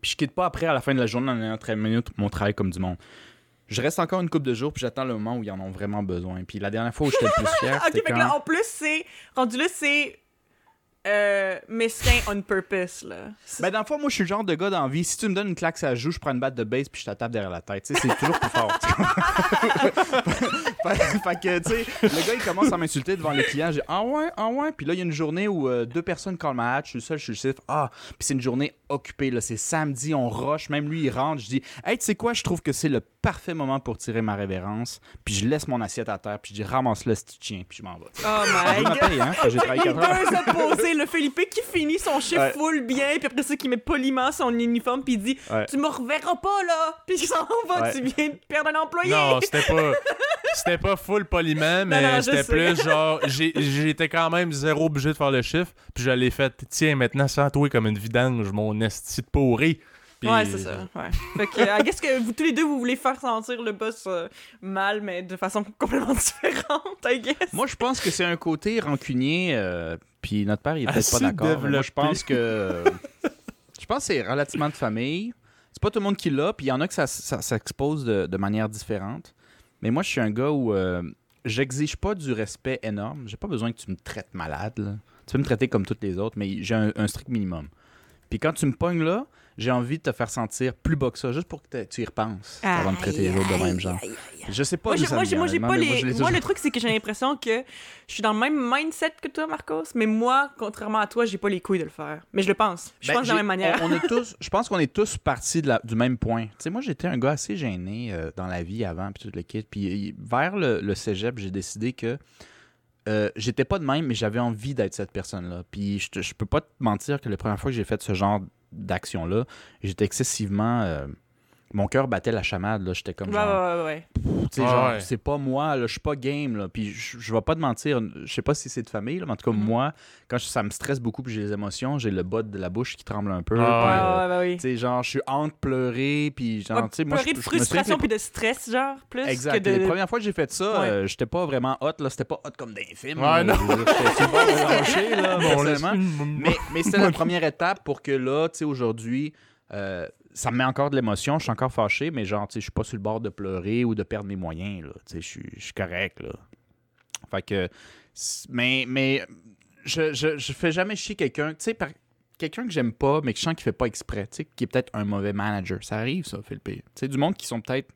Puis je quitte pas après, à la fin de la journée, en ayant 30 minutes, mon travail comme du monde. Je reste encore une couple de jours, puis j'attends le moment où ils en ont vraiment besoin. Puis la dernière fois où j'étais le plus [laughs] fier, Ok, quand... là, en plus, c'est. Rendu là, c'est. Euh, mesquin on purpose, là. Ben, dans le fond, moi, je suis le genre de gars dans la vie. Si tu me donnes une claque ça joue, je prends une batte de base puis je te tape derrière la tête. C'est toujours plus fort. [laughs] fait, que, tu sais, le gars, il commence à m'insulter devant les clients. J'ai Ah ouais, ah ouais. Puis là, il y a une journée où euh, deux personnes call ma hatch. Je suis le seul, je suis le chiffre. Ah, puis c'est une journée occupée. là. C'est samedi, on rush. Même lui, il rentre. Je dis Hey, tu sais quoi, je trouve que c'est le parfait moment pour tirer ma révérence, puis je laisse mon assiette à terre, puis je dis ramasse-le si tu tiens, puis je m'en vais. Oh Je my god. hein, que j'ai travaillé [laughs] Les 4 heures. deux opposés, le Philippe qui finit son chiffre Ouais. full bien, puis après ça, qui met poliment son uniforme, puis il dit Ouais. Tu me reverras pas là, puis il s'en va, Ouais. tu viens de perdre un employé. Non, [laughs] c'était pas. C'était pas full poliment, mais c'était plus genre. J'étais quand même zéro obligé de faire le chiffre. Puis je l'ai fait. Tiens, maintenant, sans toi comme une vidange, mon esti de pourri. Puis- Ouais, c'est ça. Ouais. Fait que, euh, qu'est-ce que vous tous les deux, vous voulez faire sentir le boss euh, mal, mais de façon complètement [laughs] différente, I guess. Moi, je pense que c'est un côté rancunier, euh, puis notre père, il est peut-être pas d'accord. Moi, je pense que. [laughs] je pense que c'est relativement de famille. C'est pas tout le monde qui l'a, puis il y en a que ça, ça s'expose de, de manière différente. Mais moi, je suis un gars où euh, j'exige pas du respect énorme. J'ai pas besoin que tu me traites malade. là. Tu peux me traiter comme toutes les autres, mais j'ai un, un strict minimum. Puis quand tu me pognes là, j'ai envie de te faire sentir plus bas que ça, juste pour que tu y repenses avant de traiter les autres de même genre. Je sais pas Moi, moi, j'ai pas les. Moi, le truc, c'est que j'ai l'impression que je suis dans le même mindset que toi, Marcos, mais moi, contrairement à toi, j'ai pas les couilles de le faire. Mais je le pense. Je Ben, pense de la même manière. On, on est tous, je pense qu'on est tous partis de la- du même point. Tu sais, moi, j'étais un gars assez gêné euh, dans la vie avant, puis tout le kit. Puis vers le, le cégep, j'ai décidé que euh, j'étais pas de même, mais j'avais envie d'être cette personne-là. Puis je, te- je peux pas te mentir que la première fois que j'ai fait ce genre d'action-là, j'étais excessivement. Mon cœur battait la chamade, là. J'étais comme Ouais, genre. ouais, ouais, genre, ouais. c'est pas moi, là, je suis pas game, là. Puis je, je vais pas te mentir, je sais pas si c'est de famille, là, mais en tout cas, Mhm. moi, quand je- ça me stresse beaucoup puis j'ai les émotions, j'ai le bas de la bouche qui tremble un peu. Ah, puis, Ouais, euh, ouais, tu sais, genre, je suis entre pleurer, puis genre, Ouais, tu sais, moi, pleurer de frustration les- puis de stress, genre, plus Exact. que de... Les premières fois que j'ai fait ça, Ouais. euh, j'étais pas vraiment hot, là. C'était pas hot comme des films. Ouais, non. J'étais [laughs] là, Bon. Mais, mais c'était la première étape pour que là, tu sais, aujourd'hui, euh, ça me met encore de l'émotion. Je suis encore fâché, mais genre, tu sais, je suis pas sur le bord de pleurer ou de perdre mes moyens, là. Tu je suis- correct, là. Fait que. Mais, mais je, je, fais jamais chier quelqu'un, tu sais, quelqu'un que j'aime pas, mais que je sens qu'il fait pas exprès, tu qui est peut-être un mauvais manager. Ça arrive, ça, Philippe. Tu sais, du monde qui sont peut-être.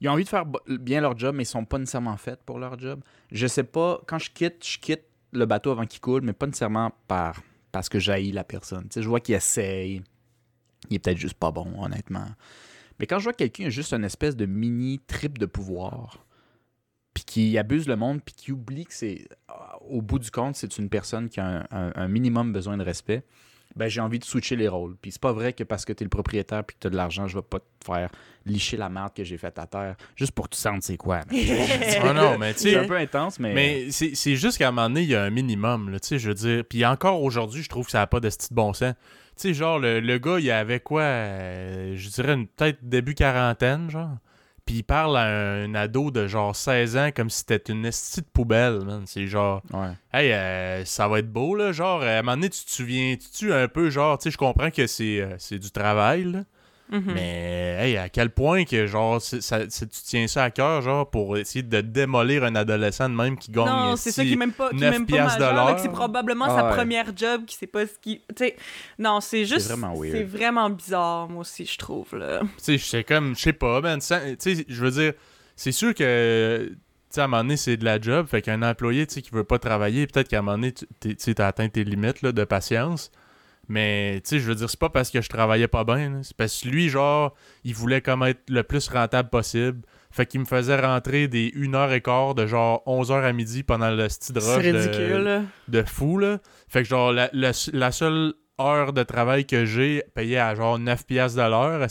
Ils ont envie de faire bien leur job, mais ils sont pas nécessairement faits pour leur job. Je sais pas, quand je quitte, je quitte le bateau avant qu'il coule, mais pas nécessairement par parce que j'haïs la personne. Tu je vois qu'il essaye. Il est peut-être juste pas bon, honnêtement. Mais quand je vois quelqu'un qui a juste une espèce de mini trip de pouvoir, puis qui abuse le monde, puis qui oublie que c'est, au bout du compte, c'est une personne qui a un, un- un minimum besoin de respect, ben j'ai envie de switcher les rôles. Puis c'est pas vrai que parce que t'es le propriétaire puis que t'as de l'argent, je vais pas te faire licher la merde que j'ai faite à terre, juste pour que tu sentes c'est quoi. [laughs] Ah non, mais tu C'est un peu intense, mais... Mais c'est juste qu'à un moment donné, il y a un minimum, tu sais, je veux dire. Puis encore aujourd'hui, je trouve que ça n'a pas de style bon sens. Tu sais, genre, le, le gars, il avait quoi, euh, je dirais une- peut-être début quarantaine, genre. Puis il parle à un, ado de genre 16 ans comme si c'était une esti de poubelle, man. C'est genre, Ouais. hey, euh, ça va être beau, là. Genre, à un moment donné, tu te souviens-tu un peu, genre, tu sais, je comprends que c'est euh, c'est du travail, là. Mhm. Mais hey, à quel point que genre ça, tu tiens ça à cœur genre pour essayer de démolir un adolescent de même qui gagne Non, c'est ça si- qui est même pas, qui est 9 même pas piastres de majeur, là, l'heure. que c'est probablement Ah sa ouais. première job, qui sait pas ce qui... Tu sais, non, c'est juste... C'est vraiment bizarre, moi aussi, je trouve, là. tu sais c'est comme je sais pas man sans- tu sais je veux dire c'est sûr que tu sais à un moment donné c'est de la job fait qu'un employé tu sais qui veut pas travailler peut-être qu'à un moment donné tu t'es- tu sais, t'as atteint tes limites là, de patience mais tu sais je veux dire c'est pas parce que je travaillais pas bien c'est parce que lui genre il voulait comme être le plus rentable possible fait qu'il me faisait rentrer des 1h15 de genre 11h à midi pendant le style de- de fou, là. Fait que, genre, la, la- la seule heure de travail que j'ai payée à genre 9 piastres de l'heure,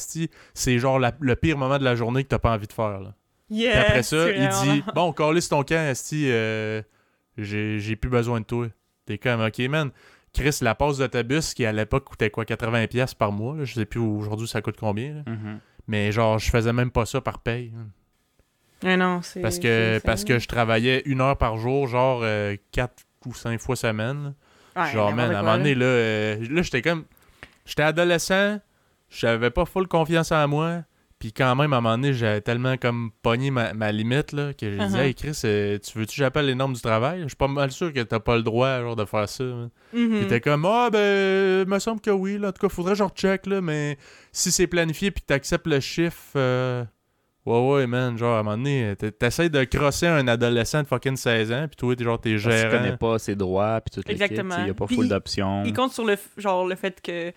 c'est genre la- le pire moment de la journée que t'as pas envie de faire, là. Puis Yeah, après ça, il dit Bon, calisse ton camp, Asti, euh, j'ai j'ai plus besoin de toi. T'es comme, ok, man. Chris, la passe d'autobus qui à l'époque coûtait quoi 80$ piastres par mois, là, je sais plus aujourd'hui ça coûte combien. là. Mhm. Mais genre, je faisais même pas ça par paye. Ah non, c'est... Parce que, parce que je travaillais une heure par jour, genre 4 ou 5 fois semaine. Ouais, Genre, man, à un moment donné, là, euh, là j'étais comme. J'étais adolescent, j'avais pas full confiance en moi. Puis quand même, à un moment donné, j'avais tellement comme pogné ma, ma limite là, que j'ai dit, Uh-huh. hey Chris, euh, tu veux-tu que j'appelle les normes du travail? Je suis pas mal sûr que t'as pas le droit genre, de faire ça. Mhm. Puis t'es comme, ah ben, me semble que oui, là. En tout cas, faudrait que je recheck, là, mais si c'est planifié puis que t'acceptes le chiffre, euh, ouais, ouais, man, genre, à un moment donné, t'essayes de crosser un adolescent de fucking 16 ans, puis toi, t'es genre, t'es que tu gérant. connais pas ses droits, puis tout le Exactement. Il n'y a pas full d'options. Il compte sur le, genre, le fait que...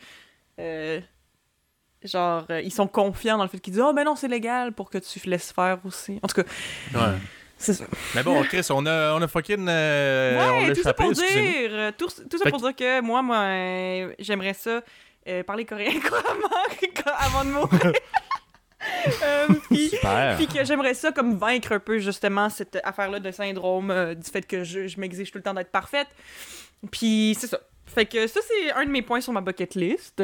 euh, genre, euh, ils sont confiants dans le fait qu'ils disent « Oh, ben non, c'est légal pour que tu laisses faire aussi. » En tout cas, Ouais. c'est ça. Mais bon, Chris, on a, on a fucking. euh, on ouais, l'a tout ça pour dire, euh, tout, tout ça pour dire que moi, moi, euh, j'aimerais ça parler coréen [laughs] couramment avant de mourir. [laughs] Euh, puis, que j'aimerais ça comme vaincre un peu justement cette affaire-là de syndrome euh, du fait que je, je m'exige tout le temps d'être parfaite. Puis c'est ça. Fait ça, c'est un de mes points sur ma bucket list.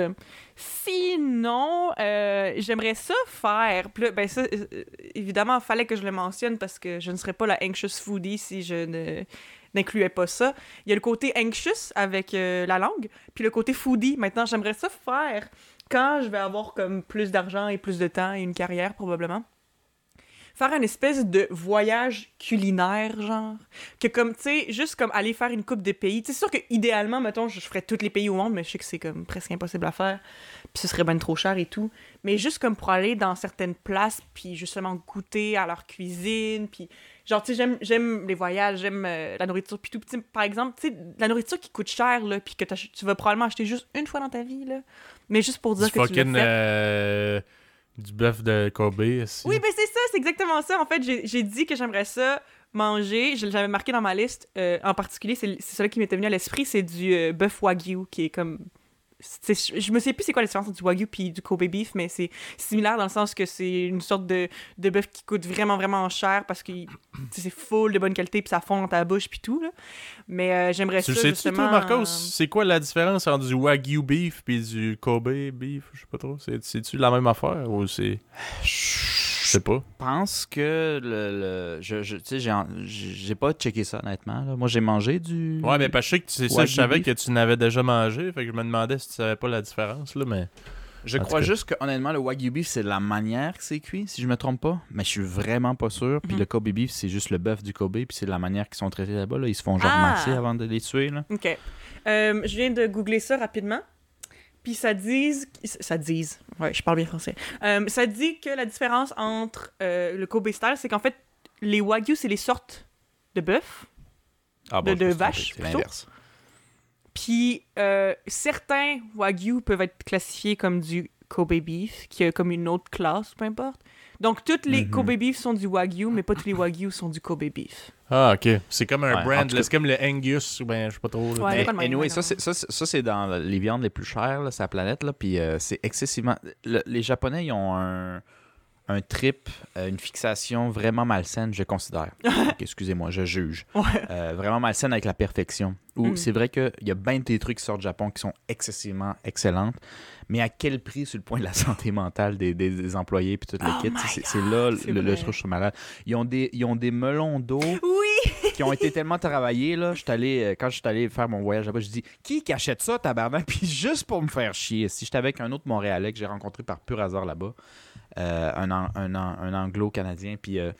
Sinon, euh, j'aimerais ça faire. Ben ça, euh, euh, évidemment, il fallait que je le mentionne parce que je ne serais pas la anxious foodie si je ne n'incluais pas ça. Il y a le côté anxious avec la langue, puis le côté foodie. Maintenant, j'aimerais ça faire quand je vais avoir comme plus d'argent et plus de temps et une carrière probablement. Faire une espèce de voyage culinaire, genre. Que comme, tu sais, juste comme aller faire une coupe de pays. Tu sais, C'est sûr que idéalement, mettons, je ferais tous les pays au monde, mais je sais que c'est comme presque impossible à faire. Puis ce serait ben trop cher et tout. Mais juste comme pour aller dans certaines places, puis justement goûter à leur cuisine, puis genre, tu sais, j'aime- j'aime les voyages, j'aime euh, la nourriture, puis tout. Sais, par exemple, tu sais, la nourriture qui coûte cher, là, puis que tu vas probablement acheter juste une fois dans ta vie, là. Mais juste pour dire que tu fucking. l'as fait. euh, du bœuf de Kobe. ici. Oui, ben c'est ça, c'est exactement ça. En fait, j'ai dit que j'aimerais ça manger. Je l'avais marqué dans ma liste. euh, en particulier, c'est c'est celui qui m'était venu à l'esprit, c'est du euh, bœuf wagyu, qui est comme. C'est- Je me sais plus c'est quoi la différence entre du wagyu puis du Kobe beef, mais c'est similaire dans le sens que c'est une sorte de, de bœuf qui coûte vraiment vraiment cher parce que tu sais, c'est full de bonne qualité puis ça fond dans ta bouche puis tout là. Mais euh, j'aimerais Tu ça le sais-tu, justement. toi, Marcos? euh, C'est quoi la différence entre du Wagyu beef puis du Kobe beef? Je sais pas trop. C'est- C'est-tu la même affaire ou c'est. Je sais pas. Je pense que le, le- je, je- tu sais, j'ai pas checké ça honnêtement. là. Moi, j'ai mangé du. Ouais, mais parce que je sais que c'est ça, je savais que tu n'avais déjà mangé, fait que je me demandais si tu savais pas la différence, là, mais... Je En crois juste que honnêtement, le wagyu beef, c'est la manière que c'est cuit, si je me trompe pas. Mais je suis vraiment pas sûr. Puis Mhm. le Kobe beef, c'est juste le bœuf du Kobe, puis c'est la manière qu'ils sont traités là-bas. Là. Ils se font genre Ah! masser avant de les tuer. Là. OK. Euh, je viens de googler ça rapidement. Puis ça dit... Ça dit... Ouais, je parle bien français. Euh, ça dit que la différence entre euh, le Kobe style, c'est qu'en fait, les Wagyu, c'est les sortes de bœuf. Ah, De- de vache, C'est plutôt? l'inverse. Puis euh, certains Wagyu peuvent être classifiés comme du Kobe beef, qui est comme une autre classe, peu importe. Donc, toutes les Mhm. Kobe beef sont du Wagyu, mais pas tous les Wagyu sont du Kobe beef. Ah, ok. C'est comme un Ouais, brand, c'est comme le Angus, ben, je sais pas trop. là. Ouais, Mais anyway, c'est, ça, c'est- ça, c'est dans les viandes les plus chères, là, sur la planète. Là, puis euh, c'est excessivement. le- les Japonais, ils ont un, un trip, euh, une fixation vraiment malsaine, je considère. [laughs] Excusez-moi, je juge. Ouais. Euh, vraiment malsaine avec la perfection. Où Mm. c'est vrai qu'il y a bien des trucs qui sortent du Japon qui sont excessivement excellentes, mais à quel prix sur le point de la [laughs] santé mentale des, des- des employés puis tout le Oh C'est, là le, truc, je suis malade. Ils ont des, ils ont des melons d'eau Oui! [laughs] qui ont été tellement travaillés là, j'étais allé euh, quand je suis allé faire mon voyage là-bas, je dis qui qui achète ça tabarnak puis juste pour me faire chier. Si j'étais avec un autre Montréalais que j'ai rencontré par pur hasard là-bas, un, An- un, An- un anglo-canadien puis euh,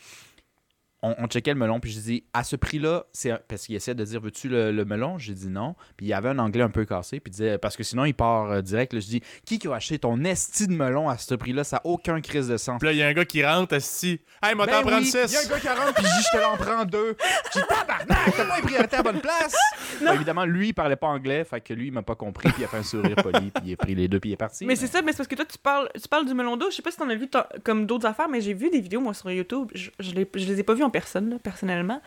on, on checkait le melon, puis je dis à ce prix-là, c'est parce qu'il essaie de dire veux-tu le, le melon? J'ai dit non. Puis il y avait un anglais un peu cassé, puis il disait parce que sinon il part euh, direct. Là, je dis qui qui a acheté ton esti de melon à ce prix-là? Ça n'a aucun crise de sens. Puis là, il y a un gars qui rentre, assis. Hey, moi, t'en prends oui, 6. Il y a un gars qui rentre, puis je dis, je te l'en prends deux. J'ai dit, tabarnak, t'as pas les priorités à la bonne place. Bon, évidemment, lui, il parlait pas anglais, fait que lui, il m'a pas compris, puis il a fait un sourire poli, puis il a pris les deux, puis il est parti. Mais c'est ça, mais c'est parce que toi, tu parles, tu parles du melon d'eau. Je sais pas si t'en as vu comme d'autres affaires, mais j'ai vu des vidéos, moi, sur YouTube. Je, je, les, je les ai pas vues en personne, personnellement.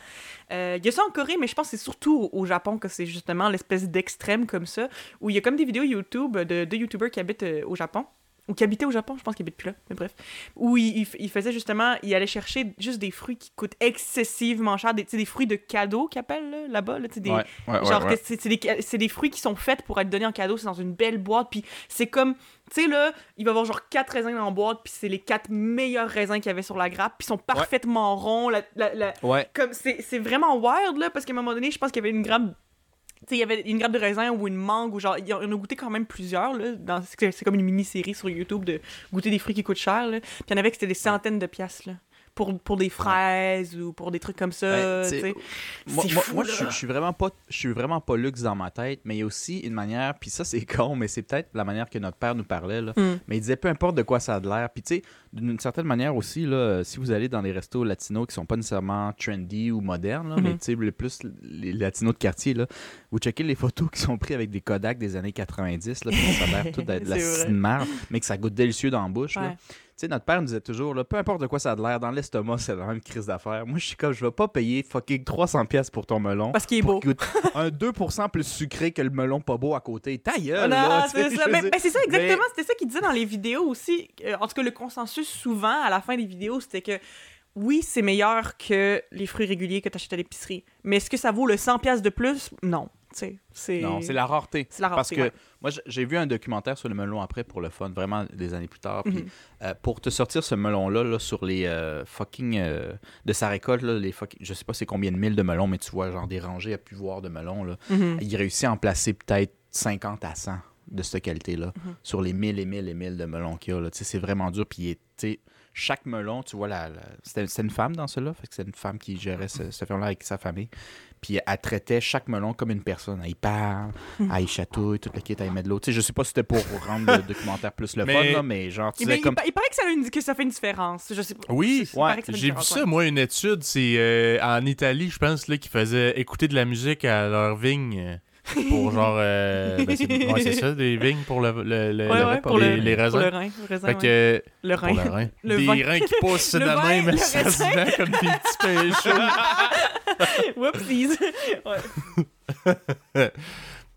Euh, Il y a ça en Corée, mais je pense que c'est surtout au, Japon que c'est justement l'espèce d'extrême comme ça, où il y a comme des vidéos YouTube de, de YouTubers qui habitent euh, au Japon. Ou qui habitaient au Japon, je pense qu'ils habitent plus là, mais bref. Où il, il faisaient justement, ils allaient chercher juste des fruits qui coûtent excessivement cher, des, tu sais, des fruits de cadeau qu'ils appellent là, là-bas, là, des, Ouais, ouais, Genre ouais. c'est c'est des, c'est des fruits qui sont faits pour être donnés en cadeau, c'est dans une belle boîte, puis c'est comme, tu sais là, il va avoir genre quatre raisins dans la boîte, puis c'est les quatre meilleurs raisins qu'il y avait sur la grappe, puis ils sont parfaitement ronds, la, la- comme c'est c'est vraiment wild là, parce qu'à un moment donné, je pense qu'il y avait une grappe, il y avait une grappe de raisin ou une mangue, ou genre, il y en a goûté quand même plusieurs là, dans- c'est comme une mini-série sur YouTube de goûter des fruits qui coûtent cher là, puis il y en avait que c'était des centaines de piastres là. Pour, pour des fraises ou pour des trucs comme ça. Ben. Moi, moi- fou, moi, là. je, suis- je suis vraiment pas je suis vraiment pas luxe dans ma tête, mais il y a aussi une manière, puis ça c'est [laughs] con, mais c'est peut-être la manière que notre père nous parlait là. Mm. Mais il disait peu importe de quoi ça a de l'air. Puis tu sais, d'une certaine manière aussi là, si vous allez dans les restos latinos qui sont pas nécessairement trendy ou modernes, là, mais tu sais les plus les latinos de quartier là, vous checkez les photos [laughs] qui sont prises avec des Kodak des années 90 là, ça a l'air tout [laughs] d'être de la marde, mais que ça goûte délicieux dans la bouche. Ouais. Sais, notre père nous disait toujours, là, peu importe de quoi ça a de l'air, dans l'estomac, c'est la même crise d'affaires. Moi, je suis comme, je vais pas payer fucking 300$ pièces pour ton melon. Parce qu'il est beau. un 2% plus sucré que le melon pas beau à côté. Ta gueule, Non, là, tu c'est ça. Mais, c'est ça, exactement. Mais- C'était ça qu'il disait dans les vidéos aussi. Euh, en tout cas, le consensus, souvent, à la fin des vidéos, c'était que oui, c'est meilleur que les fruits réguliers que tu achètes à l'épicerie. Mais est-ce que ça vaut le 100$ de plus? Non. C'est... Non, c'est la rareté. C'est la Parce rareté, que ouais. moi, j'ai vu un documentaire sur le melon après pour le fun, vraiment des années plus tard. Puis Mhm. euh, pour te sortir ce melon-là là, sur les euh, fucking. euh, de sa récolte, là, les fucking, je sais pas c'est combien de mille de melons, mais tu vois, genre des rangées à pu voir de melons. Là. Mhm. Il réussit à en placer peut-être 50 à 100 de cette qualité-là Mhm. sur les 1000 et 1000 et 1000 de melons qu'il y a. C'est vraiment dur. Puis tu chaque melon, tu vois, la, la- c'était une femme dans cela. Fait que c'est une femme qui gérait ce, ce ferme-là avec sa famille. Puis elle traitait chaque melon comme une personne. Elle y parle, Mhm. elle y chatouille, toute la kit, elle y met de l'eau. Tu sais, je sais pas si c'était pour rendre le [laughs] documentaire plus le Mais- fun, là, mais genre, tu Eh ben, sais, il, comme. pa- il paraît que ça, a une- que ça fait une différence. Je sais pas. Oui, J'ai vu ça, ouais. moi, une étude, c'est euh, en Italie, je pense, là, qui faisait écouter de la musique à leur vigne euh, pour genre. euh, ben, c'est ouais, ça, des vignes pour le, le, le- Ouais, le- ouais, pour les, le, les pour raisins. le rein. Le raisin, Fait ouais. que. Le Pour rein. le rein. Des vin. reins qui poussent de vin, même, le ça se raisin. vend comme des petits péchés. [laughs] Whoopsies. Ouais. [laughs]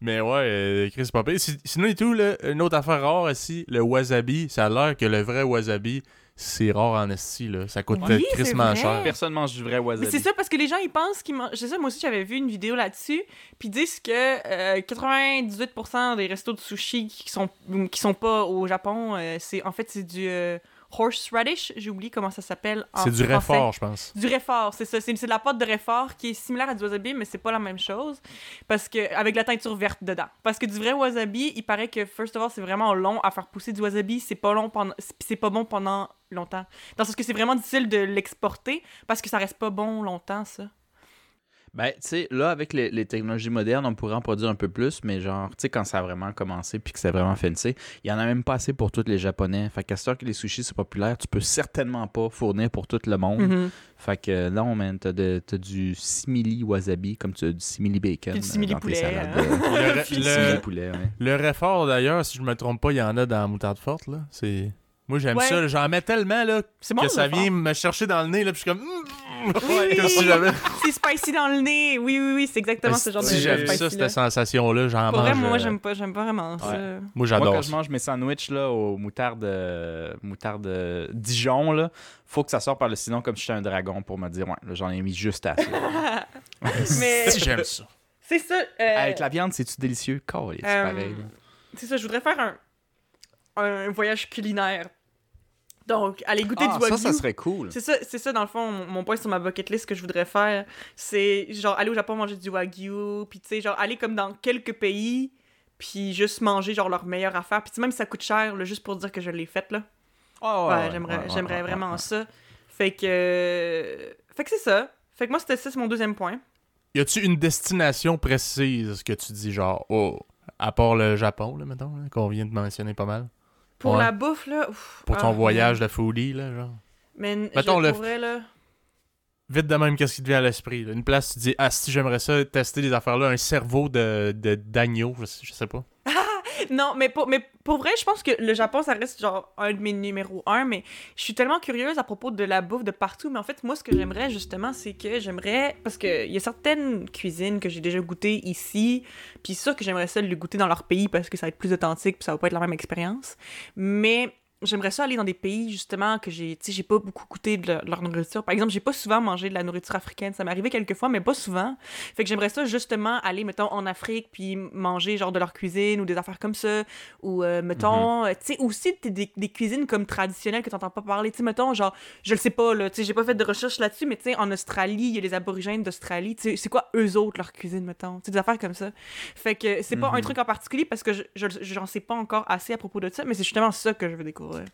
Mais ouais, euh, Chris Popé. Sinon et tout, là, une autre affaire rare ici, le wasabi, ça a l'air que le vrai wasabi, c'est rare en esti, là. Ça coûte Oui, vrai. cher. Personne mange du vrai wasabi. Mais c'est ça parce que les gens ils pensent qu'ils mangent. C'est ça, moi aussi j'avais vu une vidéo là-dessus. Puis ils disent que euh, 98% des restos de sushi qui sont qui sont pas au Japon, euh, c'est en fait c'est du euh, horseradish. J'ai oublié comment ça s'appelle. en C'est du réfort, je pense. Du réfort, c'est ça. C'est de la pâte de réfort qui est similaire à du wasabi, mais c'est pas la même chose. Parce que, avec la teinture verte dedans. Parce que du vrai wasabi, il paraît que, first of all, c'est vraiment long à faire pousser du wasabi. C'est pas long pendant. c'est- pas bon pendant longtemps. Dans sens que c'est vraiment difficile de l'exporter parce que ça reste pas bon longtemps, ça. Ben, tu sais, là, avec les, les technologies modernes, on pourrait en produire un peu plus, mais genre, tu sais, quand ça a vraiment commencé puis que c'est vraiment fancy, il y en a même pas assez pour tous les Japonais. Fait qu'à ce temps que les sushis, c'est populaire, tu peux certainement pas fournir pour tout le monde. Mhm. Fait que euh, non, man, t'as, de- t'as du simili wasabi, comme tu as du simili bacon. Du simili dans tes poulet, salades, hein. [laughs] [laughs] Le, du le- simili poulet, ouais. le réfort, d'ailleurs, si je me trompe pas, il y en a dans la moutarde forte, là. C'est... Moi, j'aime Ouais. ça. J'en mets tellement, là, C'est bon, que ça vient me chercher dans le nez, là, puis je suis comme... Oui, Comme si j'avais... C'est spicy dans le nez. Oui, oui, oui, c'est exactement ce genre de si j'avais ça, cette sensation-là, j'en Pour mange... vrai, moi, euh, j'aime pas, j'aime pas vraiment ça. Moi, Moi, j'adore quand ça. je mange mes sandwichs là, aux moutardes, euh, moutarde euh, Dijon, là, faut que ça sorte par le sinon comme si j'étais un dragon pour me dire, ouais, là, j'en ai mis juste assez. [laughs] Mais Si j'aime ça. c'est ça. euh, Avec la viande, c'est-tu délicieux? C'est Euh, pareil. C'est ça, je voudrais faire un, un voyage culinaire. Donc, aller goûter Ah, du wagyu. ça, ça serait cool. C'est ça, c'est ça, dans le fond, mon, mon point sur ma bucket list que je voudrais faire. C'est genre aller au Japon manger du wagyu, puis tu sais, genre aller comme dans quelques pays, puis juste manger genre leur meilleure affaire. Puis tu sais, même si ça coûte cher, là, juste pour dire que je l'ai faite, là. Ah, Ouais, j'aimerais, ouais, j'aimerais ouais, vraiment ouais. ça. Fait que. euh, Fait que c'est ça. Fait que moi, c'était ça, c'est mon deuxième point. Y a-tu une destination précise que tu dis, genre, oh, à part le Japon, là, mettons, qu'on vient de mentionner pas mal? Pour Ouais. la bouffe, là. ouf, Pour ton ah, voyage de foodie, là, genre. Mais Mettons, je le- pourrais, là. Vite de même, qu'est-ce qui te vient à l'esprit? Une place, tu dis, ah, si j'aimerais ça, tester des affaires-là, un cerveau de, de d'agneau, je, sais- je sais pas. Non, mais pour, mais pour vrai, je pense que le Japon, ça reste genre un de mes numéros un, mais je suis tellement curieuse à propos de la bouffe de partout. Mais en fait, moi, ce que j'aimerais justement, c'est que j'aimerais. Parce qu'il y a certaines cuisines que j'ai déjà goûtées ici, puis sûr que j'aimerais ça le goûter dans leur pays parce que ça va être plus authentique, puis ça va pas être la même expérience. Mais. J'aimerais ça aller dans des pays justement que j'ai, tu sais, j'ai pas beaucoup goûté de leur, leur nourriture. Par exemple, j'ai pas souvent mangé de la nourriture africaine. Ça m'est arrivé quelques fois, mais pas souvent. Fait que j'aimerais ça justement aller, mettons, en Afrique, puis manger genre de leur cuisine ou des affaires comme ça. Ou, euh, mettons, euh, tu sais, aussi des, des cuisines comme traditionnelles que t'entends pas parler. Tu sais, mettons, genre, je le sais pas, là, tu sais, j'ai pas fait de recherche là-dessus, mais tu sais, en Australie, il y a les aborigènes d'Australie. Tu sais, c'est quoi eux autres, leur cuisine, mettons? Tu sais, des affaires comme ça. Fait que c'est pas un Mhm. truc en particulier parce que je, je- j'en sais pas encore assez à propos de ça, mais c'est justement ça que je veux découvrir. Pour vrai.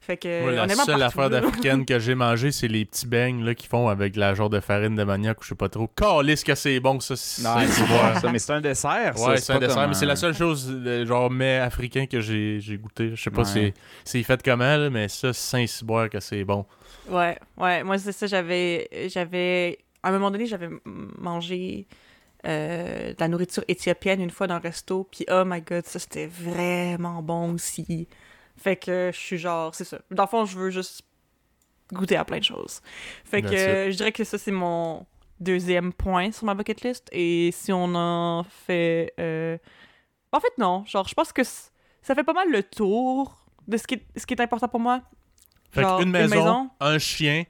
Fait que, la seule partout, affaire d'africaine que j'ai mangé, c'est les petits beignes là, qu'ils font avec la genre de farine de manioc ou je sais pas trop. Calisse que c'est bon, ça. c'est- Non, c'est- c'est bon, ça, mais c'est un dessert, ça. Ouais, c'est un dessert, mais c'est la seule chose, genre, mets africain que j'ai j'ai goûté. Je sais pas Ouais. c'est c'est fait comment, là, mais ça, c'est Saint-Cyboire que c'est bon. Ouais, ouais. Moi, c'est ça, j'avais. J'avais. À un moment donné, j'avais mangé euh, de la nourriture éthiopienne une fois dans un resto, puis oh my god, ça c'était vraiment bon aussi. Fait que je suis genre, c'est ça. Dans le fond, je veux juste goûter à plein de choses. Fait que euh, je dirais que ça, c'est mon deuxième point sur ma bucket list. Et si on en fait. euh, En fait, non. Genre, je pense que ça fait pas mal le tour de ce qui est, ce qui est important pour moi. Fait Genre, une une maison, un chien,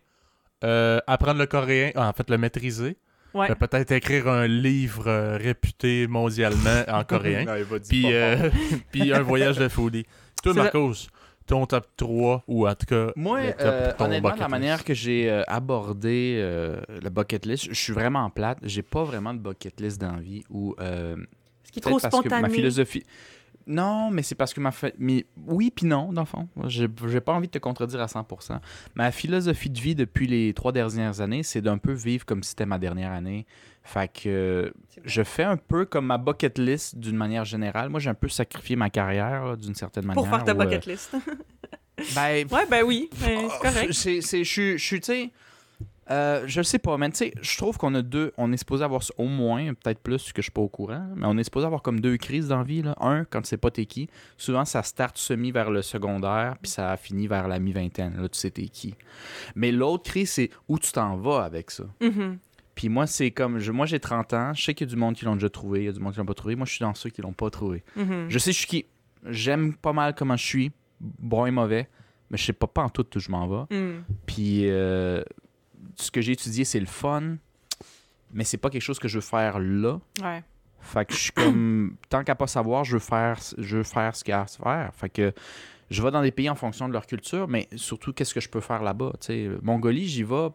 euh, apprendre le coréen, ah, en fait, le maîtriser. Ouais. Euh, Peut-être écrire un livre euh, réputé mondialement en [laughs] coréen. Non, il va dire Puis, euh, [laughs] puis un voyage de foodie. Toi, C'est Marcos, ton top 3, ou en tout cas, Moi, le top euh, de ton honnêtement, la list. manière que j'ai euh, abordé euh, le bucket list, je suis vraiment plate. J'ai pas vraiment de bucket list d'envie ou euh, Ce qui est trop peut-être parce que spontané. ma philosophie. Non, mais c'est parce que ma fa- mais oui puis non dans le fond. J'ai pas envie de te contredire à 100%. Ma philosophie de vie depuis les trois dernières années, c'est d'un peu vivre comme si c'était ma dernière année. Fait que je fais un peu comme ma bucket list d'une manière générale. Moi, j'ai un peu sacrifié ma carrière d'une certaine manière. Pour faire ta où, euh, bucket list. [laughs] ben, ouais, ben oui, c'est correct. Oh, C'est, c'est, je suis- tu sais, euh, je sais pas, mais tu sais, je trouve qu'on a deux, on est supposé avoir au moins, peut-être plus que je suis pas au courant, mais on est supposé avoir comme deux crises dans la vie, là. Un, quand tu sais pas t'es qui. Souvent, ça start semi vers le secondaire, puis ça finit vers la mi-vingtaine. Là, tu sais t'es qui. Mais l'autre crise, c'est où tu t'en vas avec ça. Mhm. Puis moi, c'est comme, je, moi j'ai 30 ans, je sais qu'il y a du monde qui l'ont déjà trouvé, il y a du monde qui l'ont pas trouvé. Moi, je suis dans ceux qui l'ont pas trouvé. Mhm. Je sais je suis qui. J'aime pas mal comment je suis, bon et mauvais, mais je sais pas pas en tout où je m'en vais. Mhm. Puis euh, ce que j'ai étudié, c'est le fun, mais c'est pas quelque chose que je veux faire là. Ouais. Fait que je suis comme, [clears throat] tant qu'à pas savoir, je veux faire, je veux faire ce qu'il y a à se faire. Fait que je vais dans des pays en fonction de leur culture, mais surtout, qu'est-ce que je peux faire là-bas? tu sais? Mongolie, j'y vais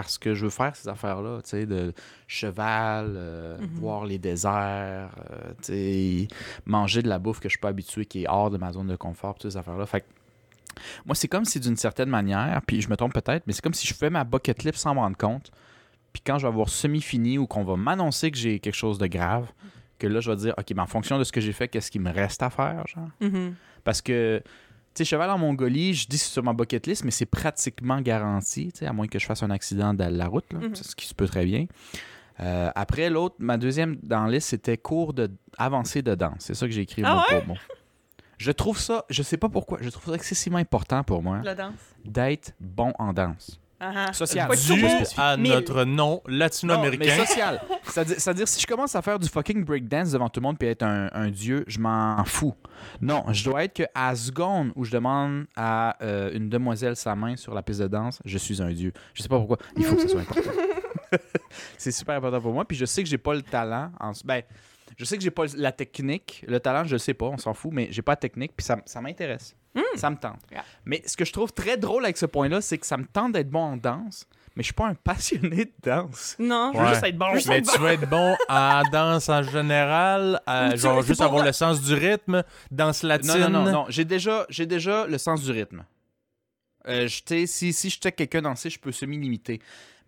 parce que je veux faire ces affaires-là, tu sais, de cheval, euh, Mhm. voir les déserts, euh, tu sais, manger de la bouffe que je suis pas habitué, qui est hors de ma zone de confort, toutes ces affaires-là. Fait que moi, c'est comme si d'une certaine manière, puis je me trompe peut-être, mais c'est comme si je fais ma bucket list sans me rendre compte. Puis quand je vais avoir semi-fini ou qu'on va m'annoncer que j'ai quelque chose de grave, que là, je vais dire, OK, mais en fonction de ce que j'ai fait, qu'est-ce qu'il me reste à faire, genre? Mhm. Parce que, sais, cheval en Mongolie, je dis que c'est sur ma bucket list, mais c'est pratiquement garanti, à moins que je fasse un accident de la route, là, Mhm. c'est ce qui se peut très bien. Euh, après, l'autre, ma deuxième dans la liste, c'était cours de avancé de danse. C'est ça que j'ai écrit Ah mot ouais? pour mot. Je trouve ça, je sais pas pourquoi, je trouve ça excessivement important pour moi La danse. d'être bon en danse. Ah. Social. Dû à notre nom Non, mais latino-américain. social. [laughs] C'est-à-dire, c'est-à-dire, si je commence à faire du fucking breakdance devant tout le monde puis être un, un dieu, je m'en fous. Non, je dois être que à seconde où je demande à euh, une demoiselle sa main sur la piste de danse, je suis un dieu. Je sais pas pourquoi. Il faut que ce soit important. [laughs] c'est super important pour moi. Puis je sais que j'ai pas le talent. En... Ben, je sais que j'ai pas la technique. Le talent, je le sais pas, on s'en fout, mais j'ai pas la technique. Puis ça, ça m'intéresse. Ça me tente. Yeah. Mais ce que je trouve très drôle avec ce point-là, c'est que ça me tente d'être bon en danse, mais je suis pas un passionné de danse. Non, je Ouais. veux juste être bon. Juste Mais être tu vas être bon en danse en général, tu- genre juste avoir le sens du rythme, danse latine. Non, non, non, non. J'ai déjà, j'ai déjà le sens du rythme. Euh, je- tu sais, si, si je check quelqu'un danser, je peux semi-limiter.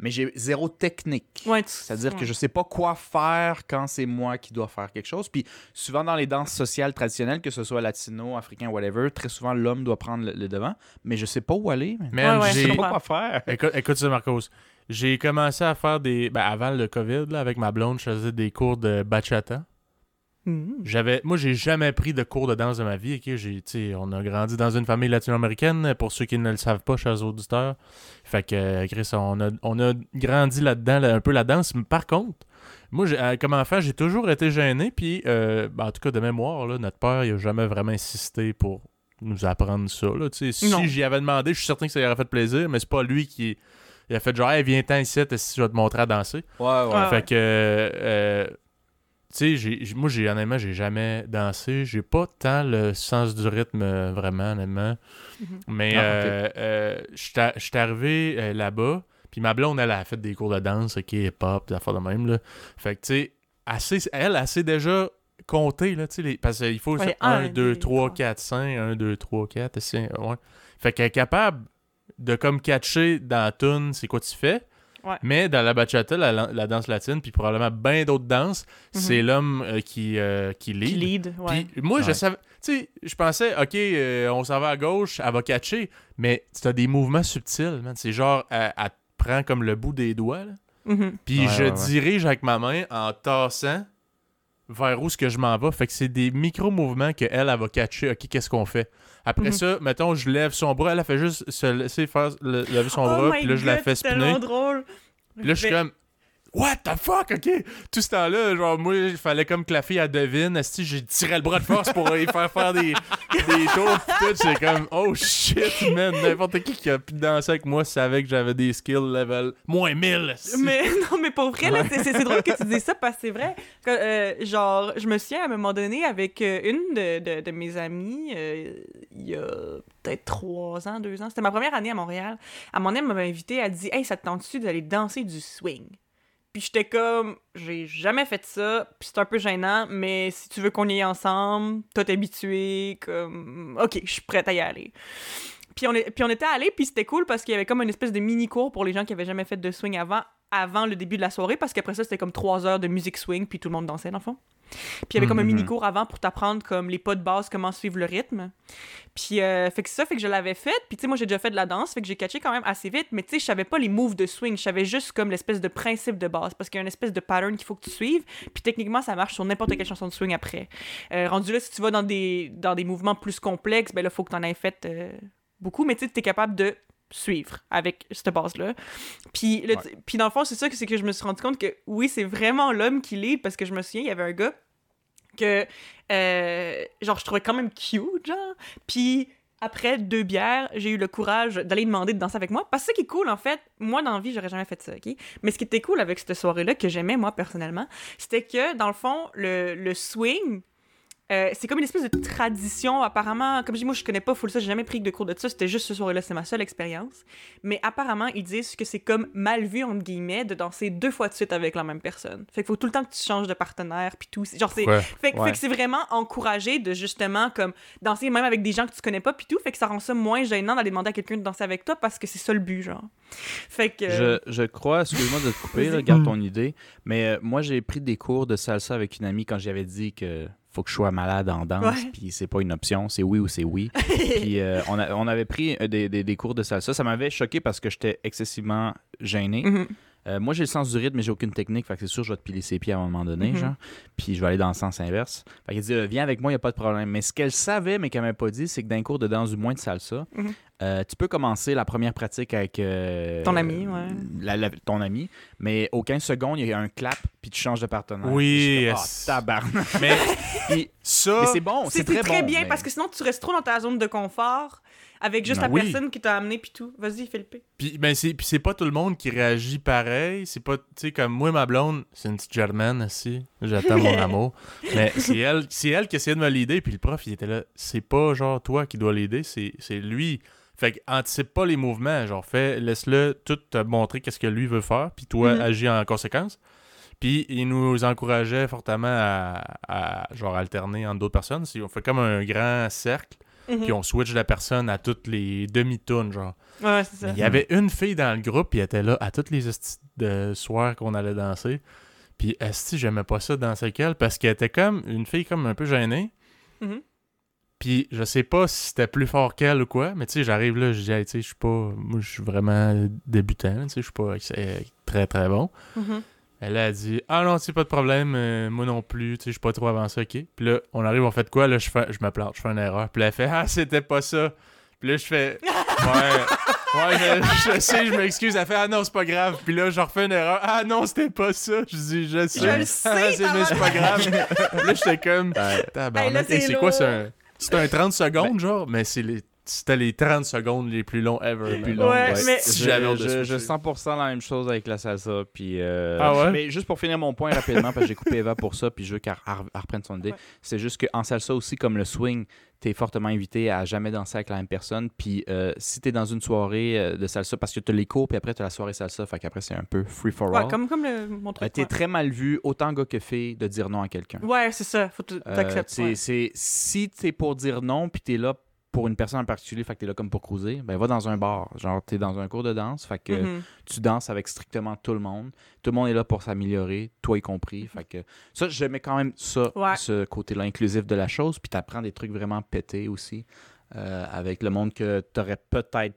Mais j'ai zéro technique. Ouais, C'est-à-dire que je sais pas quoi faire quand c'est moi qui dois faire quelque chose. Puis souvent dans les danses sociales traditionnelles, que ce soit latino, africain, whatever, très souvent l'homme doit prendre le, le devant. Mais je sais pas où aller. Man, Ouais, ouais, Je j'ai- sais pas quoi faire. Écoute, écoute ça, Marcos. J'ai commencé à faire des. Ben, avant le COVID, là, avec ma blonde, je faisais des cours de bachata. Mhm. J'avais, moi, j'ai jamais pris de cours de danse de ma vie. ok? J'ai, tu sais, on a grandi dans une famille latino-américaine, pour ceux qui ne le savent pas, chers auditeurs. Fait que, euh, Chris, on a, on a grandi là-dedans, là, un peu la danse. Mais par contre, moi, j'ai- euh, comme enfant, j'ai toujours été gêné. Puis, euh, ben, en tout cas, de mémoire, là, notre père, il a jamais vraiment insisté pour nous apprendre ça. Là, tu sais. Non. si j'y avais demandé, je suis certain que ça lui aurait fait plaisir, mais c'est pas lui qui. Il a fait genre, hey, viens-t'en ici, si je vais te montrer à danser? Ouais, ouais. Ouais. Fait que, euh, tu sais, moi, j'ai, honnêtement, j'ai jamais dansé. J'ai pas tant le sens du rythme, euh, vraiment, honnêtement. Mhm. Mais Ah, ok. euh, euh, j'étais j'étais arrivé euh, là-bas, puis ma blonde, elle a fait des cours de danse, ok, hip-hop, des affaires de même, là. Fait que, tu sais, assez, elle, elle sait déjà compter, là, tu sais, les- parce qu'il faut Ouais, 1, un, 2, deux, 3, trois. 4, 5, 1, 2, 3, 4, c'est- ouais. Fait qu'elle est capable de comme catcher dans la tune c'est quoi tu fais, Ouais. mais dans la bachata, la, la danse latine, puis probablement bien d'autres danses, c'est l'homme euh, qui, euh, qui Mhm. Qui lead. lead, ouais. Puis moi, je savais. Tu sais, je pensais, OK, euh, on s'en va à gauche, elle va catcher. Mais t'as des mouvements subtils, man. C'est genre, elle, elle prend comme le bout des doigts, là. Mhm. Puis Ouais, je ouais, ouais. dirige avec ma main en tassant vers où ce que je m'en vais. Fait que c'est des micro-mouvements qu'elle, elle, va catcher. OK, qu'est-ce qu'on fait? Après Mhm. ça, mettons, je lève son bras. Elle, a fait juste se laisser faire le- lever son Oh bras. Puis là, je la fais c'est spinner. drôle. Puis là, je suis comme. What the fuck, ok? Tout ce temps-là, genre, moi, il fallait comme que la fille, elle devine. Esti, j'ai tiré le bras de force pour y faire faire des, des tours. C'est comme, oh shit, man. N'importe qui qui a pu danser avec moi savait que j'avais des skills level moins 1000. esti. Mais [laughs] non, mais pour vrai, là, c'est- drôle que tu dises ça parce que c'est vrai. Euh, genre, je me souviens à un moment donné avec euh, une de, mes amies, euh, il y a peut-être trois ans, deux ans. C'était ma première année à Montréal. À donné, elle m'avait invité, elle dit Hey, ça te tente-tu d'aller danser du swing Puis j'étais comme J'ai jamais fait ça, puis c'est un peu gênant, mais si tu veux qu'on y aille ensemble, toi t'es habitué, comme Ok, je suis prête à y aller. Puis on, est, puis on était allés, puis c'était cool parce qu'il y avait comme une espèce de mini-cours pour les gens qui avaient jamais fait de swing avant, avant le début de la soirée, parce qu'après ça, c'était comme trois heures de musique swing, puis tout le monde dansait, dans le fond. Puis il y avait comme un Mhm. mini-cours avant pour t'apprendre comme les pas de base, comment suivre le rythme. Puis euh, fait que ça, fait que je l'avais fait. Puis tu sais, moi j'ai déjà fait de la danse, fait que j'ai catché quand même assez vite. Mais tu sais, je savais pas les moves de swing. Je savais juste comme l'espèce de principe de base. Parce qu'il y a une espèce de pattern qu'il faut que tu suives. Puis techniquement, ça marche sur n'importe quelle chanson de swing après. Euh, rendu là, si tu vas dans des, dans des mouvements plus complexes, ben là, faut que t'en aies fait euh, beaucoup. Mais tu sais, t'es capable de suivre avec cette base-là. Puis, le- Ouais. puis dans le fond, c'est ça que c'est que je me suis rendu compte que oui, c'est vraiment l'homme qui lead parce que je me souviens, il y avait un gars que, euh, genre, je trouvais quand même cute, genre. Puis après deux bières, j'ai eu le courage d'aller demander de danser avec moi. Parce que ce qui est cool, en fait, moi, dans la vie, j'aurais jamais fait ça, OK? Mais ce qui était cool avec cette soirée-là, que j'aimais, moi, personnellement, c'était que, dans le fond, le, le swing, euh, c'est comme une espèce de tradition, apparemment. Comme je dis, moi, je connais pas full ça, j'ai jamais pris de cours de ça, c'était juste ce soir-là, c'est ma seule expérience. Mais apparemment, ils disent que c'est comme mal vu, entre guillemets, de danser deux fois de suite avec la même personne. Fait qu'il faut tout le temps que tu changes de partenaire, puis tout. Genre, c'est. Ouais. Fait, que- Ouais. fait que c'est vraiment encouragé de justement comme danser même avec des gens que tu connais pas puis tout, fait que ça rend ça moins gênant d'aller demander à quelqu'un de danser avec toi parce que c'est ça le but genre. Fait que Je, je crois, excuse-moi de te couper, là, garde ton idée, mais euh, moi j'ai pris des cours de salsa avec une amie quand j'avais dit que faut que je sois malade en danse, puis c'est pas une option, c'est oui ou c'est oui. [laughs] puis euh, on, a- on avait pris euh, des, des- des cours de salsa, ça m'avait choqué parce que j'étais excessivement gêné. Mhm. Euh, moi j'ai le sens du rythme, mais j'ai aucune technique, fait que c'est sûr je vais te piler ses pieds à un moment donné, Mhm. genre. Puis je vais aller dans le sens inverse. Fait qu'elle dit viens avec moi, il y a pas de problème. Mais ce qu'elle savait mais qu'elle m'avait pas dit, c'est que dans un cours de danse du moins de salsa, Mhm. euh, tu peux commencer la première pratique avec euh, Ton ami, ouais. la- la- ton ami, mais aux 15 secondes, il y a un clap, puis tu changes de partenaire. Oui, yes. tabarnak. Mais [laughs] ça, mais c'est bon, c'est c'est très, très, bon, bien mais- parce que sinon tu restes trop dans ta zone de confort avec juste Ah la oui. personne qui t'a amené puis tout. Vas-y, Philippe. Puis, ben c'est, puis c'est pas tout le monde qui réagit pareil. C'est pas, tu sais, comme moi, ma blonde, c'est une petite germaine aussi. J'attends mon [laughs] amour. Mais c'est elle, c'est elle qui essayait de me l'aider. Puis le prof, il était là. C'est pas genre toi qui dois l'aider, c'est, c'est lui. Fait que anticipe pas les mouvements. Genre, fais, laisse-le tout te montrer qu'est-ce que lui veut faire. Puis toi, Mhm. agis en conséquence. Puis il nous encourageait fortement à, à, genre alterner entre d'autres personnes. Si on fait comme un grand cercle, Mhm. puis on switch la personne à toutes les demi-tours, genre. Ouais, c'est ça. Mais il y avait une fille dans le groupe, puis elle était là à toutes les de soirs qu'on allait danser. Puis esti, j'aimais pas ça danser avec elle parce qu'elle était comme une fille comme un peu gênée. Mhm. Puis je sais pas si c'était plus fort qu'elle ou quoi, mais tu sais, j'arrive là, je dis, Hey, tu sais, je suis pas. Moi, je suis vraiment débutant, tu sais, je suis pas euh, très très bon. Mhm. Elle a dit Ah non, c'est pas de problème, euh, moi non plus, tu sais, je suis pas trop avancé, ok. Puis là, on arrive, on fait quoi? Là, je, fais, je me plante, je fais une erreur. Puis là, elle fait Ah, c'était pas ça. Puis là, je fais Ouais, ouais, je, je sais, je m'excuse. Elle fait Ah non, c'est pas grave. Puis là, je refais une erreur. Ah non, c'était pas ça. Je dis Je sais. Je le sais, Ah, c'est, mais c'est pas grave. Puis là, j'étais comme Ouais. Tabarnak. Hey, c'est quoi, un. C'est un 30 secondes, genre, mais c'est les c'était les 30 secondes les plus longs ever. plus là. long. Ouais, mais- Si je, jamais je, doit je switcher. 100% la même chose avec la salsa. Puis, euh, Ah ouais? Mais juste pour finir mon point rapidement, parce que j'ai coupé Eva pour ça, puis je veux qu'elle elle- elle reprenne son idée. Ouais. C'est juste qu'en salsa aussi, comme le swing, t'es fortement invité à jamais danser avec la même personne. Puis euh, si t'es dans une soirée euh, de salsa, parce que t'as les cours, puis après t'as la soirée salsa, fait qu'après c'est un peu free for all. Ouais, comme, comme le, mon Euh, truc. t'es ouais. très mal vu, autant gars que fille, de dire non à quelqu'un. Ouais, c'est ça. Faut Euh, c'est- ouais. c'est- si t'es pour dire non, puis t'es là pour une personne en particulier, fait que t'es là comme pour cruiser, ben va dans un bar. Genre, t'es dans un cours de danse, fait que Mhm. tu danses avec strictement tout le monde. Tout le monde est là pour s'améliorer, toi y compris. Fait que ça, j'aimais quand même ça, Ouais. ce côté-là inclusif de la chose. Puis t'apprends des trucs vraiment pétés aussi euh, avec le monde que t'aurais peut-être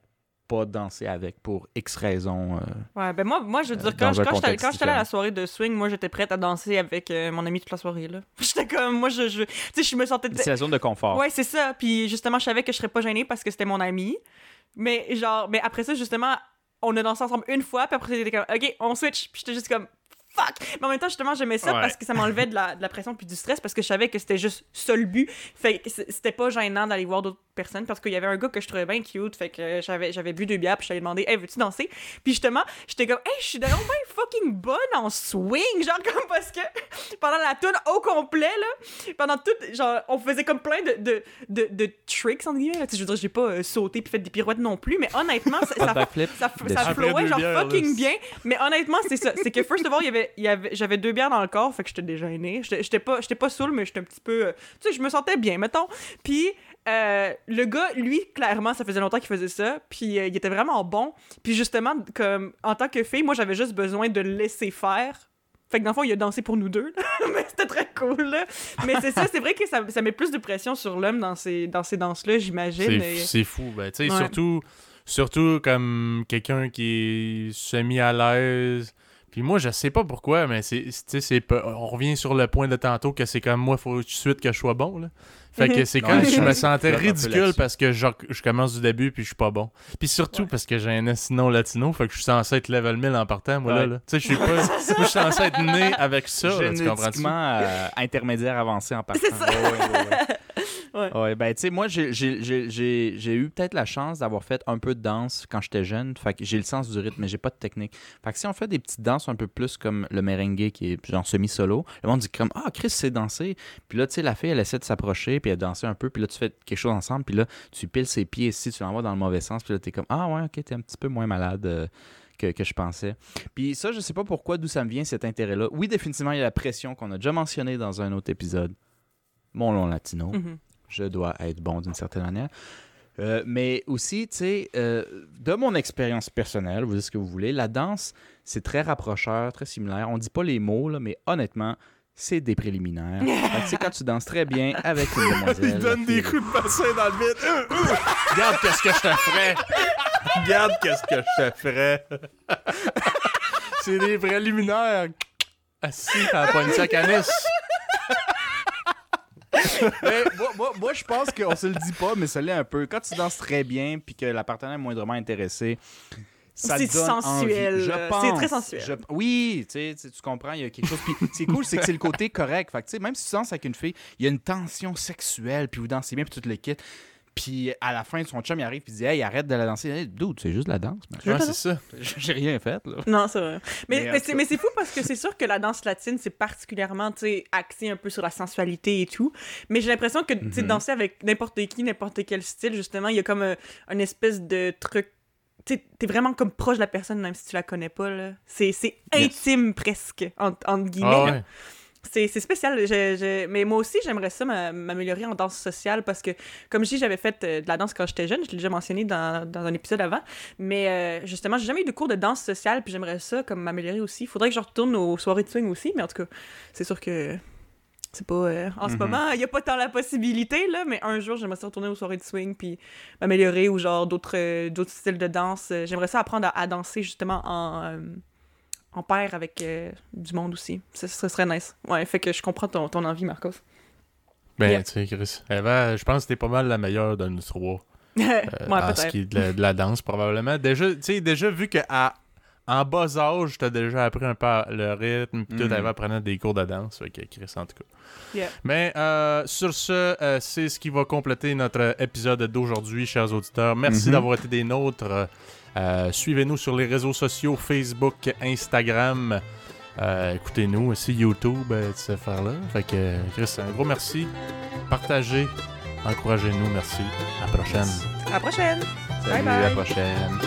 pas dansé avec pour X raisons. euh. Ouais, ben moi, moi je veux Euh, dire, quand, quand quand j'étais à la soirée de swing, moi j'étais prête à danser avec euh, mon ami toute la soirée. là. [laughs] J'étais comme, moi je. je tu sais, je me sentais. C'est la zone de confort. Ouais, c'est ça. Puis justement, je savais que je serais pas gênée parce que c'était mon ami. Mais genre, mais après ça, justement, on a dansé ensemble une fois, puis après, c'était comme, OK, on switch. Puis j'étais juste comme, fuck! Mais en même temps, justement, j'aimais ça Ouais. parce que ça m'enlevait de la, de la pression puis du stress parce que je savais que c'était juste ça le but. Fait c'était pas gênant d'aller voir d'autres personnes parce qu'il y avait un gars que je trouvais bien cute. Fait que j'avais, j'avais bu deux bières puis je lui ai demandé, hey, veux-tu danser? Puis justement, j'étais comme, hey, je suis vraiment bien fucking bonne en swing. Genre, comme parce que [laughs] pendant la tune au complet, là, pendant tout, genre, on faisait comme plein de, de, de, de tricks, entre guillemets. Je veux dire, j'ai pas euh, sauté puis fait des pirouettes non plus, mais honnêtement, ça, ça, flowait genre bières, fucking là, bien. Mais honnêtement, c'est ça. C'est que first of all, il y avait, il y avait, j'avais deux bières dans le corps, fait que j'étais déjà gênée. J'étais j'étais pas, j'étais pas saoul, mais j'étais un petit peu. euh, tu sais, je me sentais bien, mettons. Puis euh, le gars, lui, clairement, ça faisait longtemps qu'il faisait ça. Puis euh, il était vraiment bon. Puis justement, comme en tant que fille, moi, j'avais juste besoin de le laisser faire. Fait que dans le fond, il a dansé pour nous deux. là. [laughs] mais c'était très cool. là. Mais c'est ça, c'est vrai que ça, ça met plus de pression sur l'homme dans ces, dans ces danses-là, j'imagine. C'est Et- c'est fou. Ben, tu sais, Ouais. surtout, surtout comme quelqu'un qui est semi à l'aise. Puis moi, je sais pas pourquoi, mais c'est, on revient sur le point de tantôt que c'est comme moi, faut tout de suite que je sois bon. Là. Fait que c'est quand je me sentais ridicule parce que je, je commence du début puis je suis pas bon. Puis surtout Ouais. parce que j'ai un sinon latino, fait que je suis censé être level 1000 en partant, moi là. Ouais. là. Tu sais, je suis pas. [laughs] moi, je suis censé être né avec ça, là, tu? Génétiquement euh, intermédiaire avancé en partant. C'est ça. Ouais, ouais, ouais, ouais. Ouais. Ouais, ben, tu sais, moi, j'ai- j'ai j'ai- j'ai- j'ai eu peut-être la chance d'avoir fait un peu de danse quand j'étais jeune. Fait que j'ai le sens du rythme, mais j'ai pas de technique. Fait que si on fait des petites danses un peu plus comme le merengue qui est genre semi-solo, le monde dit comme Ah, Chris sait danser. Puis là, tu sais, la fille, elle essaie de s'approcher, puis elle danse un peu, puis là, tu fais quelque chose ensemble, puis là, tu piles ses pieds ici, tu l'envoies dans le mauvais sens, puis là, t'es comme Ah, ouais, ok, t'es un petit peu moins malade. euh, que, que je pensais. Puis ça, je sais pas pourquoi, d'où ça me vient cet intérêt-là. Oui, définitivement, il y a la pression qu'on a déjà mentionnée dans un autre épisode. Mon long latino Mhm. je dois être bon d'une certaine manière. Euh, mais aussi, tu sais, euh, de mon expérience personnelle, vous dites ce que vous voulez, la danse, c'est très rapprocheur, très similaire. On dit pas les mots, là, mais honnêtement, c'est des préliminaires. Fait que, tu sais, quand tu danses très bien avec une demoiselle... Il donne des coups de bassin dans le vide. Euh, euh. Regarde qu'est-ce que je te ferais. Regarde qu'est-ce que je te ferais. C'est des préliminaires. Assis à la pointe à canis. Mais moi, moi, moi, je pense qu'on se le dit pas, mais ça l'est un peu. Quand tu danses très bien puis que la partenaire est moindrement intéressée, ça C'est sensuel, envie. Je là. pense. C'est très sensuel. Je- oui, tu sais, tu sais, tu comprends, il y a quelque chose. Puis [laughs] c'est cool, c'est que c'est le côté correct. Fait que, tu sais, même si tu danses avec une fille, il y a une tension sexuelle, puis vous dansez bien, puis tout le kit. Puis à la fin, son chum, il arrive, puis il dit Hey, arrête de la danser. Hey, dude, c'est juste la danse. Ouais, c'est ça. [laughs] J'ai rien fait, là. Non, c'est vrai. Mais, Mais c'est, cas. mais c'est fou parce que c'est sûr que la danse latine, c'est particulièrement, tu axé un peu sur la sensualité et tout. Mais j'ai l'impression que, tu Mhm. danser avec n'importe qui, n'importe quel style, justement, il y a comme un, un espèce de truc. T'es vraiment comme proche de la personne, même si tu la connais pas, là. C'est, Yes. intime presque, entre, entre guillemets. Ah ouais. C'est, c'est spécial. Je- je- Mais moi aussi, j'aimerais ça m'a- m'améliorer en danse sociale parce que, comme je dis, j'avais fait euh, de la danse quand j'étais jeune. Je l'ai déjà mentionné dans, dans un épisode avant. Mais euh, justement, j'ai jamais eu de cours de danse sociale. Puis j'aimerais ça comme m'améliorer aussi. Il faudrait que je retourne aux soirées de swing aussi. Mais en tout cas, c'est sûr que c'est pas. euh, en ce Mhm. moment, il n'y a pas tant la possibilité, là. Mais un jour, j'aimerais ça retourner aux soirées de swing. Puis m'améliorer ou genre d'autres, euh, d'autres styles de danse. Euh, J'aimerais ça apprendre à, à danser justement en. euh, en paire avec euh, du monde aussi. Ça, ça serait nice. Ouais, fait que je comprends ton, ton envie, Marcos. Ben, Yeah. tu sais, Chris. Eva, je pense que t'es pas mal la meilleure de nous trois. [laughs] ouais, en ce qui est de la, de la danse, probablement. Déjà, tu sais, déjà vu que à en bas âge, t'as déjà appris un peu le rythme, puis tout, Mhm. t'avais appris des cours de danse. Fait que Chris, en tout cas. Yeah. Mais euh, sur ce, euh, c'est ce qui va compléter notre épisode d'aujourd'hui, chers auditeurs. Merci Mhm. d'avoir été des nôtres. Euh, Suivez-nous sur les réseaux sociaux Facebook, Instagram. Euh, Écoutez-nous aussi YouTube, euh, ces affaires-là. Fait que, euh, Chris, un gros merci. Partagez, encouragez-nous. Merci. À la prochaine. À la prochaine! Salut, Bye bye. à la prochaine.